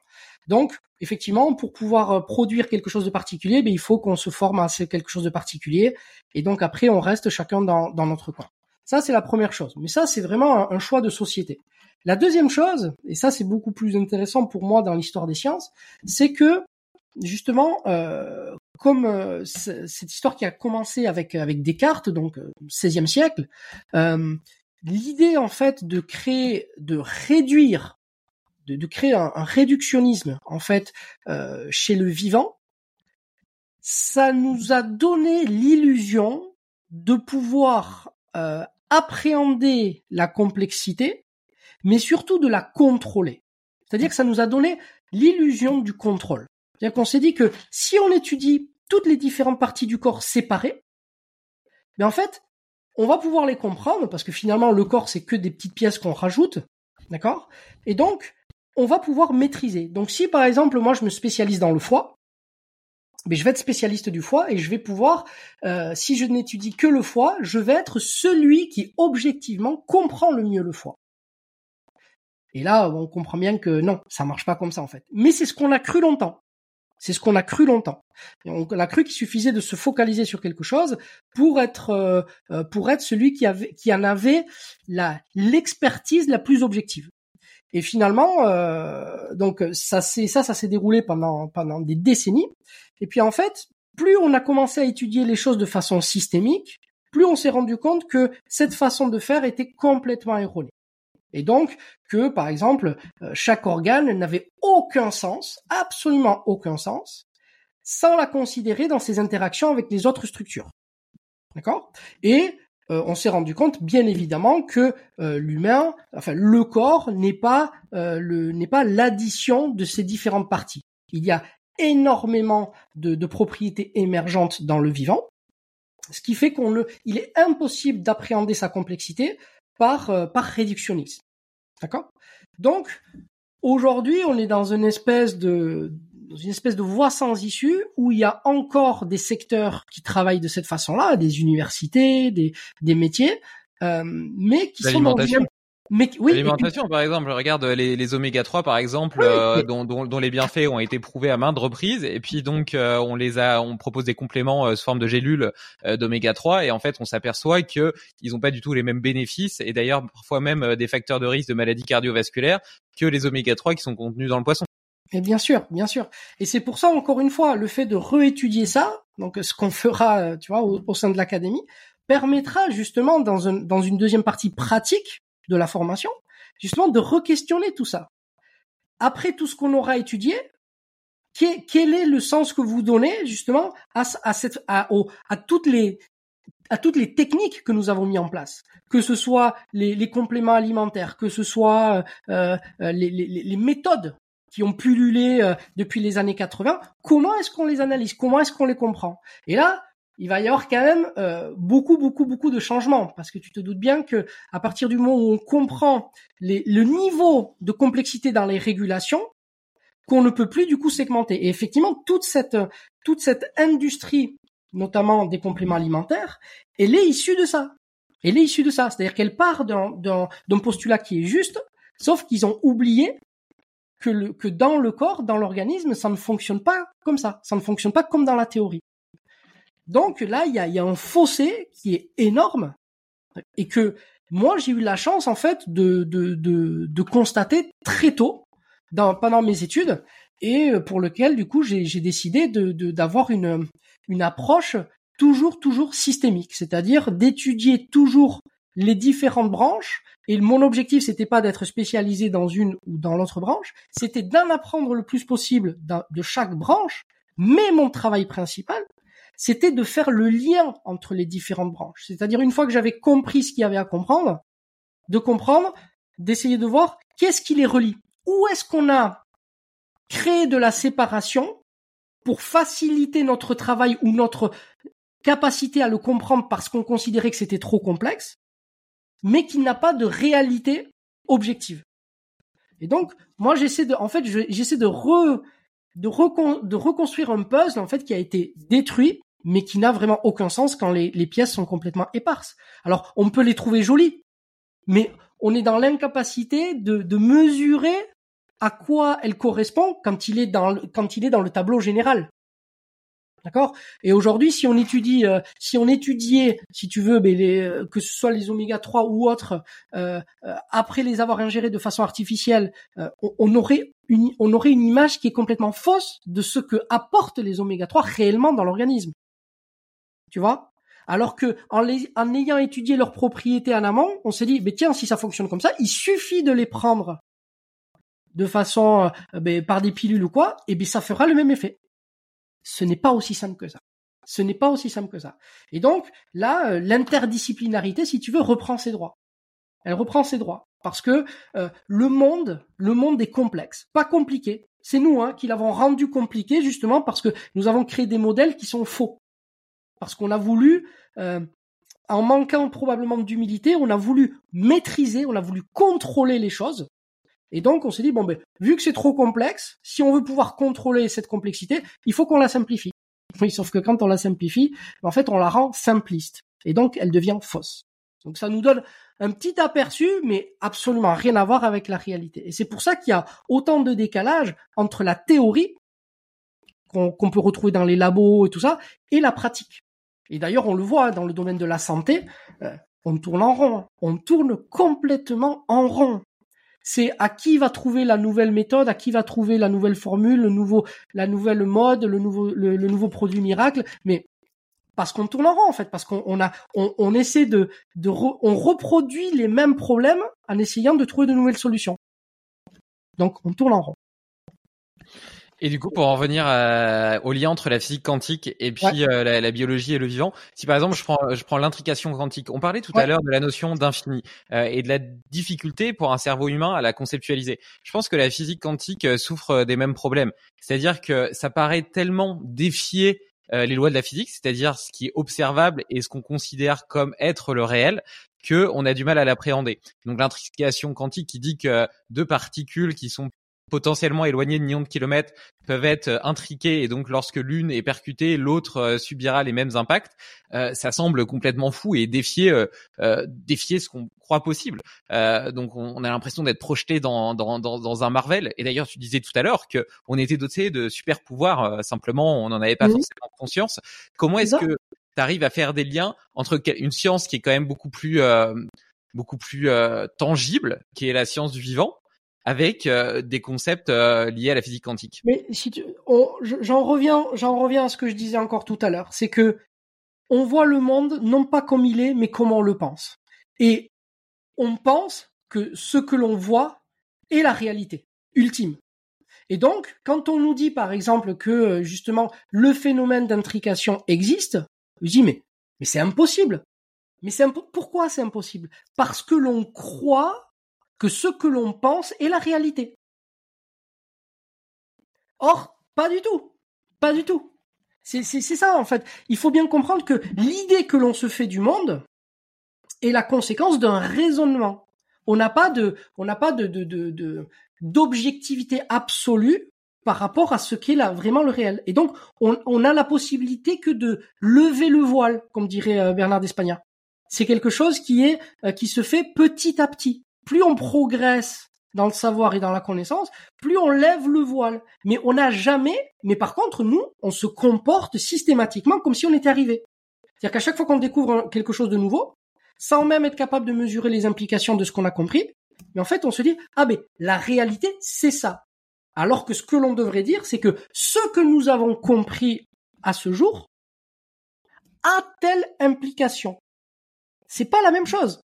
Donc effectivement, pour pouvoir euh, produire quelque chose de particulier, ben, il faut qu'on se forme à quelque chose de particulier et donc après on reste chacun dans, dans notre coin. Ça c'est la première chose. Mais ça c'est vraiment un, choix de société. La deuxième chose, et ça c'est beaucoup plus intéressant pour moi dans l'histoire des sciences, c'est que justement, euh, comme euh, cette histoire qui a commencé avec avec Descartes, donc 16e euh, siècle, euh, l'idée en fait de créer, de réduire, de, de créer un, réductionnisme en fait chez le vivant, ça nous a donné l'illusion de pouvoir appréhender la complexité mais surtout de la contrôler. C'est-à-dire que ça nous a donné l'illusion du contrôle. C'est-à-dire qu'on s'est dit que si on étudie toutes les différentes parties du corps séparées, mais en fait, on va pouvoir les comprendre parce que finalement le corps c'est que des petites pièces qu'on rajoute, d'accord? Et donc on va pouvoir maîtriser. Donc si par exemple moi je me spécialise dans le foie, mais je vais être spécialiste du foie et je vais pouvoir, euh, si je n'étudie que le foie, je vais être celui qui objectivement comprend le mieux le foie. Et là, on comprend bien que non, ça marche pas comme ça en fait. Mais c'est ce qu'on a cru longtemps. C'est ce qu'on a cru longtemps. on a cru qu'il suffisait de se focaliser sur quelque chose pour être euh, euh, pour être celui qui avait qui en avait la l'expertise la plus objective. Et finalement, euh, donc ça c'est ça ça s'est déroulé pendant pendant des décennies. Et puis en fait, plus on a commencé à étudier les choses de façon systémique, plus on s'est rendu compte que cette façon de faire était complètement erronée. Et donc que, par exemple, euh, chaque organe n'avait aucun sens, absolument aucun sens, sans la considérer dans ses interactions avec les autres structures. D'accord? Et euh, on s'est rendu compte, bien évidemment, que euh, l'humain, enfin le corps, n'est pas le n'est pas l'addition de ces différentes parties. Il y a énormément de, de propriétés émergentes dans le vivant, ce qui fait qu'on le, il est impossible d'appréhender sa complexité par, euh, par réductionnisme. D'accord? Donc, aujourd'hui, on est dans une espèce de dans une espèce de voie sans issue où il y a encore des secteurs qui travaillent de cette façon-là, des universités, des, des métiers, euh, mais qui sont dans une, mais oui, l'alimentation, par exemple, regarde les, les oméga 3 par exemple, euh, dont, dont, dont, les bienfaits ont été prouvés à maintes reprises, et puis donc euh, on les a, on propose des compléments euh, sous forme de gélules d'oméga 3, et en fait on s'aperçoit que ils ont pas du tout les mêmes bénéfices, et d'ailleurs parfois même des facteurs de risque de maladies cardiovasculaires que les oméga 3 qui sont contenus dans le poisson. Et bien sûr, bien sûr. Et c'est pour ça, encore une fois, le fait de réétudier ça, donc ce qu'on fera, tu vois, au, au sein de l'académie, permettra justement dans, un, dans une deuxième partie pratique de la formation, justement de re-questionner tout ça. Après tout ce qu'on aura étudié, quel est le sens que vous donnez justement à, toutes les techniques que nous avons mis en place, que ce soit les, compléments alimentaires, que ce soit euh, euh, les, les, méthodes qui ont pullulé euh, depuis les années 80, comment est-ce qu'on les analyse, comment est-ce qu'on les comprend? Et là, il va y avoir quand même euh, beaucoup, beaucoup, beaucoup de changements parce que tu te doutes bien que à partir du moment où on comprend le niveau de complexité dans les régulations, qu'on ne peut plus du coup segmenter. Et effectivement, toute cette toute cette industrie, notamment des compléments alimentaires, elle est issue de ça. Elle est issue de ça, c'est-à-dire qu'elle part d'un postulat qui est juste, sauf qu'ils ont oublié que, le, que dans le corps, dans l'organisme, ça ne fonctionne pas comme ça. Ça ne fonctionne pas comme dans la théorie. Donc là, il y a, un fossé qui est énorme et que moi, j'ai eu la chance en fait de, de, de, constater très tôt dans, pendant mes études et pour lequel du coup j'ai décidé de d'avoir une, une approche toujours toujours systémique, c'est-à-dire d'étudier toujours les différentes branches et mon objectif c'était pas d'être spécialisé dans une ou dans l'autre branche, c'était d'en apprendre le plus possible de chaque branche, mais mon travail principal c'était de faire le lien entre les différentes branches. C'est-à-dire une fois que j'avais compris ce qu'il y avait à comprendre, de comprendre, d'essayer de voir qu'est-ce qui les relie. Où est-ce qu'on a créé de la séparation pour faciliter notre travail ou notre capacité à le comprendre parce qu'on considérait que c'était trop complexe, mais qu'il n'a pas de réalité objective. Et donc, moi, j'essaie de, en fait, j'essaie de de, de reconstruire un puzzle, en fait, qui a été détruit mais qui n'a vraiment aucun sens quand les, pièces sont complètement éparses. Alors, on peut les trouver jolies, mais on est dans l'incapacité de, mesurer à quoi elles correspondent quand il est dans le, quand il est dans le tableau général. D'accord? Et aujourd'hui, si on étudie, euh, si on étudiait, si tu veux, ben, euh, que ce soit les oméga 3 ou autres, euh, après les avoir ingérés de façon artificielle, on, aurait une, on aurait une image qui est complètement fausse de ce que apportent les oméga 3 réellement dans l'organisme tu vois? Alors que en, ayant étudié leurs propriétés en amont, on s'est dit, mais tiens, si ça fonctionne comme ça, il suffit de les prendre de façon euh, ben, par des pilules ou quoi, et bien ça fera le même effet. Ce n'est pas aussi simple que ça. Ce n'est pas aussi simple que ça. Et donc là, euh, l'interdisciplinarité, si tu veux, reprend ses droits. Elle reprend ses droits parce que euh, le monde, le monde est complexe, pas compliqué. C'est nous hein, qui l'avons rendu compliqué justement parce que nous avons créé des modèles qui sont faux. Parce qu'on a voulu, euh, en manquant probablement d'humilité, on a voulu maîtriser, on a voulu contrôler les choses. Et donc on s'est dit bon ben vu que c'est trop complexe, si on veut pouvoir contrôler cette complexité, il faut qu'on la simplifie. <laughs> Oui, sauf que quand on la simplifie, en fait on la rend simpliste et donc elle devient fausse. Donc ça nous donne un petit aperçu, mais absolument rien à voir avec la réalité. Et c'est pour ça qu'il y a autant de décalage entre la théorie qu'on peut retrouver dans les labos et tout ça, et la pratique. Et d'ailleurs, on le voit dans le domaine de la santé, euh, on tourne en rond, hein. on tourne complètement en rond. C'est à qui va trouver la nouvelle méthode, à qui va trouver la nouvelle formule, le nouveau, la nouvelle mode, le nouveau, le nouveau produit miracle. Mais parce qu'on tourne en rond en fait, parce qu'on a, on, essaie de, de on reproduit les mêmes problèmes en essayant de trouver de nouvelles solutions. Donc on tourne en rond. Et du coup, pour en revenir au lien entre la physique quantique et puis euh, la, biologie et le vivant, si par exemple je prends, je prends l'intrication quantique, on parlait tout à l'heure de la notion d'infini euh, et de la difficulté pour un cerveau humain à la conceptualiser. Je pense que la physique quantique euh, souffre des mêmes problèmes, c'est-à-dire que ça paraît tellement défier euh, les lois de la physique, c'est-à-dire ce qui est observable et ce qu'on considère comme être le réel, que on a du mal à l'appréhender. Donc l'intrication quantique qui dit que deux particules qui sont potentiellement éloignées de millions de kilomètres peuvent être euh, intriquées et donc lorsque l'une est percutée, l'autre euh, subira les mêmes impacts. Euh, ça semble complètement fou et défier défier ce qu'on croit possible. donc on, a l'impression d'être projeté dans, dans, dans, dans, un Marvel. Et d'ailleurs, tu disais tout à l'heure que on était doté de super pouvoirs. simplement, on n'en avait pas forcément conscience. Comment est-ce que tu arrives à faire des liens entre une science qui est quand même beaucoup plus beaucoup plus tangible, qui est la science du vivant, avec euh, des concepts euh, liés à la physique quantique. Mais si j'en reviens, j'en reviens à ce que je disais encore tout à l'heure, c'est que on voit le monde non pas comme il est, mais comme on le pense. Et on pense que ce que l'on voit est la réalité ultime. Et donc, quand on nous dit par exemple que euh, justement le phénomène d'intrication existe, je dis mais mais c'est impossible. Mais c'est pourquoi c'est impossible? Parce que l'on croit que ce que l'on pense est la réalité. Or, pas du tout. Pas du tout. C'est ça, en fait. Il faut bien comprendre que l'idée que l'on se fait du monde est la conséquence d'un raisonnement. On n'a pas de, on n'a pas de, de, d'objectivité absolue par rapport à ce qu'est là vraiment le réel. Et donc, on, on, a la possibilité que de lever le voile, comme dirait euh, Bernard d'Espagna. C'est quelque chose qui est, euh, qui se fait petit à petit plus on progresse dans le savoir et dans la connaissance, plus on lève le voile. Mais on n'a jamais, mais par contre, nous, on se comporte systématiquement comme si on était arrivé. C'est-à-dire qu'à chaque fois qu'on découvre quelque chose de nouveau, sans même être capable de mesurer les implications de ce qu'on a compris, mais en fait, on se dit, ah ben, la réalité, c'est ça. Alors que ce que l'on devrait dire, c'est que ce que nous avons compris à ce jour a telle implication. C'est pas la même chose.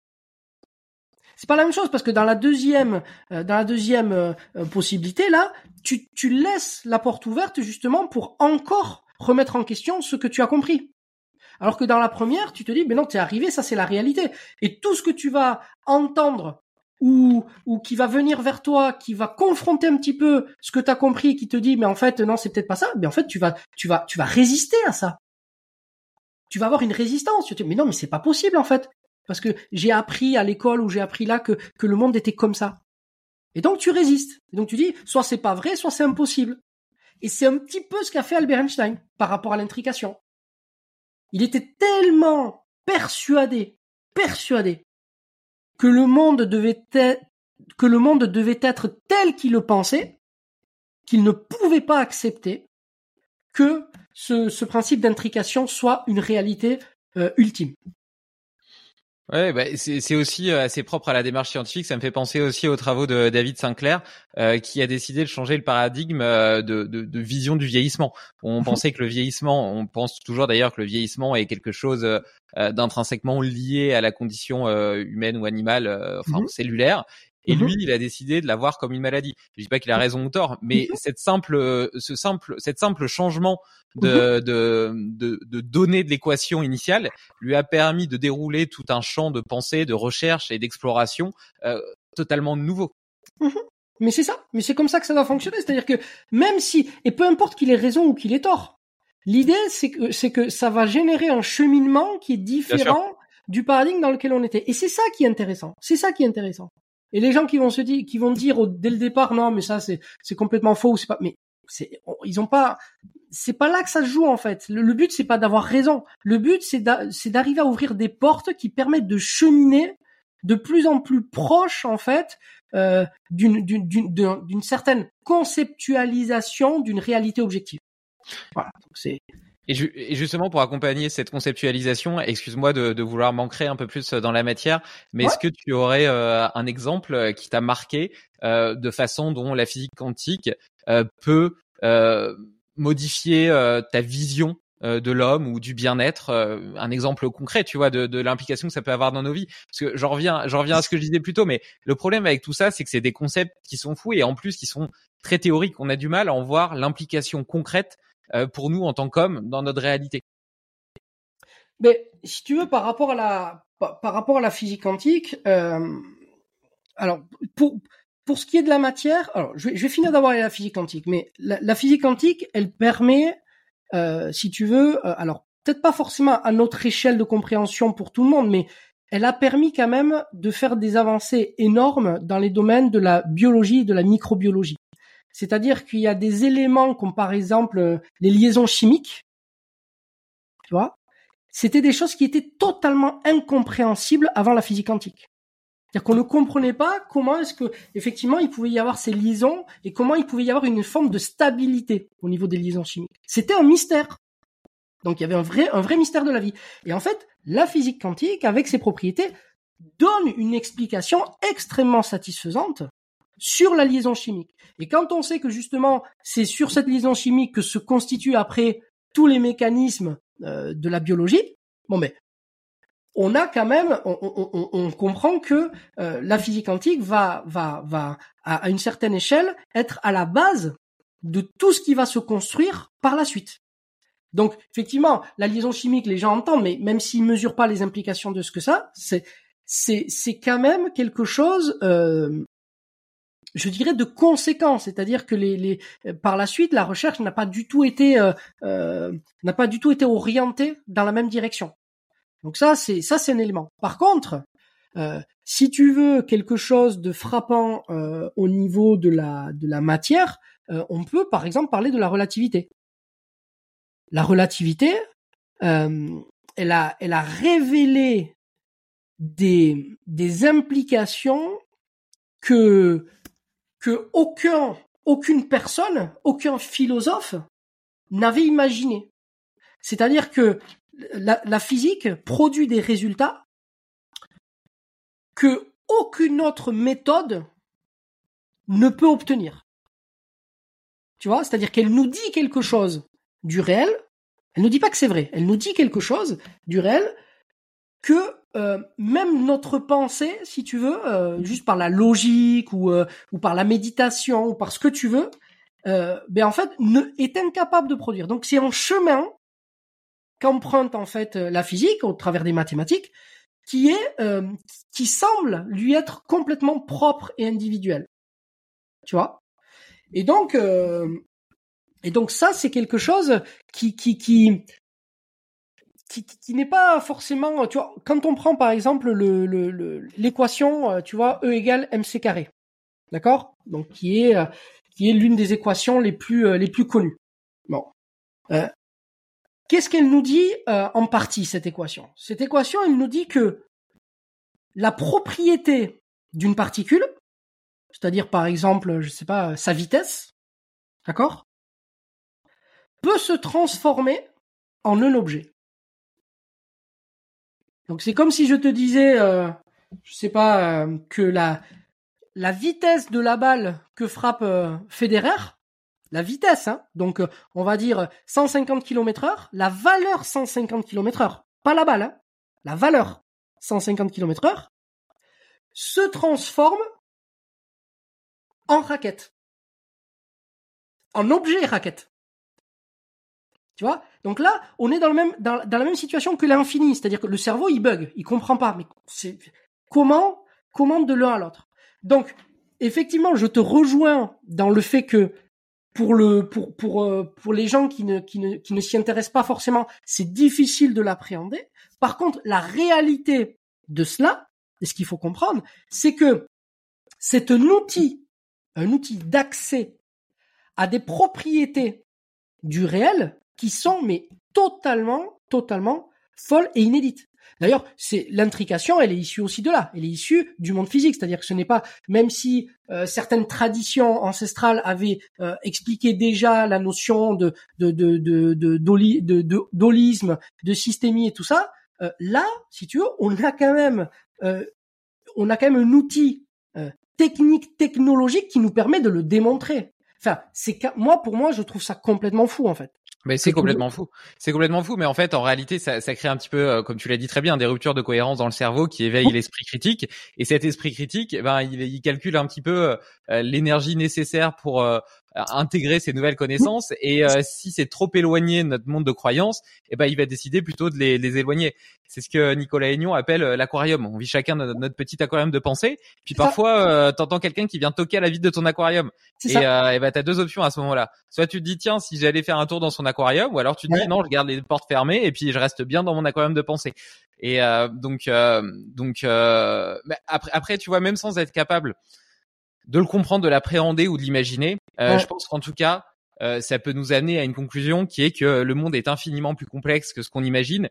C'est pas la même chose parce que dans la deuxième, euh, dans la deuxième euh, euh, possibilité là, tu, laisses la porte ouverte justement pour encore remettre en question ce que tu as compris. Alors que dans la première, tu te dis, mais non, t'es arrivé, ça c'est la réalité. Et tout ce que tu vas entendre ou, ou qui va venir vers toi, qui va confronter un petit peu ce que tu compris, qui te dit, mais en fait, non, c'est peut-être pas ça, mais en fait, tu vas, tu vas, tu vas résister à ça. Tu vas avoir une résistance. Tu te dis, mais non, mais c'est pas possible, en fait. Parce que j'ai appris à l'école ou j'ai appris là que, que le monde était comme ça. Et donc tu résistes. Et donc tu dis, soit c'est pas vrai, soit c'est impossible. Et c'est un petit peu ce qu'a fait Albert Einstein par rapport à l'intrication. Il était tellement persuadé, persuadé que le monde devait être, que le monde devait être tel qu'il le pensait, qu'il ne pouvait pas accepter que ce, principe d'intrication soit une réalité euh, ultime. Ouais, bah, c'est aussi euh, assez propre à la démarche scientifique. Ça me fait penser aussi aux travaux de David Sinclair, euh, qui a décidé de changer le paradigme euh, de, de, de, vision du vieillissement. On <laughs> pensait que le vieillissement, on pense toujours d'ailleurs que le vieillissement est quelque chose d'intrinsèquement lié à la condition humaine ou animale, enfin mhm. cellulaire. Et mhm. lui, il a décidé de l'avoir comme une maladie. Je dis pas qu'il a raison ou tort, mais mhm. cette simple, ce simple, cette simple changement de, mhm. de, de, de données de l'équation initiale lui a permis de dérouler tout un champ de pensée, de recherche et d'exploration euh, totalement nouveau. Mais c'est ça. Mais c'est comme ça que ça va fonctionner. C'est-à-dire que même si, et peu importe qu'il ait raison ou qu'il ait tort, l'idée c'est que c'est que ça va générer un cheminement qui est différent du paradigme dans lequel on était. Et c'est ça qui est intéressant. C'est ça qui est intéressant. Et les gens qui vont se dire, qui vont dire dès le départ, non, mais ça c'est c'est complètement faux, c'est pas, mais c'est, ils ont pas, c'est pas là que ça se joue en fait. Le, but c'est pas d'avoir raison. Le but c'est d'arriver à ouvrir des portes qui permettent de cheminer de plus en plus proche en fait euh, d'une d'une certaine conceptualisation d'une réalité objective. Voilà, c'est et, justement, pour accompagner cette conceptualisation, excuse-moi de, de, vouloir m'ancrer un peu plus dans la matière, mais est-ce que tu aurais euh, un exemple qui t'a marqué euh, de façon dont la physique quantique euh, peut modifier ta vision de l'homme ou du bien-être un exemple concret tu vois de, de l'implication que ça peut avoir dans nos vies? Parce que j'en reviens j'en reviens à ce que je disais plus tôt mais le problème avec tout ça c'est que c'est des concepts qui sont fous et en plus qui sont très théoriques. On a du mal à en voir l'implication concrète euh, pour nous en tant qu'hommes dans notre réalité. Mais si tu veux, par rapport à la par rapport à la physique quantique, euh, alors pour pour ce qui est de la matière, alors je vais, je vais finir d'avoir la physique quantique, mais la, physique quantique, elle permet, euh, si tu veux, euh, alors peut-être pas forcément à notre échelle de compréhension pour tout le monde, mais elle a permis quand même de faire des avancées énormes dans les domaines de la biologie et de la microbiologie. C'est-à-dire qu'il y a des éléments comme par exemple les liaisons chimiques, tu vois, c'était des choses qui étaient totalement incompréhensibles avant la physique quantique. C'est-à-dire qu'on ne comprenait pas comment est-ce que effectivement il pouvait y avoir ces liaisons et comment il pouvait y avoir une forme de stabilité au niveau des liaisons chimiques. C'était un mystère. Donc il y avait un vrai un vrai mystère de la vie. Et en fait, la physique quantique avec ses propriétés donne une explication extrêmement satisfaisante sur la liaison chimique. Et quand on sait que justement c'est sur cette liaison chimique que se constituent après tous les mécanismes euh, de la biologie, bon ben on a quand même, on, comprend que euh, la physique quantique va, va, va à, une certaine échelle être à la base de tout ce qui va se construire par la suite. Donc effectivement, la liaison chimique, les gens entendent, mais même s'ils mesurent pas les implications de ce que ça, c'est c'est c'est quand même quelque chose euh, je dirais de conséquences, c'est-à-dire que les, les, par la suite la recherche n'a pas du tout été euh, euh, n'a pas du tout été orientée dans la même direction. Donc ça c'est ça c'est un élément. Par contre, euh, si tu veux quelque chose de frappant euh, au niveau de la de la matière, euh, on peut par exemple parler de la relativité. La relativité, elle a elle a révélé des des implications que que aucun, aucune personne, aucun philosophe n'avait imaginé. C'est-à-dire que la, physique produit des résultats que aucune autre méthode ne peut obtenir. Tu vois, c'est-à-dire qu'elle nous dit quelque chose du réel, elle nous dit pas que c'est vrai, elle nous dit quelque chose du réel que euh, même notre pensée, si tu veux, euh, juste par la logique ou, euh, ou par la méditation ou par ce que tu veux, ben en fait ne, est incapable de produire. Donc c'est un chemin qu'emprunte en fait la physique au travers des mathématiques, qui est qui semble lui être complètement propre et individuel. Tu vois? Et donc et donc ça c'est quelque chose qui qui qui qui, qui n'est pas forcément, tu vois, quand on prend par exemple le, l'équation, le, tu vois, E égale mc carré, d'accord? Donc qui est euh, qui est l'une des équations les plus euh, les plus connues. Bon, euh, qu'est-ce qu'elle nous dit en partie cette équation? Cette équation, elle nous dit que la propriété d'une particule, c'est-à-dire par exemple, je sais pas, sa vitesse, d'accord, peut se transformer en un objet. Donc c'est comme si je te disais, euh, je sais pas, euh, que la la vitesse de la balle que frappe euh, Federer, la vitesse, hein, donc euh, on va dire 150 km heure, la valeur 150 km heure, pas la balle, hein, la valeur 150 km heure, se transforme en raquette. En objet raquette. Tu vois? Donc là, on est dans, le même, dans, dans la même situation que l'infini, c'est-à-dire que le cerveau, il bug, il comprend pas. Mais c'est comment, comment de l'un à l'autre? Donc, effectivement, je te rejoins dans le fait que pour le pour pour euh, pour les gens qui ne qui ne qui ne s'y intéressent pas forcément, c'est difficile de l'appréhender. Par contre, la réalité de cela, et ce qu'il faut comprendre, c'est que c'est un outil, un outil d'accès à des propriétés du réel qui sont mais totalement totalement folles et inédites. D'ailleurs, c'est l'intrication, elle est issue aussi de là. Elle est issue du monde physique, c'est-à-dire que ce n'est pas, même si euh, certaines traditions ancestrales avaient euh, expliqué déjà la notion de de de de d'holisme, de systémie et tout ça, euh, là, si tu veux, on a quand même on a quand même un outil technique, technologique qui nous permet de le démontrer. Enfin, c'est moi pour moi, je trouve ça complètement fou en fait. Mais c'est complètement fou. C'est complètement fou, mais en fait, en réalité, ça, ça crée un petit peu, euh, comme tu l'as dit très bien, des ruptures de cohérence dans le cerveau qui éveillent l'esprit critique. Et cet esprit critique, eh ben, il, il, calcule un petit peu euh, l'énergie nécessaire pour euh, intégrer ces nouvelles connaissances. Et si c'est trop éloigné de notre monde de croyances, eh ben, il va décider plutôt de les, les éloigner. C'est ce que Nicolas Aignon appelle l'aquarium. On vit chacun notre, notre, petit aquarium de pensée. Puis parfois, t'entends quelqu'un qui vient toquer à la vitre de ton aquarium. Et, euh, et ben, t'as deux options à ce moment-là. Soit tu te dis tiens, si j'allais faire un tour dans son aquarium, ou alors tu te dis non, je garde les portes fermées et puis je reste bien dans mon aquarium de pensée. Et euh, donc, euh, donc euh, après, après, tu vois, même sans être capable de le comprendre, de l'appréhender ou de l'imaginer, euh, je pense qu'en tout cas, euh, ça peut nous amener à une conclusion qui est que le monde est infiniment plus complexe que ce qu'on imagine.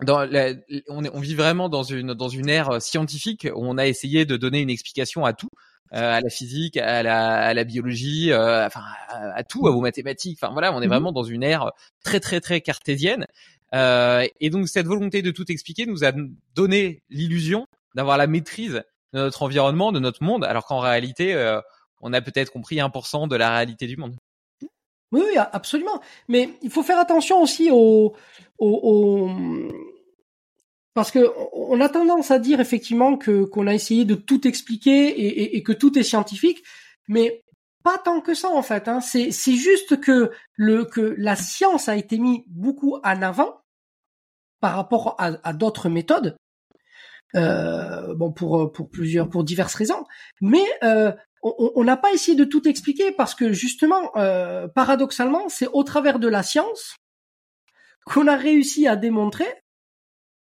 Dans la, on, est, on, vit vraiment dans une dans une ère scientifique où on a essayé de donner une explication à tout. Euh, à la physique, à la, à la biologie, euh, enfin à, tout, à vos mathématiques. Enfin voilà, on est mhm. vraiment dans une ère très très très cartésienne. Euh, et donc cette volonté de tout expliquer nous a donné l'illusion d'avoir la maîtrise de notre environnement, de notre monde, alors qu'en réalité, on a peut-être compris 1% de la réalité du monde. Oui, oui, absolument. Mais il faut faire attention aussi aux, aux, parce que on a tendance à dire effectivement que qu'on a essayé de tout expliquer et, et, que tout est scientifique, mais pas tant que ça en fait. Hein. C'est c'est juste que le que la science a été mis beaucoup en avant par rapport à, à d'autres méthodes. Euh, bon pour pour plusieurs pour diverses raisons, mais euh, on n'a pas essayé de tout expliquer parce que justement, euh, paradoxalement, c'est au travers de la science qu'on a réussi à démontrer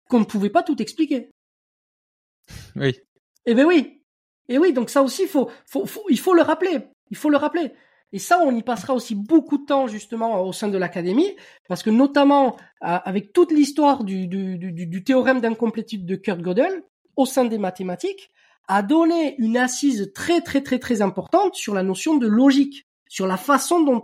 qu'on ne pouvait pas tout expliquer. Oui. Eh ben oui. Et oui, donc ça aussi, faut, faut, il faut le rappeler. Il faut le rappeler. Et ça, on y passera aussi beaucoup de temps justement au sein de l'académie, parce que notamment avec toute l'histoire du, du, du, du, théorème d'incomplétude de Kurt Gödel au sein des mathématiques, a donné une assise très très très très importante sur la notion de logique, sur la façon dont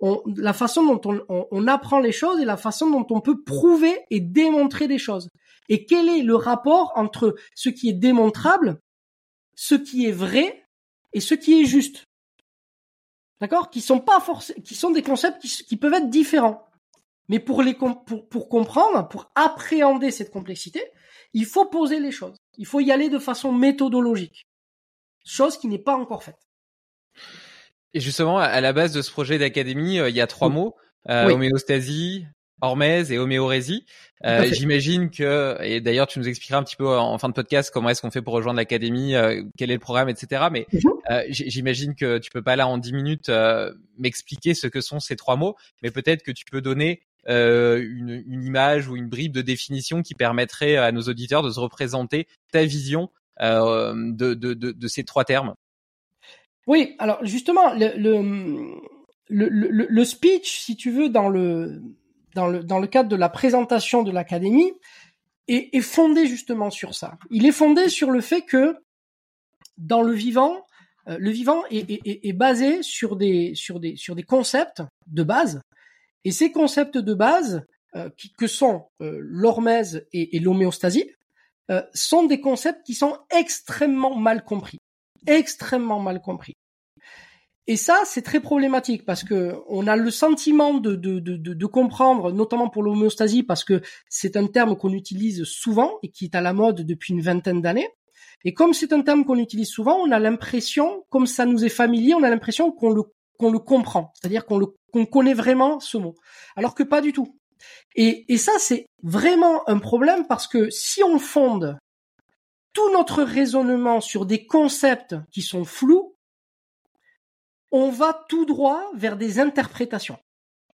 on, apprend les choses et la façon dont on peut prouver et démontrer des choses. Et quel est le rapport entre ce qui est démontrable, ce qui est vrai et ce qui est juste? D'accord? Qui sont des concepts qui, peuvent être différents. Mais pour les pour, pour comprendre, pour appréhender cette complexité, il faut poser les choses. Il faut y aller de façon méthodologique. Chose qui n'est pas encore faite. Et justement, à la base de ce projet d'académie, euh, il y a trois mots euh, homéostasie, hormèse et homéorésie. Euh, J'imagine que, et d'ailleurs, tu nous expliqueras un petit peu en fin de podcast comment est-ce qu'on fait pour rejoindre l'académie, euh, quel est le programme, etc. Mais mhm. euh, j'imagine que tu peux pas là en dix minutes m'expliquer ce que sont ces trois mots, mais peut-être que tu peux donner une, une, image ou une bribe de définition qui permettrait à nos auditeurs de se représenter ta vision de, de, de, de ces trois termes. Oui, alors justement, le, le, le, speech, si tu veux, dans le, dans le, dans le cadre de la présentation de l'académie, est, est fondé justement sur ça. Il est fondé sur le fait que dans le vivant, euh, le vivant est, est, est, basé sur des, sur, des, sur des concepts de base. Et ces concepts de base, euh, que sont euh, l'hormèse et, et l'homéostasie, euh, sont des concepts qui sont extrêmement mal compris extrêmement mal compris. Et ça, c'est très problématique parce que on a le sentiment de, de, de, de comprendre, notamment pour l'homéostasie, parce que c'est un terme qu'on utilise souvent et qui est à la mode depuis une vingtaine d'années. Et comme c'est un terme qu'on utilise souvent, on a l'impression, comme ça nous est familier, on a l'impression qu'on le qu'on le comprend, c'est-à-dire qu'on le qu'on connaît vraiment ce mot, alors que pas du tout. Et, et ça, c'est vraiment un problème parce que si on fonde tout notre raisonnement sur des concepts qui sont flous, on va tout droit vers des interprétations.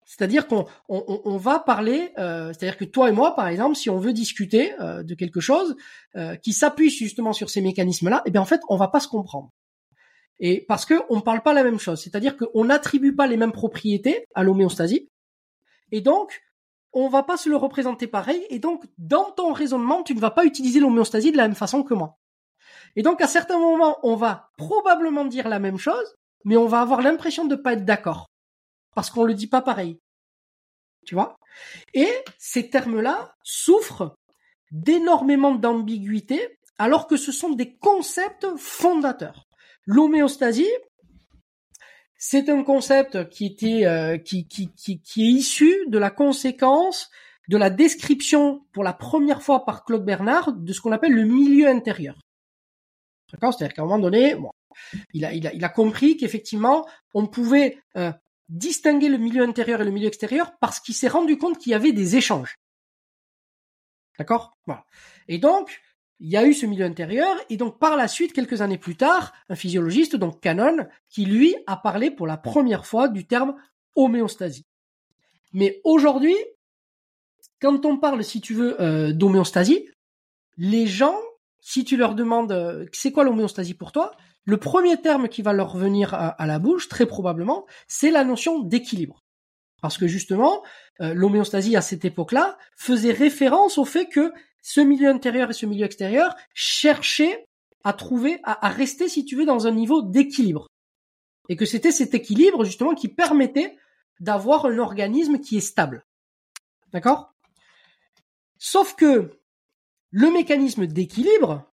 C'est-à-dire qu'on on, va parler, euh, c'est-à-dire que toi et moi, par exemple, si on veut discuter euh, de quelque chose euh, qui s'appuie justement sur ces mécanismes-là, eh bien en fait, on va pas se comprendre. Et parce que on parle pas la même chose, c'est-à-dire qu'on n'attribue pas les mêmes propriétés à l'homéostasie, et donc on va pas se le représenter pareil, et donc dans ton raisonnement, tu ne vas pas utiliser l'homéostasie de la même façon que moi. Et donc à certains moments, on va probablement dire la même chose, mais on va avoir l'impression de pas être d'accord parce qu'on le dit pas pareil. Tu vois? Et ces termes-là souffrent d'énormément d'ambiguïté alors que ce sont des concepts fondateurs. L'homéostasie, c'est un concept euh, qui, est issu de la conséquence de la description pour la première fois par Claude Bernard de ce qu'on appelle le milieu intérieur. D'accord? C'est-à-dire qu'à un moment donné, il a compris qu'effectivement, on pouvait euh, distinguer le milieu intérieur et le milieu extérieur parce qu'il s'est rendu compte qu'il y avait des échanges. D'accord? Voilà. Et donc, il y a eu ce milieu intérieur, et donc par la suite, quelques années plus tard, un physiologiste, donc Cannon, qui lui a parlé pour la première fois du terme homéostasie. Mais aujourd'hui, quand on parle, si tu veux, euh, d'homéostasie, les gens, si tu leur demandes euh, c'est quoi l'homéostasie pour toi, le premier terme qui va leur revenir à, la bouche, très probablement, c'est la notion d'équilibre. Parce que justement, euh, l'homéostasie à cette époque-là faisait référence au fait que ce milieu intérieur et ce milieu extérieur cherchaient à trouver, à, rester, si tu veux, dans un niveau d'équilibre. Et que c'était cet équilibre, justement, qui permettait d'avoir un organisme qui est stable. D'accord? Sauf que le mécanisme d'équilibre,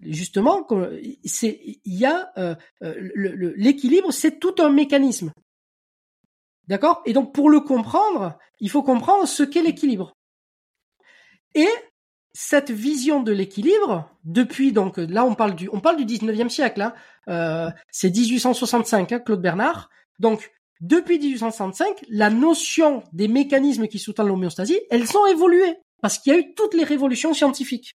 justement, c'est il y a euh, euh, l'équilibre, c'est tout un mécanisme. D'accord? Et donc pour le comprendre, il faut comprendre ce qu'est l'équilibre. Et cette vision de l'équilibre, depuis donc là on parle du on parle du 19e siècle, hein, euh, c'est 1865, hein, Claude Bernard. Donc depuis 1865, la notion des mécanismes qui sous-tendent l'homéostasie, elles ont évolué parce qu'il y a eu toutes les révolutions scientifiques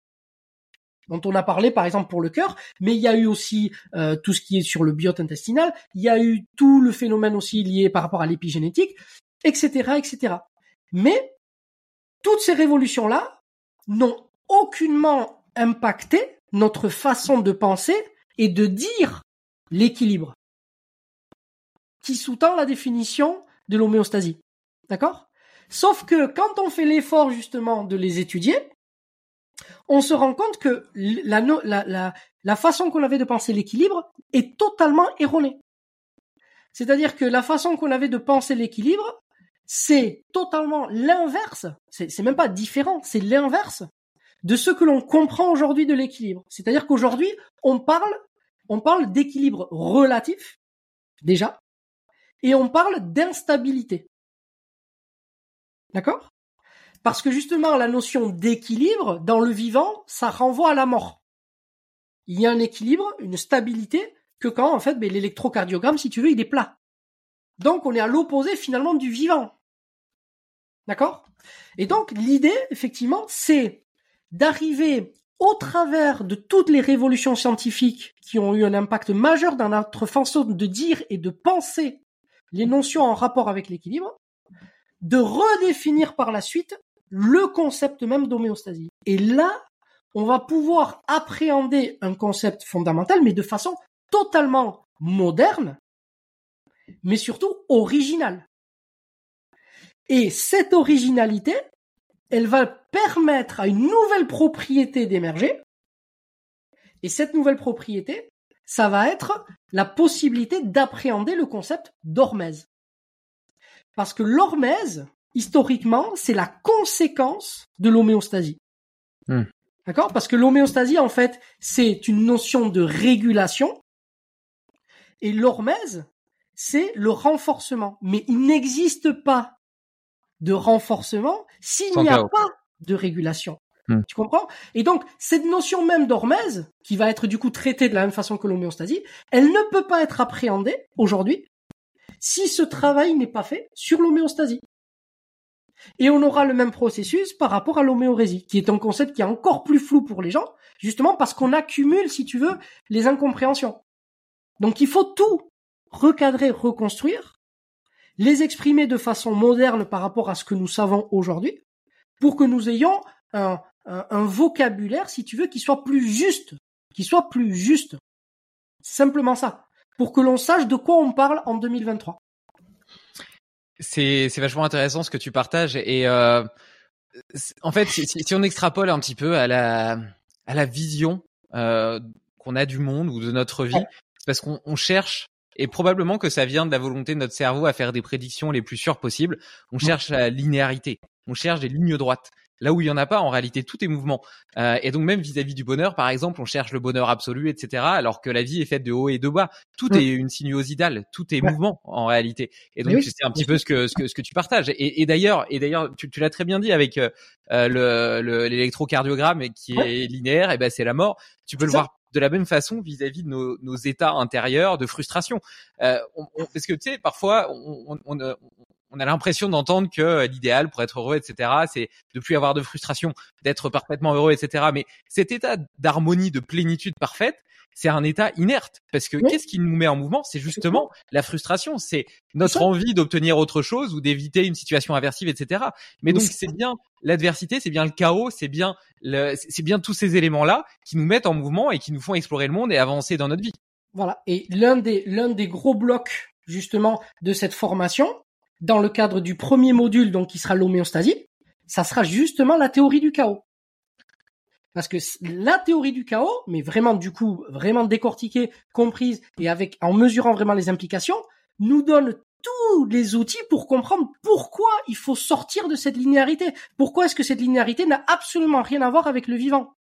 dont on a parlé par exemple pour le cœur, mais il y a eu aussi euh, tout ce qui est sur le biote intestinal, il y a eu tout le phénomène aussi lié par rapport à l'épigénétique, etc., etc. Mais toutes ces révolutions-là n'ont aucunement impacté notre façon de penser et de dire l'équilibre qui sous-tend la définition de l'homéostasie. D'accord? Sauf que quand on fait l'effort justement de les étudier, on se rend compte que la, la, la, façon qu'on avait de penser l'équilibre est totalement erronée. C'est-à-dire que la façon qu'on avait de penser l'équilibre, c'est totalement l'inverse, c'est même pas différent, c'est l'inverse de ce que l'on comprend aujourd'hui de l'équilibre. C'est-à-dire qu'aujourd'hui, on parle, on parle d'équilibre relatif, déjà, et on parle d'instabilité. D'accord? Parce que justement, la notion d'équilibre dans le vivant, ça renvoie à la mort. Il y a un équilibre, une stabilité, que quand, en fait, ben, l'électrocardiogramme, si tu veux, il est plat. Donc, on est à l'opposé, finalement, du vivant. D'accord? Et donc, l'idée, effectivement, c'est d'arriver au travers de toutes les révolutions scientifiques qui ont eu un impact majeur dans notre façon de dire et de penser les notions en rapport avec l'équilibre, de redéfinir par la suite le concept même d'homéostasie. Et là, on va pouvoir appréhender un concept fondamental, mais de façon totalement moderne, mais surtout originale. Et cette originalité, elle va permettre à une nouvelle propriété d'émerger. Et cette nouvelle propriété, ça va être la possibilité d'appréhender le concept d'hormèse. Parce que l'hormèse, historiquement, c'est la conséquence de l'homéostasie. Hmm. D'accord? Parce que l'homéostasie, en fait, c'est une notion de régulation. Et l'hormèse, c'est le renforcement. Mais il n'existe pas de renforcement s'il n'y a pas de régulation. Hmm. Tu comprends? Et donc, cette notion même d'hormèse, qui va être du coup traitée de la même façon que l'homéostasie, elle ne peut pas être appréhendée aujourd'hui si ce travail n'est pas fait sur l'homéostasie. Et on aura le même processus par rapport à l'homéorésie, qui est un concept qui est encore plus flou pour les gens, justement parce qu'on accumule, si tu veux, les incompréhensions. Donc il faut tout recadrer, reconstruire, les exprimer de façon moderne par rapport à ce que nous savons aujourd'hui, pour que nous ayons un, un, vocabulaire, si tu veux, qui soit plus juste, qui soit plus juste. Simplement ça, pour que l'on sache de quoi on parle en 2023. C'est c'est vachement intéressant ce que tu partages et euh, en fait si, si, on extrapole un petit peu à la à la vision euh, qu'on a du monde ou de notre vie, c'est parce qu'on on cherche et probablement que ça vient de la volonté de notre cerveau à faire des prédictions les plus sûres possibles. On cherche la linéarité, on cherche des lignes droites là où il y en a pas, en réalité, tout est mouvement. Euh, et donc même vis-à-vis du bonheur, par exemple, on cherche le bonheur absolu, etc. Alors que la vie est faite de haut et de bas. Tout mm. est une sinuosidale, tout est mouvement en réalité. Et donc c'est un petit peu ce que ce que ce que tu partages. Et, et d'ailleurs, et d'ailleurs, tu, tu l'as très bien dit avec euh, le l'électrocardiogramme qui est linéaire. Et ben c'est la mort. Tu peux le voir de la même façon vis-à-vis de nos, nos, états intérieurs de frustration. Euh, on, parce que tu sais, parfois, on, on, on a l'impression d'entendre que euh, l'idéal pour être heureux, etc., c'est de plus avoir de frustration, d'être parfaitement heureux, etc. Mais cet état d'harmonie, de plénitude parfaite, c'est un état inerte. Parce que qu'est-ce qui nous met en mouvement? C'est justement la frustration. C'est notre envie d'obtenir autre chose ou d'éviter une situation aversive, etc. Mais donc c'est bien l'adversité, c'est bien le chaos, c'est bien c'est bien tous ces éléments-là qui nous mettent en mouvement et qui nous font explorer le monde et avancer dans notre vie. Voilà. Et l'un des l'un des gros blocs justement de cette formation, dans le cadre du premier module, donc qui sera l'homéostasie, ça sera justement la théorie du chaos. Parce que la théorie du chaos, mais vraiment du coup, vraiment décortiquée, comprise et avec en mesurant vraiment les implications, nous donne tous les outils pour comprendre pourquoi il faut sortir de cette linéarité. Pourquoi est-ce que cette linéarité n'a absolument rien à voir avec le vivant?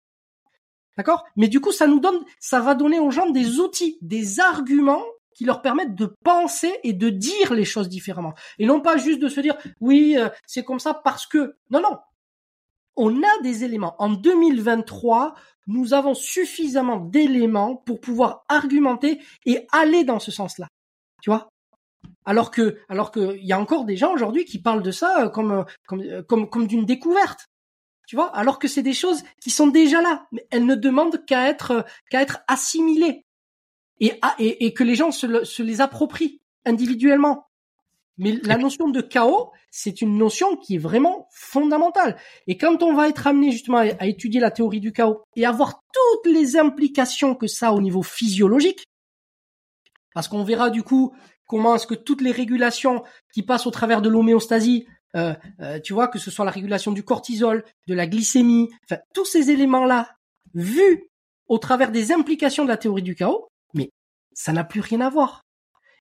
D'accord? Mais du coup, ça nous donne, ça va donner aux gens des outils, des arguments qui leur permettent de penser et de dire les choses différemment. Et non pas juste de se dire oui, euh, c'est comme ça parce que. Non, non. On a des éléments. En 2023, nous avons suffisamment d'éléments pour pouvoir argumenter et aller dans ce sens-là. Tu vois? Alors que, alors que, il y a encore des gens aujourd'hui qui parlent de ça euh, comme, euh, comme, comme, comme d'une découverte. Tu vois, alors que c'est des choses qui sont déjà là, mais elles ne demandent qu'à être, qu'à être assimilées et, et, et que les gens se, les approprient individuellement. Mais la notion de chaos, c'est une notion qui est vraiment fondamentale. Et quand on va être amené justement à, étudier la théorie du chaos et à voir toutes les implications que ça a au niveau physiologique, parce qu'on verra du coup comment est-ce que toutes les régulations qui passent au travers de l'homéostasie, euh, euh, tu vois, que ce soit la régulation du cortisol, de la glycémie, enfin tous ces éléments-là, vus au travers des implications de la théorie du chaos, ça n'a plus rien à voir.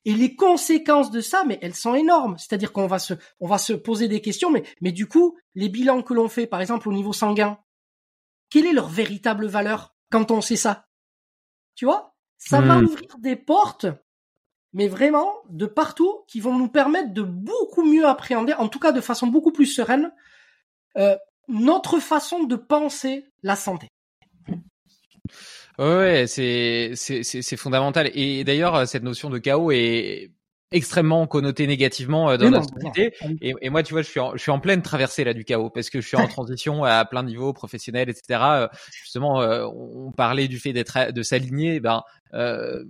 Et les conséquences de ça, mais elles sont énormes. C'est-à-dire qu'on va se, on va se poser des questions, mais, mais du coup, les bilans que l'on fait, par exemple, au niveau sanguin, quelle est leur véritable valeur quand on sait ça? Tu vois? Ça va hmm. ouvrir des portes, mais vraiment de partout, qui vont nous permettre de beaucoup mieux appréhender, en tout cas de façon beaucoup plus sereine, euh, notre façon de penser la santé. Ouais, c'est c'est c'est fondamental. Et d'ailleurs, cette notion de chaos est extrêmement connotée négativement euh, dans notre société. Et, et, moi, tu vois, je suis en, je suis en pleine traversée là du chaos parce que je suis en transition à plein niveau professionnel, etc. Euh, justement, euh, on parlait du fait d'être de s'aligner. Ben, euh,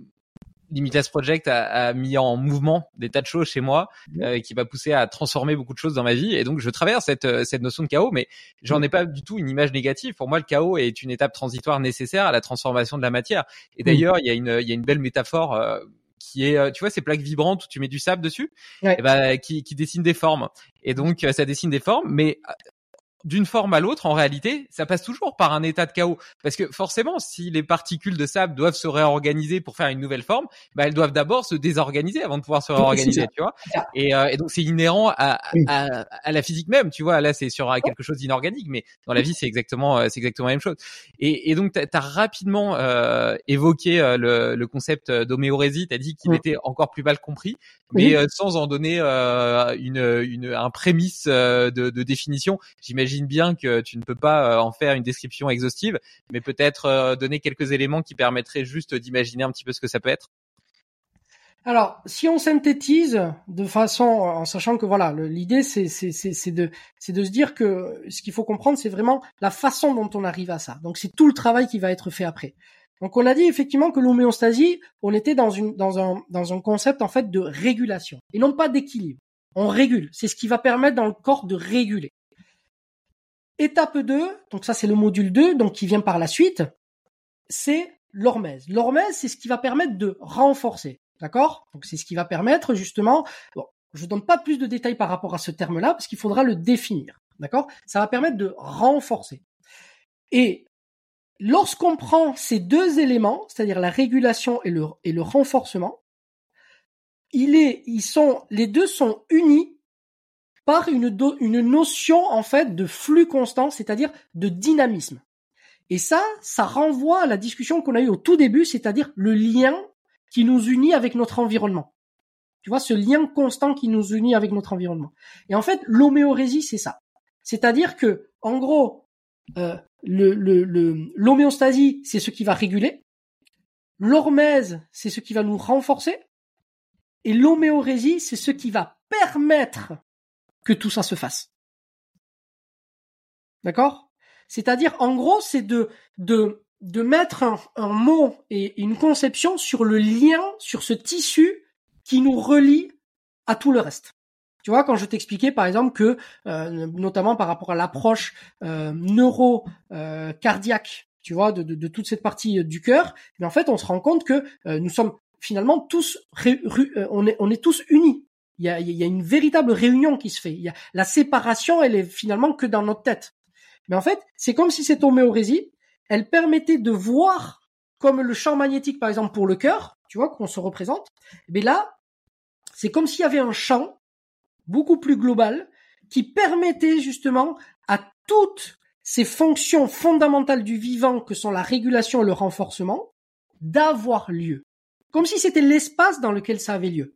Limitless Project a, a, mis en mouvement des tas de choses chez moi mmh. euh, qui m'a poussé à transformer beaucoup de choses dans ma vie et donc je traverse cette euh, cette notion de chaos mais j'en ai mmh. pas du tout une image négative pour moi le chaos est une étape transitoire nécessaire à la transformation de la matière et mmh. d'ailleurs il y a une il y a une belle métaphore euh, qui est, tu vois, ces plaques vibrantes où tu mets du sable dessus, et ben, qui, qui dessinent des formes. Et donc, ça dessine des formes, mais d'une forme à l'autre, en réalité, ça passe toujours par un état de chaos. Parce que forcément, si les particules de sable doivent se réorganiser pour faire une nouvelle forme, bah, elles doivent d'abord se désorganiser avant de pouvoir se réorganiser, tu vois. Et, euh, et, donc c'est inhérent à, à, à, la physique même, tu vois. Là, c'est sur quelque chose d'inorganique, mais dans la vie, c'est exactement, euh, c'est exactement la même chose. Et, et donc, tu as, rapidement euh, évoqué euh, le, le, concept d'homéorésie. Tu as dit qu'il était encore plus mal compris, mais sans en donner une, une, un prémisse de, de définition. J'imagine bien que tu ne peux pas en faire une description exhaustive, mais peut-être donner quelques éléments qui permettraient juste d'imaginer un petit peu ce que ça peut être. Alors, si on synthétise de façon, en sachant que voilà, l'idée c'est de se dire que ce qu'il faut comprendre, c'est vraiment la façon dont on arrive à ça. Donc c'est tout le travail qui va être fait après. Donc on a dit effectivement que l'homéostasie, on était dans un concept en fait de régulation et non pas d'équilibre. On régule, c'est ce qui va permettre dans le corps de réguler. Étape 2, donc ça c'est le module 2, donc qui vient par la suite, c'est l'hormèse. L'hormèse, c'est ce qui va permettre de renforcer. D'accord? Donc c'est ce qui va permettre justement. Bon, je donne pas plus de détails par rapport à ce terme-là parce qu'il faudra le définir. D'accord? Ça va permettre de renforcer. Et lorsqu'on prend ces deux éléments, c'est-à-dire la régulation et le, et le renforcement, il est, ils sont, les deux sont unis par une, notion en fait de flux constant, c'est-à-dire de dynamisme. Et ça, ça renvoie à la discussion qu'on a eue au tout début, c'est-à-dire le lien qui nous unit avec notre environnement. Tu vois, ce lien constant qui nous unit avec notre environnement. Et en fait, l'homéorésie, c'est ça. C'est-à-dire que, en gros, euh, l'homéostasie, c'est ce qui va réguler. L'hormèse, c'est ce qui va nous renforcer. Et l'homéorésie, c'est ce qui va permettre que tout ça se fasse. D'accord? C'est-à-dire, en gros, c'est de, de de mettre un, mot et une conception sur le lien, sur ce tissu qui nous relie à tout le reste. Tu vois, quand je t'expliquais par exemple que, euh, notamment par rapport à l'approche euh, neuro euh, tu vois, de, toute cette partie du cœur, mais en fait, on se rend compte que nous sommes finalement tous, on est, on est tous unis. Il y, a, une véritable réunion qui se fait. Y a, la séparation, elle est finalement que dans notre tête. Mais en fait, c'est comme si cette homéorésie, elle permettait de voir comme le champ magnétique, par exemple, pour le cœur, tu vois, qu'on se représente. Mais là, c'est comme s'il y avait un champ beaucoup plus global qui permettait justement à toutes ces fonctions fondamentales du vivant que sont la régulation et le renforcement d'avoir lieu. Comme si c'était l'espace dans lequel ça avait lieu.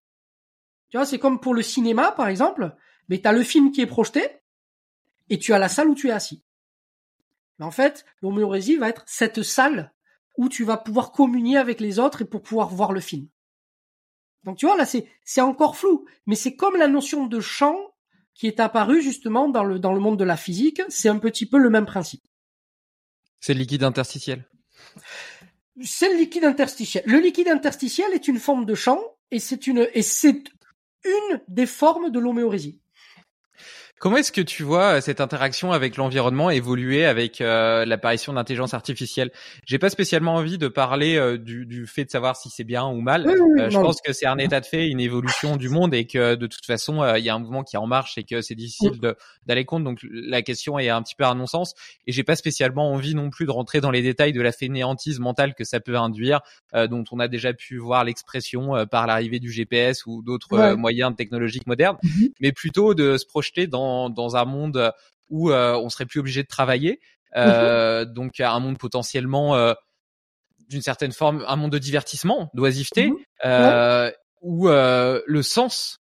Tu vois, c'est comme pour le cinéma, par exemple, mais tu as le film qui est projeté et tu as la salle où tu es assis. Mais en fait, l'homéorésie va être cette salle où tu vas pouvoir communier avec les autres et pour pouvoir voir le film. Donc tu vois, là, c'est, c'est encore flou. Mais c'est comme la notion de champ qui est apparue justement dans le, dans le monde de la physique. C'est un petit peu le même principe. C'est le liquide interstitiel. C'est le liquide interstitiel. Le liquide interstitiel est une forme de champ et c'est une, et c'est une des formes de l'homéorésie. Comment est-ce que tu vois euh, cette interaction avec l'environnement évoluer avec euh, l'apparition d'intelligence artificielle? J'ai pas spécialement envie de parler euh, du, du, fait de savoir si c'est bien ou mal. je pense que c'est un état de fait, une évolution du monde et que de toute façon il y a un mouvement qui est en marche et que c'est difficile d'aller contre. Donc la question est un petit peu à non-sens et j'ai pas spécialement envie non plus de rentrer dans les détails de la fainéantise mentale que ça peut induire, dont on a déjà pu voir l'expression par l'arrivée du GPS ou d'autres moyens technologiques modernes, mhm. mais plutôt de se projeter dans dans, un monde où euh, on serait plus obligé de travailler. Euh, mhm. Donc un monde potentiellement euh, d'une certaine forme, un monde de divertissement, d'oisiveté, mhm. où le sens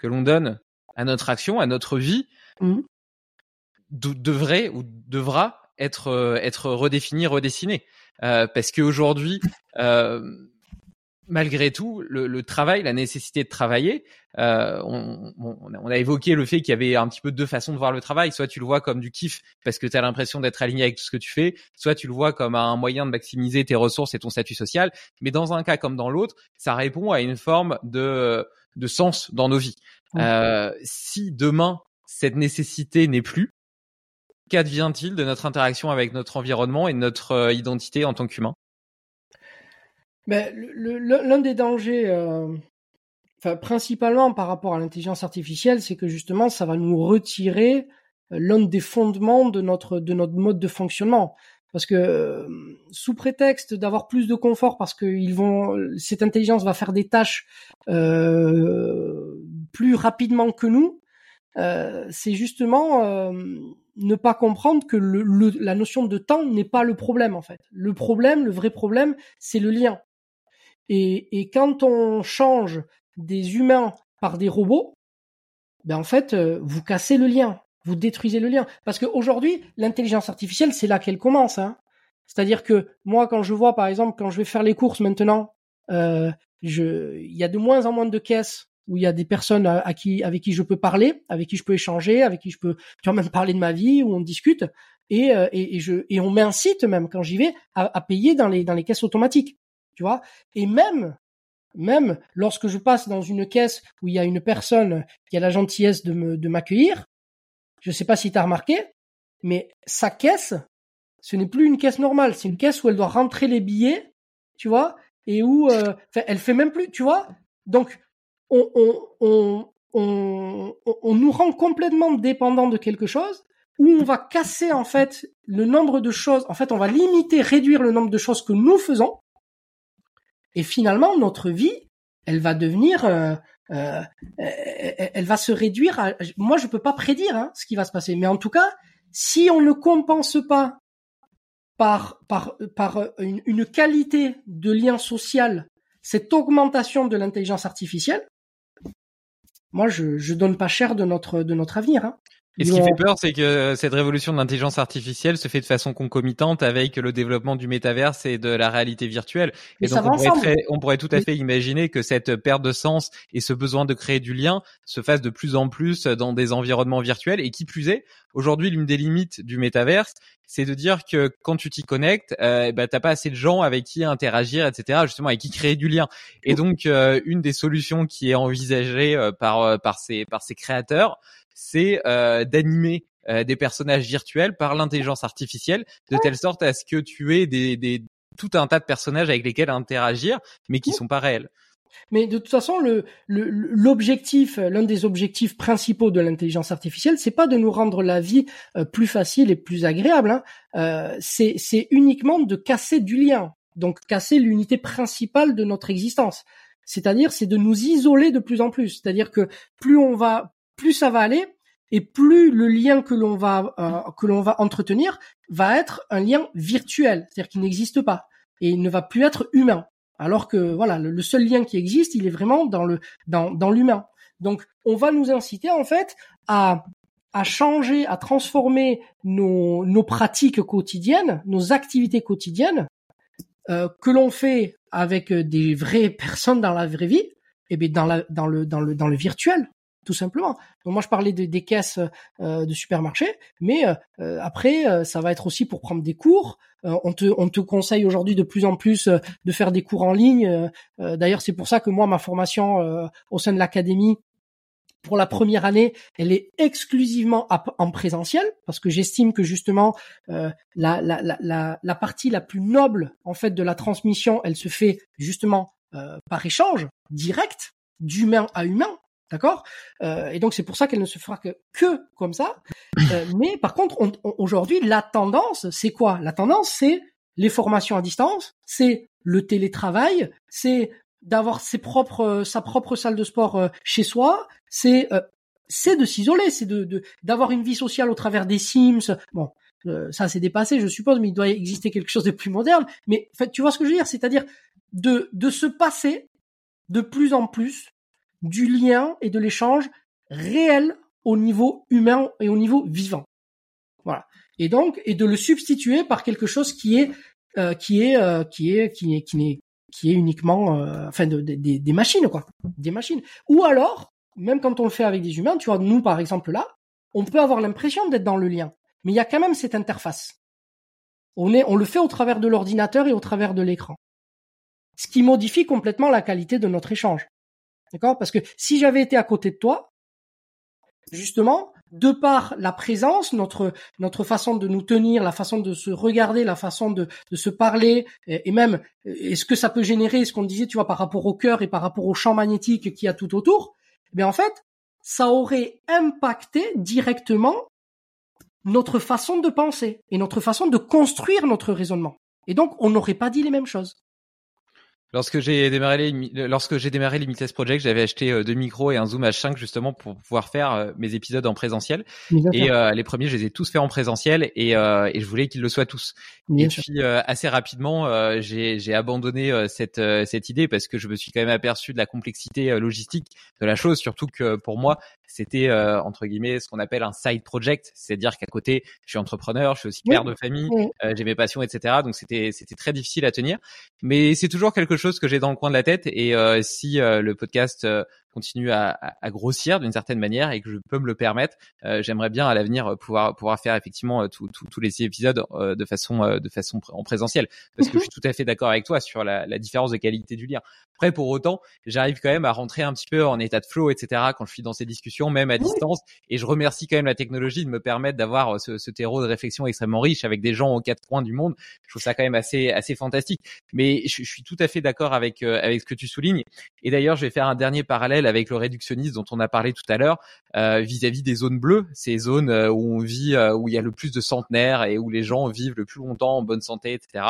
que l'on donne à notre action, à notre vie, mhm. devrait ou devra être être redéfini, redessiné. parce qu'aujourd'hui, malgré tout, le, travail, la nécessité de travailler, euh, on, on, a évoqué le fait qu'il y avait un petit peu deux façons de voir le travail. Soit tu le vois comme du kiff parce que tu as l'impression d'être aligné avec tout ce que tu fais, soit tu le vois comme un moyen de maximiser tes ressources et ton statut social. Mais dans un cas comme dans l'autre, ça répond à une forme de, de sens dans nos vies. Euh, si demain, cette nécessité n'est plus, qu'advient-il de notre interaction avec notre environnement et de notre euh, identité en tant qu'humain? Ben, l'un des dangers, euh, enfin, principalement par rapport à l'intelligence artificielle, c'est que justement, ça va nous retirer euh, l'un des fondements de notre de notre mode de fonctionnement. Parce que euh, sous prétexte d'avoir plus de confort, parce que ils vont, cette intelligence va faire des tâches euh, plus rapidement que nous, euh, c'est justement ne pas comprendre que le, la notion de temps n'est pas le problème en fait. Le problème, le vrai problème, c'est le lien. Et, et quand on change des humains par des robots, ben en fait, euh, vous cassez le lien. vous détruisez le lien. Parce qu'aujourd'hui, l'intelligence artificielle, c'est là qu'elle commence. Hein. C'est-à-dire que moi, quand je vois, par exemple, quand je vais faire les courses maintenant, euh, il y a de moins en moins de caisses où il y a des personnes à, qui, avec qui je peux parler, avec qui je peux échanger, avec qui je peux, tu vois, même parler de ma vie, où on discute, et, euh, et, et je, et on m'incite même quand j'y vais à, à, payer dans les dans les caisses automatiques, tu vois. Et même même lorsque je passe dans une caisse où il y a une personne qui a la gentillesse de me de m'accueillir, je sais pas si tu as remarqué, mais sa caisse, ce n'est plus une caisse normale, c'est une caisse où elle doit rentrer les billets, tu vois, et où euh, elle fait même plus, tu vois. Donc on, on, on, on, nous rend complètement dépendants de quelque chose où on va casser en fait le nombre de choses, en fait on va limiter, réduire le nombre de choses que nous faisons, et finalement notre vie, elle va devenir, euh, euh, elle va se réduire. À, moi je peux pas prédire hein, ce qui va se passer, mais en tout cas, si on ne compense pas par par par une, une qualité de lien social cette augmentation de l'intelligence artificielle, moi, je, je donne pas cher de notre, de notre avenir. Hein. Et ce qui fait peur, c'est que cette révolution de l'intelligence artificielle se fait de façon concomitante avec le développement du métaverse et de la réalité virtuelle. Et donc, on pourrait, très, on pourrait, tout à fait imaginer que cette perte de sens et ce besoin de créer du lien se fasse de plus en plus dans des environnements virtuels. Et qui plus est, aujourd'hui, l'une des limites du métaverse, c'est de dire que quand tu t'y connectes, euh, bah, t'as pas assez de gens avec qui interagir, etc. Justement, avec qui créer du lien. Et donc, euh, une des solutions qui est envisagée euh, par euh, par ces par ces créateurs, c'est euh, d'animer euh, des personnages virtuels par l'intelligence artificielle, de telle sorte à ce que tu aies des, des tout un tas de personnages avec lesquels interagir, mais qui sont pas réels. Mais de toute façon, le, l'objectif, l'un des objectifs principaux de l'intelligence artificielle, c'est pas de nous rendre la vie euh, plus facile et plus agréable. Hein. Euh, c'est, c'est uniquement de casser du lien, donc casser l'unité principale de notre existence. C'est-à-dire, c'est de nous isoler de plus en plus. C'est-à-dire que plus on va, plus ça va aller et plus le lien que l'on va euh, que l'on va entretenir va être un lien virtuel, c'est-à-dire qu'il n'existe pas et il ne va plus être humain. Alors que voilà, le, seul lien qui existe, il est vraiment dans le dans dans l'humain. Donc on va nous inciter en fait à à changer, à transformer nos nos pratiques quotidiennes, nos activités quotidiennes euh, que l'on fait avec des vraies personnes dans la vraie vie, et eh bien dans la dans le dans le dans le virtuel tout simplement. Donc moi je parlais des caisses euh, de supermarché, mais euh, après euh, ça va être aussi pour prendre des cours. on te on te conseille aujourd'hui de plus en plus de faire des cours en ligne. D'ailleurs c'est pour ça que moi ma formation au sein de l'académie pour la première année, elle est exclusivement en présentiel parce que j'estime que justement la, la, la, la, partie la plus noble en fait de la transmission, elle se fait justement par échange direct d'humain à humain D'accord? Euh, Et donc c'est pour ça qu'elle ne se fera que, que comme ça. Euh, mais par contre, aujourd'hui, la tendance, c'est quoi? La tendance, c'est les formations à distance, c'est le télétravail, c'est d'avoir ses propres, sa propre salle de sport euh, chez soi, c'est c'est de s'isoler, c'est d'avoir une vie sociale au travers des Sims. Bon, ça c'est dépassé, je suppose, mais il doit exister quelque chose de plus moderne. Mais fait, tu vois ce que je veux dire? C'est-à-dire de de se passer de plus en plus du lien et de l'échange réel au niveau humain et au niveau vivant. Voilà. Et donc, et de le substituer par quelque chose qui est, euh, qui est, euh, qui est, qui est, qui n'est, qui est uniquement, euh, enfin, de, des machines, quoi, des machines. Ou alors, même quand on le fait avec des humains, tu vois, nous par exemple là, on peut avoir l'impression d'être dans le lien, mais il y a quand même cette interface. On est, on le fait au travers de l'ordinateur et au travers de l'écran, ce qui modifie complètement la qualité de notre échange. D'accord? Parce que si j'avais été à côté de toi, justement, de par la présence, notre notre façon de nous tenir, la façon de se regarder, la façon de, de se parler, et, même est-ce que ça peut générer ce qu'on disait, tu vois, par rapport au cœur et par rapport au champ magnétique qui y a tout autour, eh bien en fait, ça aurait impacté directement notre façon de penser et notre façon de construire notre raisonnement. Et donc, on n'aurait pas dit les mêmes choses. Lorsque j'ai démarré les, lorsque j'ai démarré Limitless Project, j'avais acheté euh, deux micros et un Zoom H5 justement pour pouvoir faire euh, mes épisodes en présentiel. Et euh, les premiers, je les ai tous faits en présentiel et, et je voulais qu'ils le soient tous. et puis assez rapidement, j'ai, j'ai abandonné cette cette idée parce que je me suis quand même aperçu de la complexité logistique de la chose, surtout que pour moi, c'était euh, entre guillemets ce qu'on appelle un side project, c'est-à-dire qu'à côté, je suis entrepreneur, je suis aussi père de famille, euh, j'ai mes passions, etc. Donc c'était c'était très difficile à tenir, mais c'est toujours quelque chose que j'ai dans le coin de la tête. Et euh, si le podcast continue à, à grossir d'une certaine manière et que je peux me le permettre, j'aimerais bien à l'avenir pouvoir pouvoir faire effectivement tous les épisodes de façon de façon en présentiel, parce que je suis tout à fait d'accord avec toi sur la, la différence de qualité du lien. Après, pour autant, j'arrive quand même à rentrer un petit peu en état de flow, etc. quand je suis dans ces discussions, même à distance. Et je remercie quand même la technologie de me permettre d'avoir euh, ce, ce, terreau de réflexion extrêmement riche avec des gens aux quatre coins du monde. Je trouve ça quand même assez assez fantastique. Mais je, je suis tout à fait d'accord avec euh, avec ce que tu soulignes. Et d'ailleurs, je vais faire un dernier parallèle avec le réductionnisme dont on a parlé tout à l'heure euh, vis-à-vis des zones bleues, ces zones où on vit, où il y a le plus de centenaires et où les gens vivent le plus longtemps en bonne santé, etc.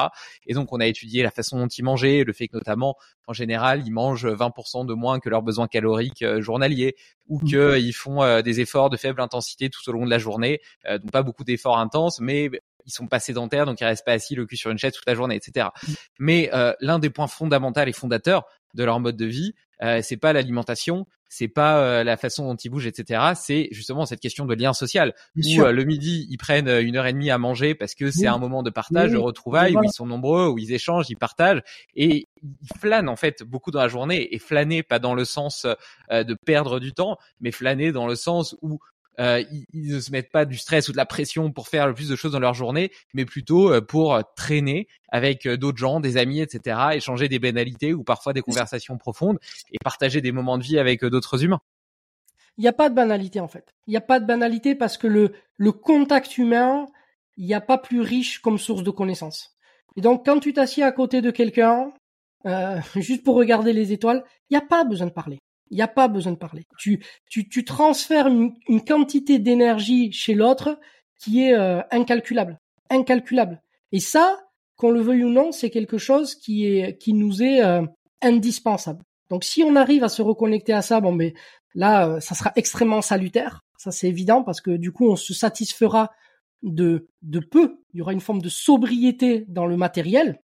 Et donc, on a étudié la façon dont ils mangeaient, le fait que notamment en général, ils mangent 20% de moins que leurs besoins caloriques euh, journaliers ou mmh. qu'ils font euh, des efforts de faible intensité tout au long de la journée, euh, donc pas beaucoup d'efforts intenses, mais ils sont pas sédentaires, donc ils restent pas assis le cul sur une chaise toute la journée, etc. Mmh. Mais l'un des points fondamentaux et fondateurs de leur mode de vie, euh, c'est pas l'alimentation, c'est pas euh, la façon dont ils bougent, etc. C'est justement cette question de lien social. où euh, le midi, ils prennent une heure et demie à manger parce que c'est un moment de partage, de retrouvailles, où ils sont nombreux, où ils échangent, ils partagent et ils flânent en fait beaucoup dans la journée. Et flâner pas dans le sens de perdre du temps, mais flâner dans le sens où euh, ils, ne se mettent pas du stress ou de la pression pour faire le plus de choses dans leur journée, mais plutôt euh, pour traîner avec euh, d'autres gens, des amis, etc., échanger des banalités ou parfois des conversations profondes et partager des moments de vie avec d'autres humains. Il n'y a pas de banalité en fait. Il n'y a pas de banalité parce que le, le contact humain, il n'y a pas plus riche comme source de connaissances. Et donc quand tu t'assieds à côté de quelqu'un, euh, <laughs> juste pour regarder les étoiles, il n'y a pas besoin de parler. Il n'y a pas besoin de parler. Tu, tu, tu transfères une, quantité d'énergie chez l'autre qui est euh, incalculable. Incalculable. Et ça, qu'on le veuille ou non, c'est quelque chose qui, est, qui nous est euh, indispensable. Donc si on arrive à se reconnecter à ça, bon mais là, euh, ça sera extrêmement salutaire. Ça c'est évident parce que du coup, on se satisfera de, de peu. Il y aura une forme de sobriété dans le matériel.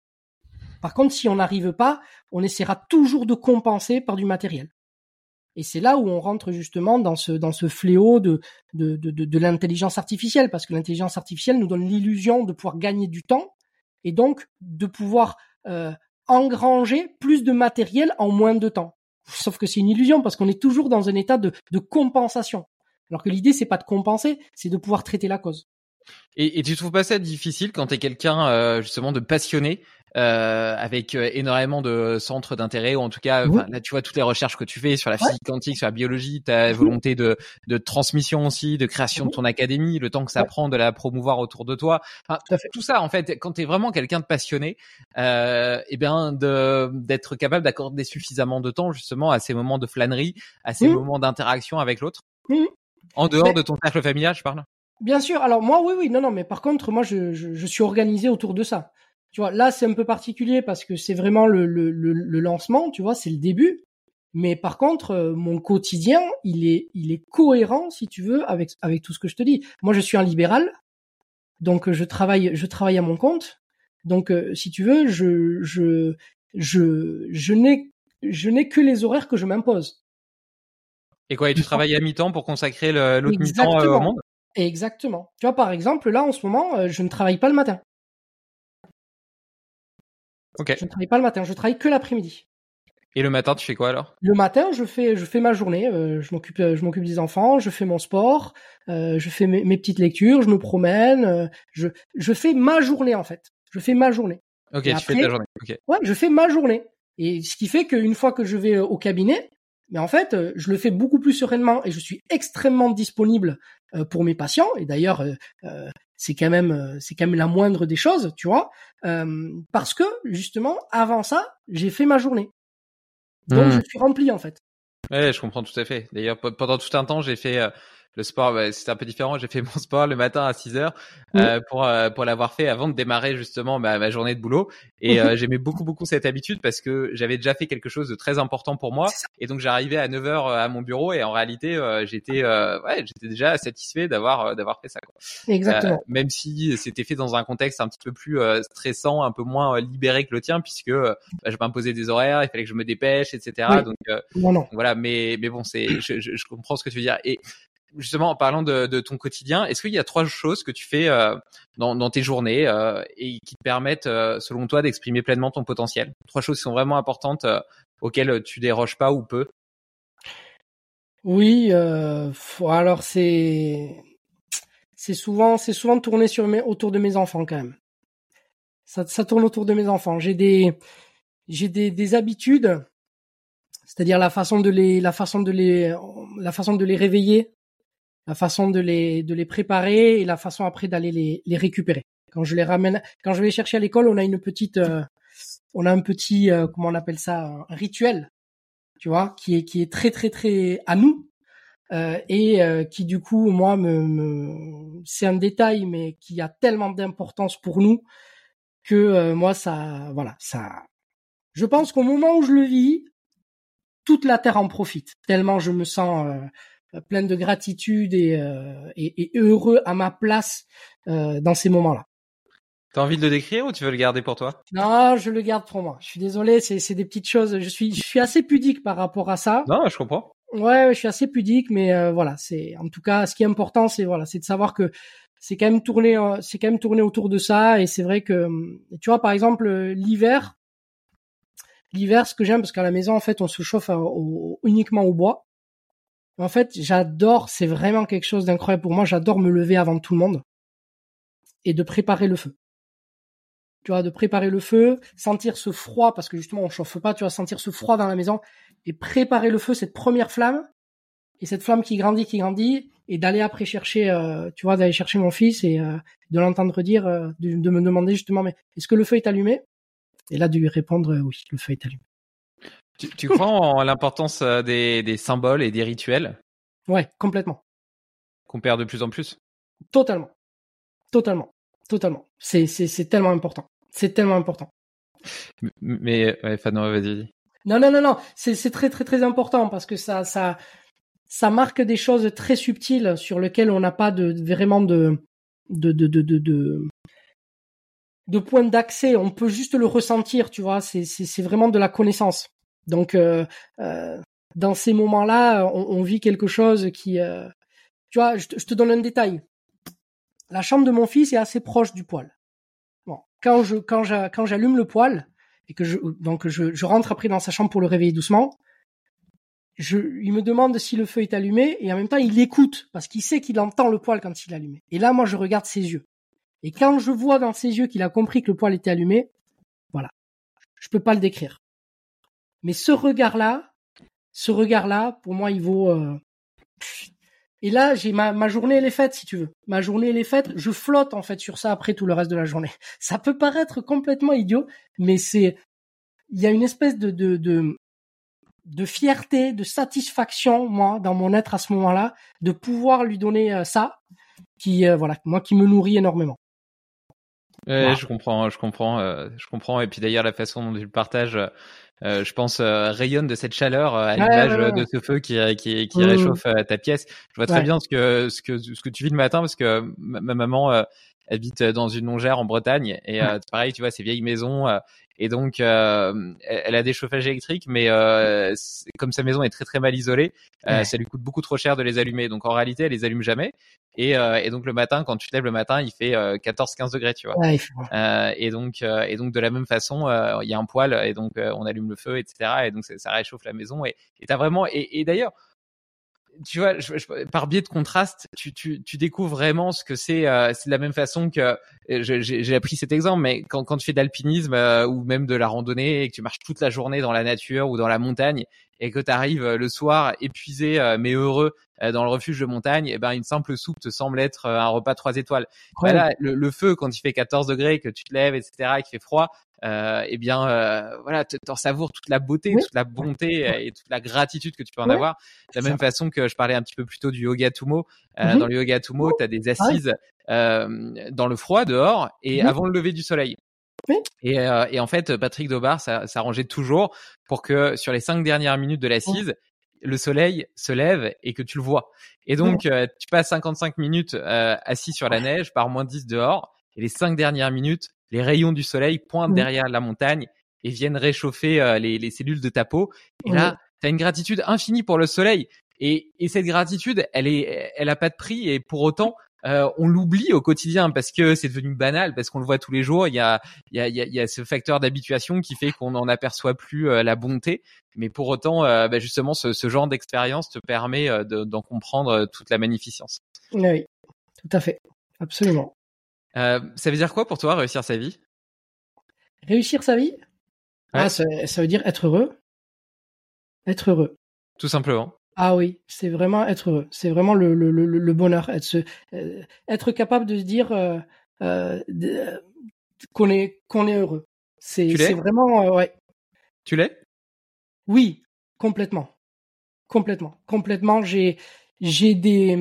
Par contre, si on n'arrive pas, on essaiera toujours de compenser par du matériel. Et c'est là où on rentre justement dans ce dans ce fléau de de, de, de, l'intelligence artificielle, parce que l'intelligence artificielle nous donne l'illusion de pouvoir gagner du temps et donc de pouvoir euh, engranger plus de matériel en moins de temps. Sauf que c'est une illusion parce qu'on est toujours dans un état de, de compensation. Alors que l'idée c'est pas de compenser, c'est de pouvoir traiter la cause. Et, et tu trouves pas ça difficile quand tu es quelqu'un euh, justement de passionné euh, avec euh, énormément de centres d'intérêt ou en tout cas là tu vois toutes les recherches que tu fais sur la physique quantique sur la biologie ta volonté de, de transmission aussi de création de ton académie le temps que ça prend de la promouvoir autour de toi. Tout, ça en fait quand tu es vraiment quelqu'un de passionné euh, et eh bien de d'être capable d'accorder suffisamment de temps justement à ces moments de flânerie à ces moments d'interaction avec l'autre. En dehors de ton cercle familial je parle. Bien sûr. Alors moi, oui, oui, non, non, mais par contre, moi, je, je, je suis organisé autour de ça. Tu vois, là, c'est un peu particulier parce que c'est vraiment le, le, le, lancement, tu vois, c'est le début. Mais par contre, euh, mon quotidien, il est, il est cohérent, si tu veux, avec, avec tout ce que je te dis. Moi, je suis un libéral, donc je travaille, je travaille à mon compte. Donc, euh, si tu veux, je, je, je, je n'ai, je n'ai que les horaires que je m'impose. Et quoi, et tu travailles à mi-temps pour consacrer l'autre mi-temps euh, au monde? Exactement. Tu vois, par exemple, là, en ce moment, je ne travaille pas le matin. Je ne travaille pas le matin, je travaille que l'après-midi. Et le matin, tu fais quoi alors? Le matin, je fais je fais ma journée. Euh, je m'occupe je m'occupe des enfants, je fais mon sport, euh, je fais mes, petites lectures, je me promène. Euh, je je fais ma journée en fait. Je fais ma journée. Ok, tu fais ta journée. Ok. Ouais, je fais ma journée. Et ce qui fait qu'une fois que je vais au cabinet, mais en fait, je le fais beaucoup plus sereinement et je suis extrêmement disponible pour mes patients. Et d'ailleurs, c'est quand même euh, c'est quand même la moindre des choses, tu vois, euh, parce que justement avant ça, j'ai fait ma journée, donc hmm. je suis rempli en fait. Ouais, je comprends tout à fait. D'ailleurs, pendant tout un temps, j'ai fait euh, le sport, bah, c'était un peu différent. J'ai fait <laughs> mon sport le matin à 6 heures euh, pour euh, pour l'avoir fait avant de démarrer justement ma, ma journée de boulot. Et euh, <laughs> j'aimais beaucoup beaucoup cette habitude parce que j'avais déjà fait quelque chose de très important pour moi. Et donc j'arrivais à 9 heures à mon bureau et en réalité j'étais ouais j'étais déjà satisfait d'avoir d'avoir fait ça. Quoi. Exactement. même si c'était fait dans un contexte un petit peu plus stressant, un peu moins libéré que le tien puisque bah, je m'imposais des horaires, il fallait que je me dépêche, etc. Donc, non, non. voilà. Mais mais bon c'est je, je, je comprends ce que tu veux dire. Et justement en parlant de, de ton quotidien, est-ce qu'il y a trois choses que tu fais euh, dans, dans, tes journées euh, et qui te permettent, euh, selon toi, d'exprimer pleinement ton potentiel? Trois choses qui sont vraiment importantes auxquelles tu déroges pas ou peu Oui, alors c'est c'est souvent c'est souvent tourné sur mes, autour de mes enfants quand même. Ça, ça tourne autour de mes enfants. J'ai des j'ai des, des habitudes c'est-à-dire la façon de les la façon de les la façon de les réveiller la façon de les de les préparer et la façon après d'aller les, les récupérer. Quand je les ramène, quand je vais les chercher à l'école, on a une petite, euh, on a un petit, euh, comment on appelle ça, un rituel, tu vois, qui est qui est très très très à nous euh, et qui du coup moi me, me c'est un détail mais qui a tellement d'importance pour nous que moi ça, voilà, ça. Je pense qu'au moment où je le vis, toute la terre en profite tellement je me sens euh, plein de gratitude euh, et, et, heureux à ma place euh, dans ces moments-là. T'as envie de le décrire ou tu veux le garder pour toi? Non, je le garde pour moi. Je suis désolé, c'est des petites choses. Je suis je suis assez pudique par rapport à ça. Non, je comprends. Ouais, je suis assez pudique, mais voilà, c'est en tout cas ce qui est important, c'est voilà, c'est de savoir que c'est quand même tourné, c'est quand même tourné autour de ça. Et c'est vrai que tu vois, par exemple, l'hiver, l'hiver, ce que j'aime parce qu'à la maison, en fait, on se chauffe uniquement au bois. En fait, j'adore, c'est vraiment quelque chose d'incroyable pour moi. J'adore me lever avant tout le monde et de préparer le feu. Tu vois, de préparer le feu, sentir ce froid parce que justement on chauffe pas, tu vois, sentir ce froid dans la maison et préparer le feu, cette première flamme et cette flamme qui grandit, qui grandit et d'aller après chercher, euh, tu vois, d'aller chercher mon fils et euh, de l'entendre dire, euh, de, de, me demander justement, mais est-ce que le feu est allumé? Et là de lui répondre, oui, le feu est allumé. Tu, tu crois en l'importance euh, des, des, symboles et des rituels? Ouais, complètement. Qu'on perd de plus en plus? Totalement. Totalement. Totalement. C'est, tellement important. C'est tellement important. Mais, ouais, vas-y. Non, non, non, non. C'est, c'est très, très, très important parce que ça, ça, ça marque des choses très subtiles sur lesquelles on n'a pas de, vraiment de, de, de, de, de, de, de point d'accès. On peut juste le ressentir, tu vois. C'est, c'est, c'est vraiment de la connaissance. Donc, euh, euh, dans ces moments-là, on, vit quelque chose qui, euh, tu vois, je te, donne un détail. La chambre de mon fils est assez proche du poêle. Bon, quand je j'allume le poêle et que je rentre après dans sa chambre pour le réveiller doucement, je, il me demande si le feu est allumé et en même temps il écoute parce qu'il sait qu'il entend le poêle quand il est allumé. Et là, moi, je regarde ses yeux. Et quand je vois dans ses yeux qu'il a compris que le poêle était allumé, voilà, je peux pas le décrire. Mais ce regard-là, ce regard-là, pour moi, il vaut. Euh... Et là, j'ai ma, ma journée, elle est faite, si tu veux. Ma journée, elle est faite. Je flotte en fait sur ça après tout le reste de la journée. <laughs> Ça peut paraître complètement idiot, mais c'est. Il y a une espèce de, de, de, de fierté, de satisfaction, moi, dans mon être à ce moment-là, de pouvoir lui donner euh, ça, qui, euh, voilà, moi, qui me nourrit énormément. Ouais, je comprends, je comprends, euh, je comprends. Et puis d'ailleurs, la façon dont tu le partages, euh, je pense, euh, rayonne de cette chaleur euh, à l'image de ce feu qui, qui, qui mmh. réchauffe ta pièce. Je vois très bien ce que, ce que, ce que tu vis le matin parce que ma, maman habite dans une longère en Bretagne et pareil, tu vois, ces vieilles maisons et donc, euh, elle a des chauffages électriques, mais euh, comme sa maison est très très mal isolée, euh, ça lui coûte beaucoup trop cher de les allumer. Donc en réalité, elle les allume jamais. Et, et donc le matin, quand tu te lèves le matin, il fait 14-15 degrés, tu vois. et donc et donc de la même façon, il y a un poêle et donc on allume le feu, etc. Et donc ça, réchauffe la maison. Et t'as vraiment et, et d'ailleurs tu vois, par biais de contraste, tu, tu, tu découvres vraiment ce que c'est. Euh, c'est de la même façon que euh, j'ai appris cet exemple, mais quand, quand tu fais de l'alpinisme euh, ou même de la randonnée et que tu marches toute la journée dans la nature ou dans la montagne et que tu arrives le soir épuisé mais heureux dans le refuge de montagne, et eh ben une simple soupe te semble être un repas trois étoiles. Voilà, le, le, feu quand il fait 14 degrés, que tu te lèves, etc., et qu'il fait froid, euh, eh bien, euh, voilà, t'en savoures toute la beauté, toute la bonté et toute la gratitude que tu peux en avoir. De la même façon que je parlais un petit peu plus tôt du yoga Tumo. Euh, mhm. Dans le yoga Tumo, tu as des assises dans le froid dehors et mhm. avant le lever du soleil. Et, et, en fait, Patrick Dobar s'arrangeait toujours pour que sur les cinq dernières minutes de l'assise, le soleil se lève et que tu le vois. Et donc, tu passes 55 minutes assis sur la neige par moins 10 dehors. Et les cinq dernières minutes, les rayons du soleil pointent derrière la montagne et viennent réchauffer euh, les, cellules de ta peau. Et là, tu as une gratitude infinie pour le soleil. Et, cette gratitude, elle est, elle a pas de prix. Et pour autant, euh, on l'oublie au quotidien parce que c'est devenu banal, parce qu'on le voit tous les jours. Il y a, il y a, il y a ce facteur d'habituation qui fait qu'on n'en aperçoit plus euh, la bonté. Mais pour autant, bah, justement, ce, genre d'expérience te permet d'en comprendre toute la magnificence. Oui, tout à fait, absolument. Euh, ça veut dire quoi pour toi réussir sa vie? Réussir sa vie? Ah, ça, veut dire être heureux? Être heureux. Tout simplement. Ah oui, c'est vraiment être heureux. C'est vraiment le, le, le, bonheur. Être, euh, être capable de se dire euh, qu'on est, qu'on est heureux. C'est, c'est vraiment. ouais. Tu l'es? Oui, complètement. Complètement. Complètement. J'ai, j'ai des,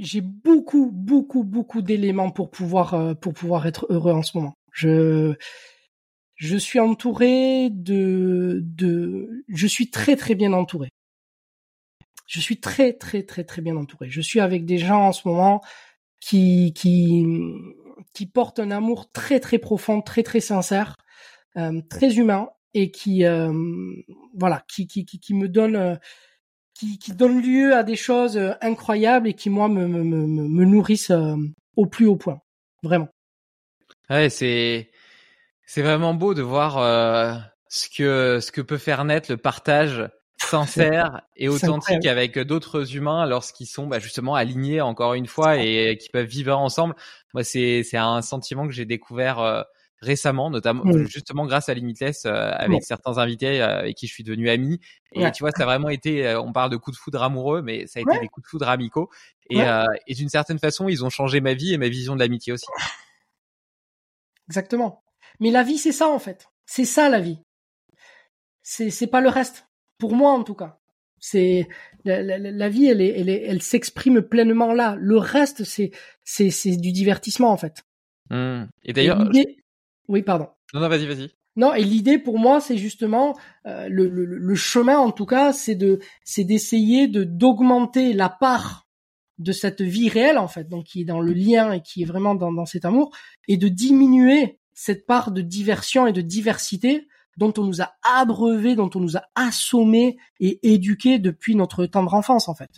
j'ai beaucoup, beaucoup, beaucoup d'éléments pour pouvoir, euh, pour pouvoir être heureux en ce moment. Je, je suis entouré de, de, je suis très, très bien entouré. Je suis très, très, très, très bien entouré. Je suis avec des gens en ce moment qui, qui, qui portent un amour très, très profond, très, très sincère, euh, très humain et qui, euh, voilà, qui, qui, qui, qui me donne qui, qui donne lieu à des choses euh, incroyables et qui moi me, me, me, me nourrissent euh, au plus haut point, vraiment. Ouais, c'est c'est vraiment beau de voir euh, ce que ce que peut faire naître le partage sincère et authentique avec d'autres humains lorsqu'ils sont bah, justement alignés encore une fois et qui peuvent vivre ensemble. Moi, c'est c'est un sentiment que j'ai découvert récemment, notamment justement grâce à Limitless euh, avec certains invités euh, avec qui je suis devenu ami. Et tu vois, ça a vraiment été, euh, on parle de coups de foudre amoureux, mais ça a été des coups de foudre amicaux. Et, et d'une certaine façon, ils ont changé ma vie et ma vision de l'amitié aussi. Exactement. Mais la vie, c'est ça en fait. C'est ça la vie. C'est c'est pas le reste. Pour moi en tout cas. C'est la, la, la, vie, elle est, elle est, elle s'exprime pleinement là. Le reste, c'est c'est c'est du divertissement en fait. Mmh. Et d'ailleurs, oui, pardon. Non, non, vas-y, vas-y. Non, et l'idée pour moi, c'est justement euh, le, le, le, chemin, en tout cas, c'est de, c'est d'essayer de d'augmenter la part de cette vie réelle, en fait, donc qui est dans le lien et qui est vraiment dans, dans cet amour, et de diminuer cette part de diversion et de diversité dont on nous a abreuvé, dont on nous a assommé et éduqué depuis notre tendre enfance, en fait.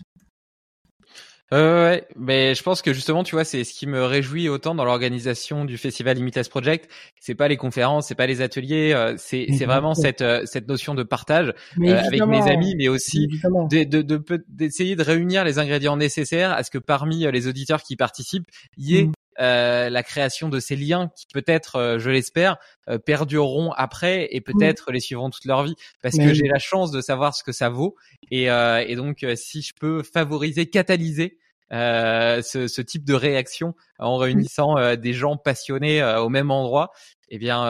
Euh, ouais, mais je pense que justement, tu vois, c'est ce qui me réjouit autant dans l'organisation du festival Limitless Project. C'est pas les conférences, c'est pas les ateliers, euh, c'est c'est vraiment cette euh, cette notion de partage euh, avec mes amis, mais aussi d'essayer de, de, de, de réunir les ingrédients nécessaires à ce que parmi les auditeurs qui participent, il y ait mm. Euh, la création de ces liens qui peut-être, je l'espère, perdureront après et peut-être les suivront toute leur vie parce que j'ai la chance de savoir ce que ça vaut et, et donc si je peux favoriser, catalyser euh, ce, ce, type de réaction en réunissant euh, des gens passionnés euh, au même endroit, eh bien,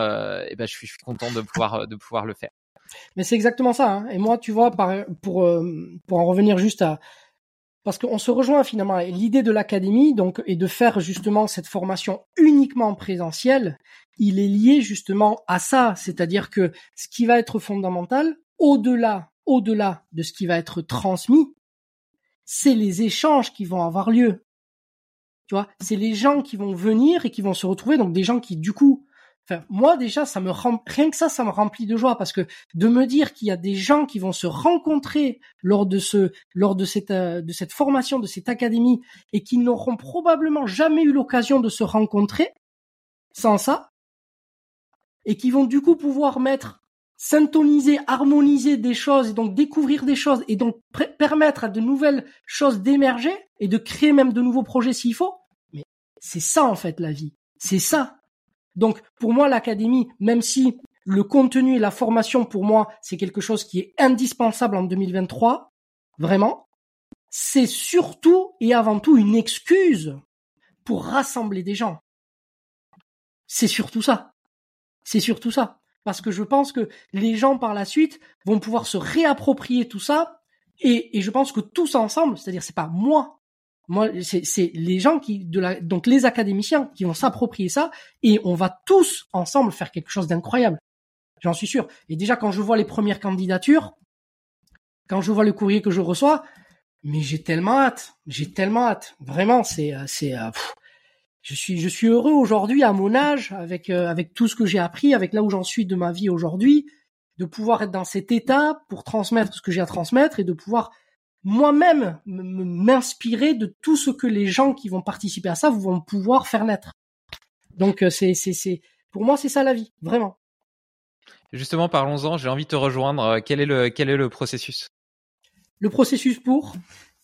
eh ben, je suis, je suis content de pouvoir de pouvoir le faire. Mais c'est exactement ça. Hein. Et moi, tu vois, par, pour pour en revenir juste à parce qu'on se rejoint finalement. L'idée de l'académie, donc, est de faire justement cette formation uniquement présentielle. Il est lié justement à ça, c'est-à-dire que ce qui va être fondamental, au-delà, au-delà de ce qui va être transmis, c'est les échanges qui vont avoir lieu. Tu vois, c'est les gens qui vont venir et qui vont se retrouver, donc des gens qui, du coup, moi déjà, ça me rend, rien que ça, ça me remplit de joie parce que de me dire qu'il y a des gens qui vont se rencontrer lors de ce, lors de cette, euh, de cette formation, de cette académie et qui n'auront probablement jamais eu l'occasion de se rencontrer sans ça et qui vont du coup pouvoir mettre syntoniser, harmoniser des choses et donc découvrir des choses et donc permettre à de nouvelles choses d'émerger et de créer même de nouveaux projets s'il faut. Mais c'est ça en fait la vie. C'est ça. Donc pour moi l'académie, même si le contenu et la formation pour moi c'est quelque chose qui est indispensable en 2023, vraiment, c'est surtout et avant tout une excuse pour rassembler des gens. C'est surtout ça. C'est surtout ça. Parce que je pense que les gens par la suite vont pouvoir se réapproprier tout ça. Et, je pense que tous ensemble, c'est-à-dire c'est pas moi, moi c'est les gens qui de la donc les académiciens qui vont s'approprier ça et on va tous ensemble faire quelque chose d'incroyable. J'en suis sûr. Et déjà quand je vois les premières candidatures, quand je vois le courrier que je reçois, mais j'ai tellement hâte, j'ai tellement hâte. Vraiment, c'est euh, c'est euh, je suis je suis heureux aujourd'hui à mon âge avec euh, avec tout ce que j'ai appris, avec là où j'en suis de ma vie aujourd'hui, de pouvoir être dans cet état pour transmettre ce que j'ai à transmettre et de pouvoir moi-même m'inspirer de tout ce que les gens qui vont participer à ça vont pouvoir faire naître. Donc c'est c'est c'est pour moi c'est ça la vie, vraiment. Justement, parlons-en. J'ai envie de te rejoindre. Quel est le quel est le processus? Le processus pour?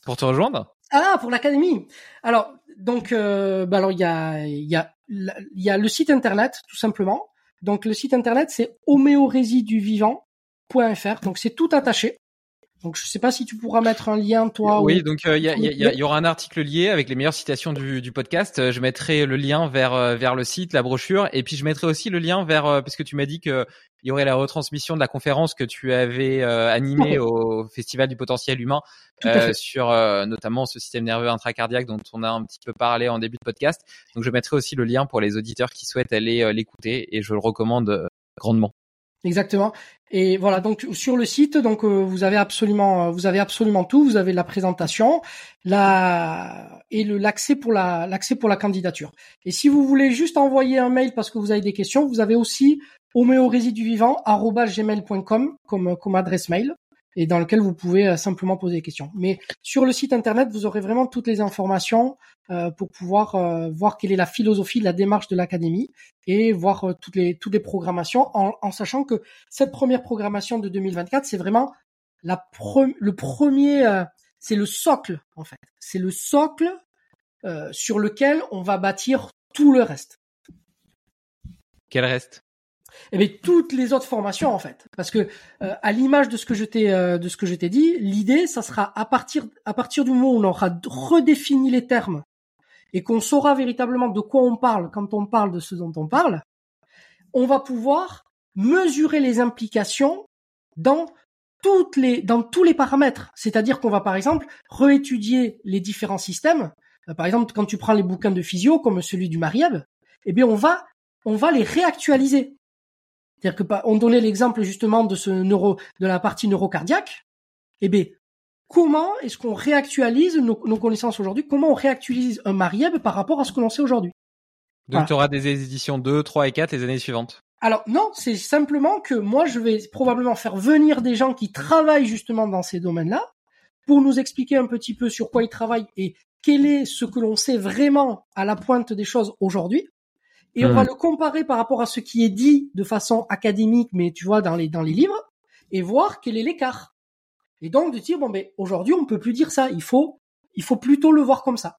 Pour te rejoindre? Ah, pour l'académie. Alors, donc, euh, bah alors il y a, il y a, il y a le site internet tout simplement. Donc le site internet c'est homéorésiduvivant.fr. Donc c'est tout attaché. Donc je sais pas si tu pourras mettre un lien toi. Oui, donc il y, y, aura un article lié avec les meilleures citations du, du podcast. Je mettrai le lien vers vers le site, la brochure, et puis je mettrai aussi le lien vers parce que tu m'as dit que il y aurait la retransmission de la conférence que tu avais euh, animée <laughs> au Festival du potentiel humain euh, sur euh, notamment ce système nerveux intracardiaque dont on a un petit peu parlé en début de podcast. Donc je mettrai aussi le lien pour les auditeurs qui souhaitent aller l'écouter et je le recommande grandement. Exactement. Et voilà, donc sur le site, donc vous avez absolument, vous avez absolument tout. Vous avez la présentation, la et l'accès pour la l'accès pour la candidature. Et si vous voulez juste envoyer un mail parce que vous avez des questions, vous avez aussi homéorésiduvivant.com comme, comme adresse mail et dans lequel vous pouvez euh, simplement poser des questions. Mais sur le site internet, vous aurez vraiment toutes les informations euh, pour pouvoir euh, voir quelle est la philosophie, la démarche de l'académie et voir toutes les toutes les programmations en, en sachant que cette première programmation de 2024, c'est vraiment la le premier, c'est le socle en fait. C'est le socle sur lequel on va bâtir tout le reste. Quel reste? Eh bien, toutes les autres formations en fait, parce que euh, à l'image de ce que je t'ai euh, de ce que je t'ai dit, l'idée, ça sera à partir à partir du moment où on aura redéfini les termes et qu'on saura véritablement de quoi on parle quand on parle de ce dont on parle, on va pouvoir mesurer les implications dans toutes les dans tous les paramètres. C'est-à-dire qu'on va par exemple réétudier les différents systèmes. Euh, par exemple, quand tu prends les bouquins de physio comme celui du Marieb, eh bien on va on va les réactualiser. C'est-à-dire que on donnait l'exemple justement de ce neuro, de la partie neurocardiaque. Eh bien, comment est-ce qu'on réactualise nos, connaissances aujourd'hui? Comment on réactualise un Marieb par rapport à ce que l'on sait aujourd'hui? Donc, tu auras des éditions 2, 3 et 4 les années suivantes. Alors non, c'est simplement que moi je vais probablement faire venir des gens qui travaillent justement dans ces domaines-là pour nous expliquer un petit peu sur quoi ils travaillent et quel est ce que l'on sait vraiment à la pointe des choses aujourd'hui et on va hmm. le comparer par rapport à ce qui est dit de façon académique, mais tu vois dans les dans les livres, et voir quel est l'écart. Et donc de dire bon ben aujourd'hui on peut plus dire ça, il faut il faut plutôt le voir comme ça.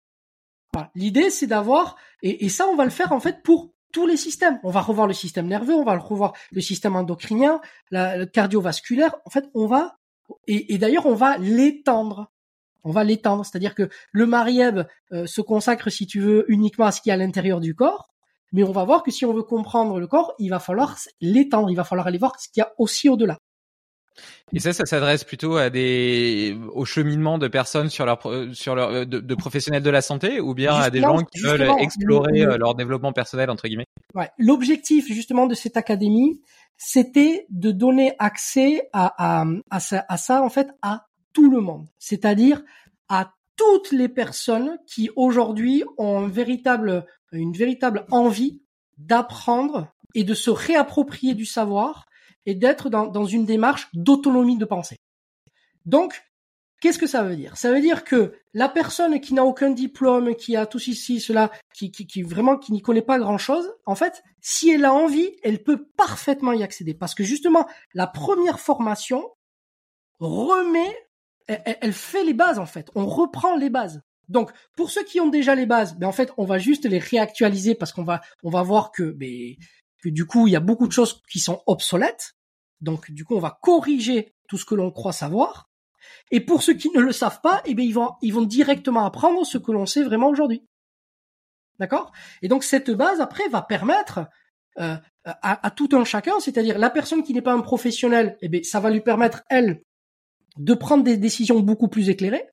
L'idée c'est d'avoir et, et ça on va le faire en fait pour tous les systèmes. On va revoir le système nerveux, on va revoir le système endocrinien, la, le cardiovasculaire. En fait, on va et, et d'ailleurs on va l'étendre. On va l'étendre, c'est-à-dire que le Marieb euh, se consacre, si tu veux, uniquement à ce qui est à l'intérieur du corps. Mais on va voir que si on veut comprendre le corps, il va falloir l'étendre, il va falloir aller voir ce qu'il y a aussi au-delà. Et ça, ça s'adresse plutôt à des au cheminement de personnes sur leur sur leur de, professionnels de la santé ou bien à des gens qui veulent explorer euh, leur développement personnel entre guillemets? Ouais, l'objectif justement de cette académie, c'était de donner accès à à, à ça, à ça en fait à tout le monde, c'est-à-dire à toutes les personnes qui aujourd'hui ont une véritable envie d'apprendre et de se réapproprier du savoir et d'être dans, une démarche d'autonomie de pensée. Donc, qu'est-ce que ça veut dire? Ça veut dire que la personne qui n'a aucun diplôme, qui a tout ceci, cela, qui, qui vraiment qui n'y connaît pas grand-chose, en fait, si elle a envie, elle peut parfaitement y accéder. Parce que justement, la première formation remet elle, fait les bases en fait. On reprend les bases. Donc pour ceux qui ont déjà les bases, ben en fait on va juste les réactualiser parce qu'on va on va voir que ben, que du coup il y a beaucoup de choses qui sont obsolètes. Donc du coup on va corriger tout ce que l'on croit savoir. Et pour ceux qui ne le savent pas, eh bien ils vont ils vont directement apprendre ce que l'on sait vraiment aujourd'hui. D'accord? Et donc cette base après va permettre euh, à, à, tout un chacun, c'est-à-dire la personne qui n'est pas un professionnel, eh bien, ça va lui permettre elle de prendre des décisions beaucoup plus éclairées,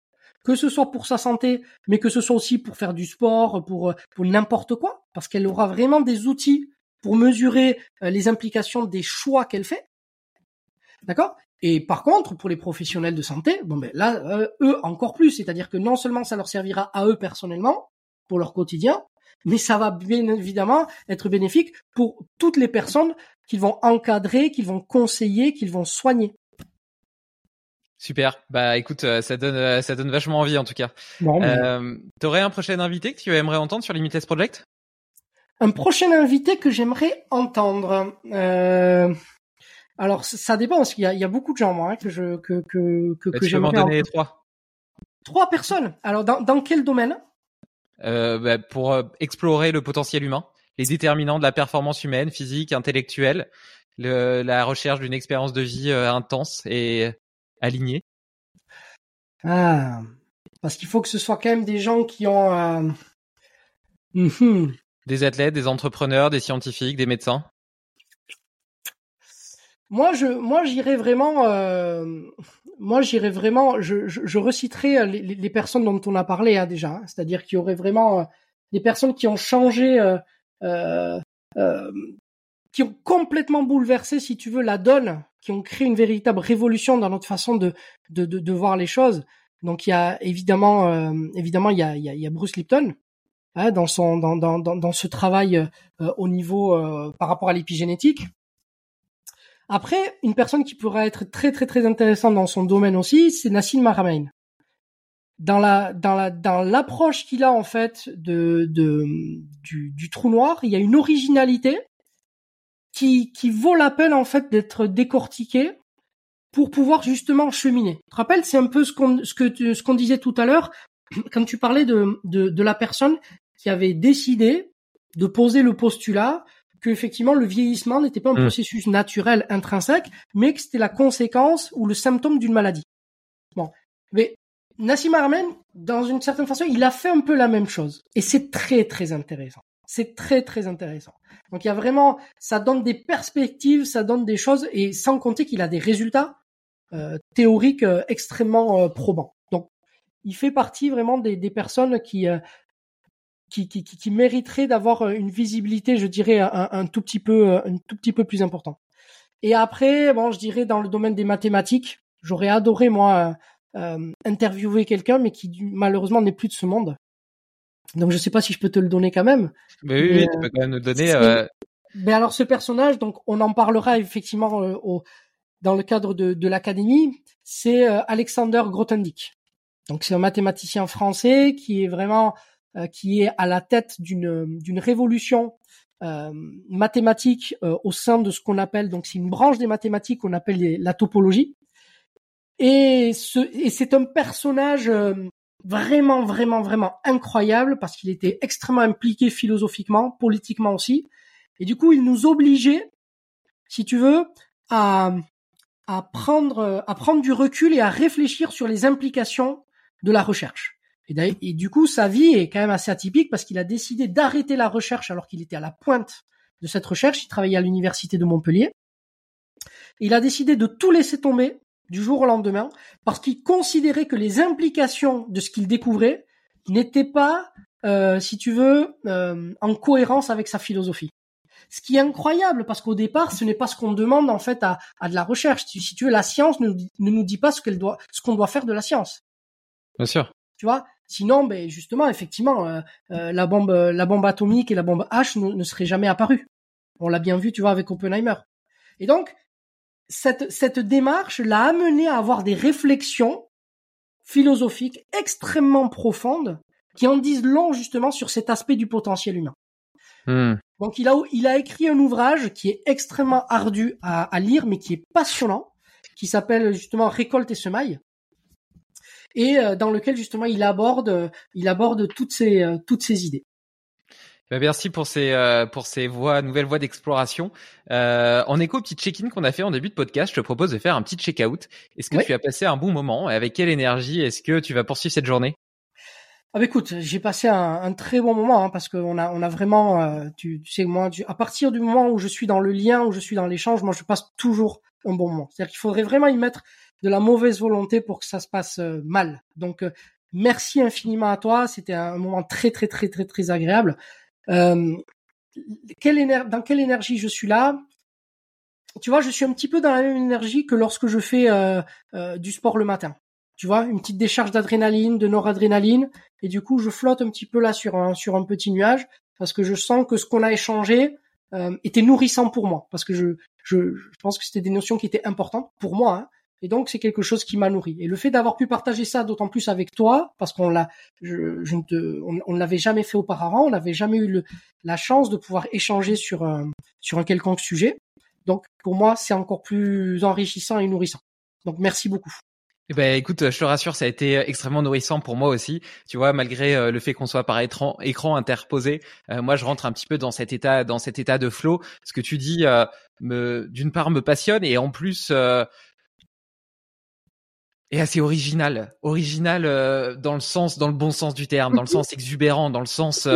que ce soit pour sa santé, mais que ce soit aussi pour faire du sport, pour pour n'importe quoi, parce qu'elle aura vraiment des outils pour mesurer euh, les implications des choix qu'elle fait. D'accord? Et par contre, pour les professionnels de santé, bon ben là, euh, eux encore plus, c'est-à-dire que non seulement ça leur servira à eux personnellement pour leur quotidien, mais ça va bien évidemment être bénéfique pour toutes les personnes qu'ils vont encadrer, qu'ils vont conseiller, qu'ils vont soigner. Super. Bah écoute, euh, ça donne ça donne vachement envie en tout cas. Bon, euh, T'aurais un prochain invité que tu aimerais entendre sur Limitless Project? Un prochain invité que j'aimerais entendre. Euh... Alors ça dépend parce qu'il y a, il y a beaucoup de gens moi hein, que je que que que, bah, que j'aimerais donner trois. Trois personnes. Alors dans dans quel domaine? Euh, bah, Pour euh, explorer le potentiel humain, les déterminants de la performance humaine, physique, intellectuelle, le, la recherche d'une expérience de vie euh, intense et alignée. Ah, parce qu'il faut que ce soit quand même des gens qui ont euh... mm des athlètes, des entrepreneurs, des scientifiques, des médecins. Moi, je, moi, j'irais vraiment, euh, moi, j'irais vraiment, je, je, je reciterai les, les, personnes dont on a parlé hein, déjà, hein. c'est-à-dire qu'il y aurait vraiment euh, des personnes qui ont changé, euh, euh, euh, qui ont complètement bouleversé, si tu veux, la donne, qui ont créé une véritable révolution dans notre façon de, de, de, voir les choses. Donc, il y a évidemment, euh, évidemment, il y a, il y a, Bruce Lipton. Hein, dans son dans, dans, dans, ce travail au niveau par rapport à l'épigénétique, après, une personne qui pourrait être très très très intéressante dans son domaine aussi, c'est Nassim Haramein. Dans la dans la dans l'approche qu'il a en fait de, de du, trou noir, il y a une originalité qui qui vaut la peine en fait d'être décortiquée pour pouvoir justement cheminer. Tu te rappelles, c'est un peu ce qu'on ce que ce qu'on disait tout à l'heure <clears throat> quand tu parlais de, de de la personne qui avait décidé de poser le postulat que effectivement le vieillissement n'était pas un mmh. processus naturel intrinsèque, mais que c'était la conséquence ou le symptôme d'une maladie. Bon, mais Nassim Armen, dans une certaine façon, il a fait un peu la même chose, et c'est très très intéressant. C'est très très intéressant. Donc il y a vraiment, ça donne des perspectives, ça donne des choses, et sans compter qu'il a des résultats euh, théoriques euh, extrêmement euh, probants. Donc il fait partie vraiment des, des personnes qui euh, qui, qui, qui mériterait d'avoir euh, une visibilité, je dirais, un, tout petit peu, euh, un tout petit peu plus important. Et après, bon, je dirais dans le domaine des mathématiques, j'aurais adoré moi interviewer quelqu'un, mais qui malheureusement n'est plus de ce monde. Donc je sais pas si je peux te le donner quand même. Mais oui, oui tu peux quand même nous donner. Euh... Mais alors ce personnage, donc on en parlera effectivement au, dans le cadre de, de l'académie, c'est Alexander Grothendieck. Donc c'est un mathématicien français qui est vraiment euh, qui est à la tête d'une d'une révolution euh, mathématique euh, au sein de ce qu'on appelle donc c'est une branche des mathématiques qu'on appelle la topologie et ce et c'est un personnage vraiment vraiment vraiment incroyable parce qu'il était extrêmement impliqué philosophiquement politiquement aussi et du coup il nous obligeait si tu veux à à prendre à prendre du recul et à réfléchir sur les implications de la recherche et, du coup, sa vie est quand même assez atypique parce qu'il a décidé d'arrêter la recherche alors qu'il était à la pointe de cette recherche. Il travaillait à l'université de Montpellier. il a décidé de tout laisser tomber du jour au lendemain parce qu'il considérait que les implications de ce qu'il découvrait n'étaient pas, euh, si tu veux, euh, en cohérence avec sa philosophie. Ce qui est incroyable parce qu'au départ, ce n'est pas ce qu'on demande en fait à, à, de la recherche. Si tu veux, la science ne, ne nous dit pas ce qu'elle doit, ce qu'on doit faire de la science. Bien sûr. Tu vois, Sinon, ben justement, effectivement, euh, euh, la bombe, la bombe atomique et la bombe H ne, seraient jamais apparues. On l'a bien vu, tu vois, avec Oppenheimer. Et donc, cette, cette démarche l'a amené à avoir des réflexions philosophiques extrêmement profondes qui en disent long justement sur cet aspect du potentiel humain. Hmm. Donc il a, il a écrit un ouvrage qui est extrêmement ardu à, à lire, mais qui est passionnant, qui s'appelle justement Récolte et semaille, et euh, dans lequel justement il aborde, euh, il aborde toutes ces, euh, toutes ces idées. Ben merci pour ces pour ces voies nouvelles voies d'exploration. Euh, en écho au petit check-in qu'on a fait en début de podcast, je te propose de faire un petit check-out. Est-ce que tu as passé un bon moment Avec quelle énergie est-ce que tu vas poursuivre cette journée? Ah bah écoute, j'ai passé un, un, très bon moment hein, parce qu'on a on a vraiment, euh, tu, tu, sais moi, à partir du moment où je suis dans le lien, où je suis dans l'échange, moi je passe toujours un bon moment. C'est-à-dire qu'il faudrait vraiment y mettre de la mauvaise volonté pour que ça se passe euh, mal. Donc euh, merci infiniment à toi, c'était un moment très très très très très agréable. Euh, quelle dans quelle énergie je suis là? Tu vois, je suis un petit peu dans la même énergie que lorsque je fais du sport le matin. Tu vois, une petite décharge d'adrénaline, de noradrénaline, et du coup, je flotte un petit peu là sur un, sur un petit nuage, parce que je sens que ce qu'on a échangé euh, était nourrissant pour moi, parce que je, je, je pense que c'était des notions qui étaient importantes pour moi, hein, et donc c'est quelque chose qui m'a nourri. Et le fait d'avoir pu partager ça, d'autant plus avec toi, parce qu'on l'a, je, je on, ne l'avait jamais fait auparavant, on n'avait jamais eu la chance de pouvoir échanger sur un, sur un quelconque sujet. Donc pour moi, c'est encore plus enrichissant et nourrissant. Donc merci beaucoup. Eh ben, écoute, je te rassure, ça a été extrêmement nourrissant pour moi aussi. Tu vois, malgré euh, le fait qu'on soit par écran, écran interposé, euh, moi, je rentre un petit peu dans cet état, dans cet état de flow. Ce que tu dis, euh, d'une part, me passionne et en plus est assez original, original dans le sens, dans le bon sens du terme, dans le <laughs> sens exubérant, dans le sens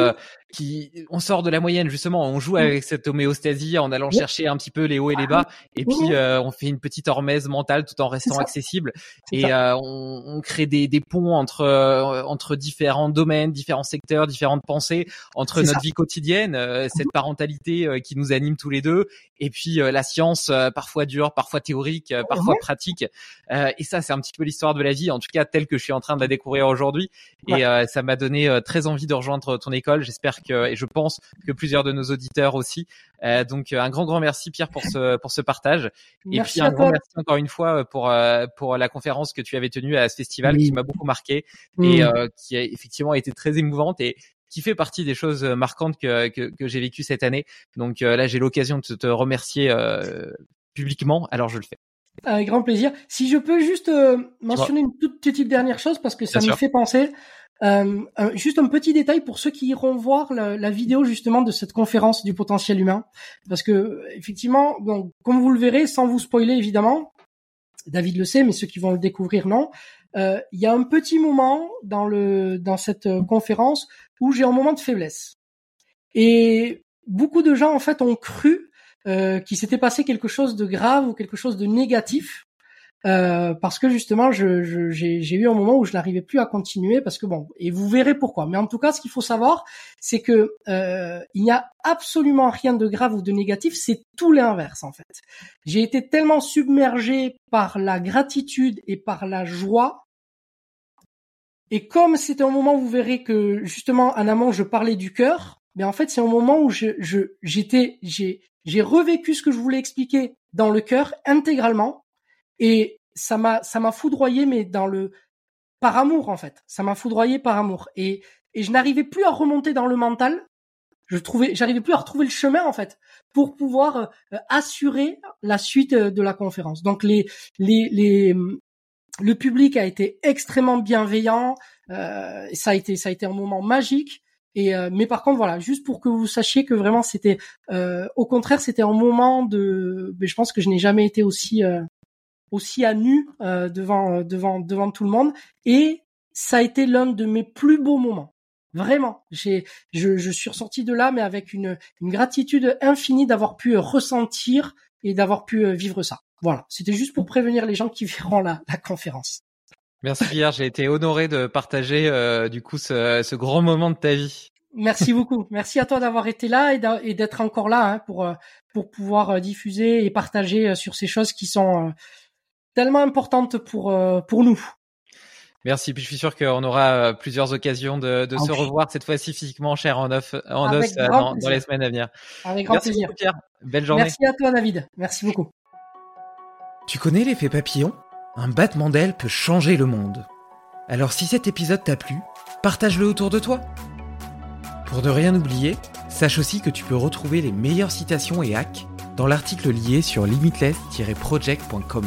qui on sort de la moyenne justement, on joue avec cette homéostasie en allant chercher un petit peu les hauts et les bas, et puis euh, on fait une petite hormèse mentale tout en restant accessible, et euh, on, on, crée des, des ponts entre euh, entre différents domaines, différents secteurs, différentes pensées, entre notre vie quotidienne, cette mmh. parentalité qui nous anime tous les deux, et puis la science parfois dure, parfois théorique, parfois pratique, et ça c'est un petit peu l'histoire de la vie, en tout cas telle que je suis en train de la découvrir aujourd'hui, et ça m'a donné très envie de rejoindre ton école. J'espère et je pense que plusieurs de nos auditeurs aussi. Euh, donc euh, un grand grand merci Pierre pour ce pour ce partage. et puis un grand merci encore une fois euh, pour pour la conférence que tu avais tenue à ce festival qui m'a beaucoup marqué et mm. qui a effectivement été très émouvante et qui fait partie des choses marquantes que, que, que j'ai vécues cette année. Donc là, j'ai l'occasion de te remercier publiquement, alors je le fais. Avec grand plaisir. Si je peux juste mentionner une toute petite dernière chose parce que ça me fait penser. Euh, juste un petit détail pour ceux qui iront voir la, vidéo justement de cette conférence du potentiel humain, parce que effectivement, bon, comme vous le verrez, sans vous spoiler évidemment, David le sait, mais ceux qui vont le découvrir non. Euh, il y a un petit moment dans le dans cette conférence où j'ai un moment de faiblesse, et beaucoup de gens en fait ont cru euh, qu'il s'était passé quelque chose de grave ou quelque chose de négatif euh, parce que justement, j'ai je, eu un moment où je n'arrivais plus à continuer parce que bon, et vous verrez pourquoi. Mais en tout cas, ce qu'il faut savoir, c'est que euh, il n'y a absolument rien de grave ou de négatif. C'est tout l'inverse en fait. J'ai été tellement submergé par la gratitude et par la joie. Et comme c'était un moment où vous verrez que justement en amont je parlais du cœur, mais en fait c'est un moment où je j'étais j'ai j'ai revécu ce que je voulais expliquer dans le cœur intégralement et ça m'a ça m'a foudroyé, mais dans le par amour en fait. Ça m'a foudroyé par amour. Et et je n'arrivais plus à remonter dans le mental. Je trouvais, j'arrivais plus à retrouver le chemin en fait pour pouvoir euh, assurer la suite euh, de la conférence. Donc les les les le public a été extrêmement bienveillant. Euh, ça a été ça a été un moment magique. Et euh, mais par contre voilà, juste pour que vous sachiez que vraiment c'était, au contraire c'était un moment de, mais je pense que je n'ai jamais été aussi aussi à nu euh, devant euh, devant devant tout le monde et ça a été l'un de mes plus beaux moments. Vraiment, j'ai je, je suis ressorti de là mais avec une une gratitude infinie d'avoir pu ressentir et d'avoir pu euh, vivre ça. Voilà, c'était juste pour prévenir les gens qui verront la, la conférence. Merci Pierre, j'ai été honoré de partager euh, du coup ce, ce grand moment de ta vie. Merci beaucoup. Merci à toi d'avoir été là et d'être encore là hein, pour pour pouvoir diffuser et partager sur ces choses qui sont tellement importante pour euh, pour nous. Merci. Puis je suis sûr qu'on aura euh, plusieurs occasions de, de se revoir cette fois-ci physiquement, cher en off, en os euh, dans, dans, les semaines à venir. Avec grand Merci plaisir. Beaucoup, Pierre. Belle journée. Merci à toi, David. Merci beaucoup. Tu connais l'effet papillon? Un battement d'aile peut changer le monde. Alors si cet épisode t'a plu, partage-le autour de toi. Pour ne rien oublier, sache aussi que tu peux retrouver les meilleures citations et hacks dans l'article lié sur limitless-project.com.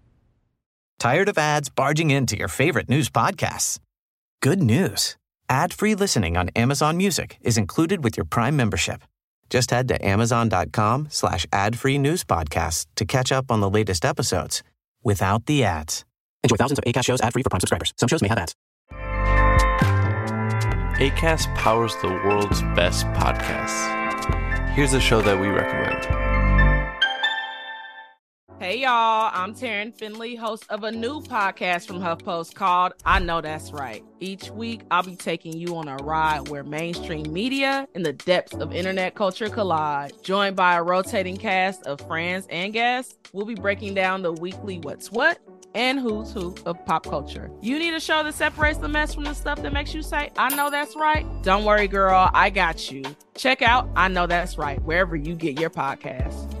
Tired of ads barging into your favorite news podcasts? Good news. Ad-free listening on Amazon Music is included with your Prime membership. Just head to amazon.com slash ad-free news podcasts to catch up on the latest episodes without the ads. Enjoy thousands of ACAST shows ad-free for Prime subscribers. Some shows may have ads. ACAST powers the world's best podcasts. Here's a show that we recommend. Hey y'all, I'm Taryn Finley, host of a new podcast from HuffPost called I Know That's Right. Each week, I'll be taking you on a ride where mainstream media and the depths of internet culture collide. Joined by a rotating cast of friends and guests, we'll be breaking down the weekly What's What and Who's Who of pop culture. You need a show that separates the mess from the stuff that makes you say, I know that's right? Don't worry, girl, I got you. Check out I Know That's Right wherever you get your podcasts.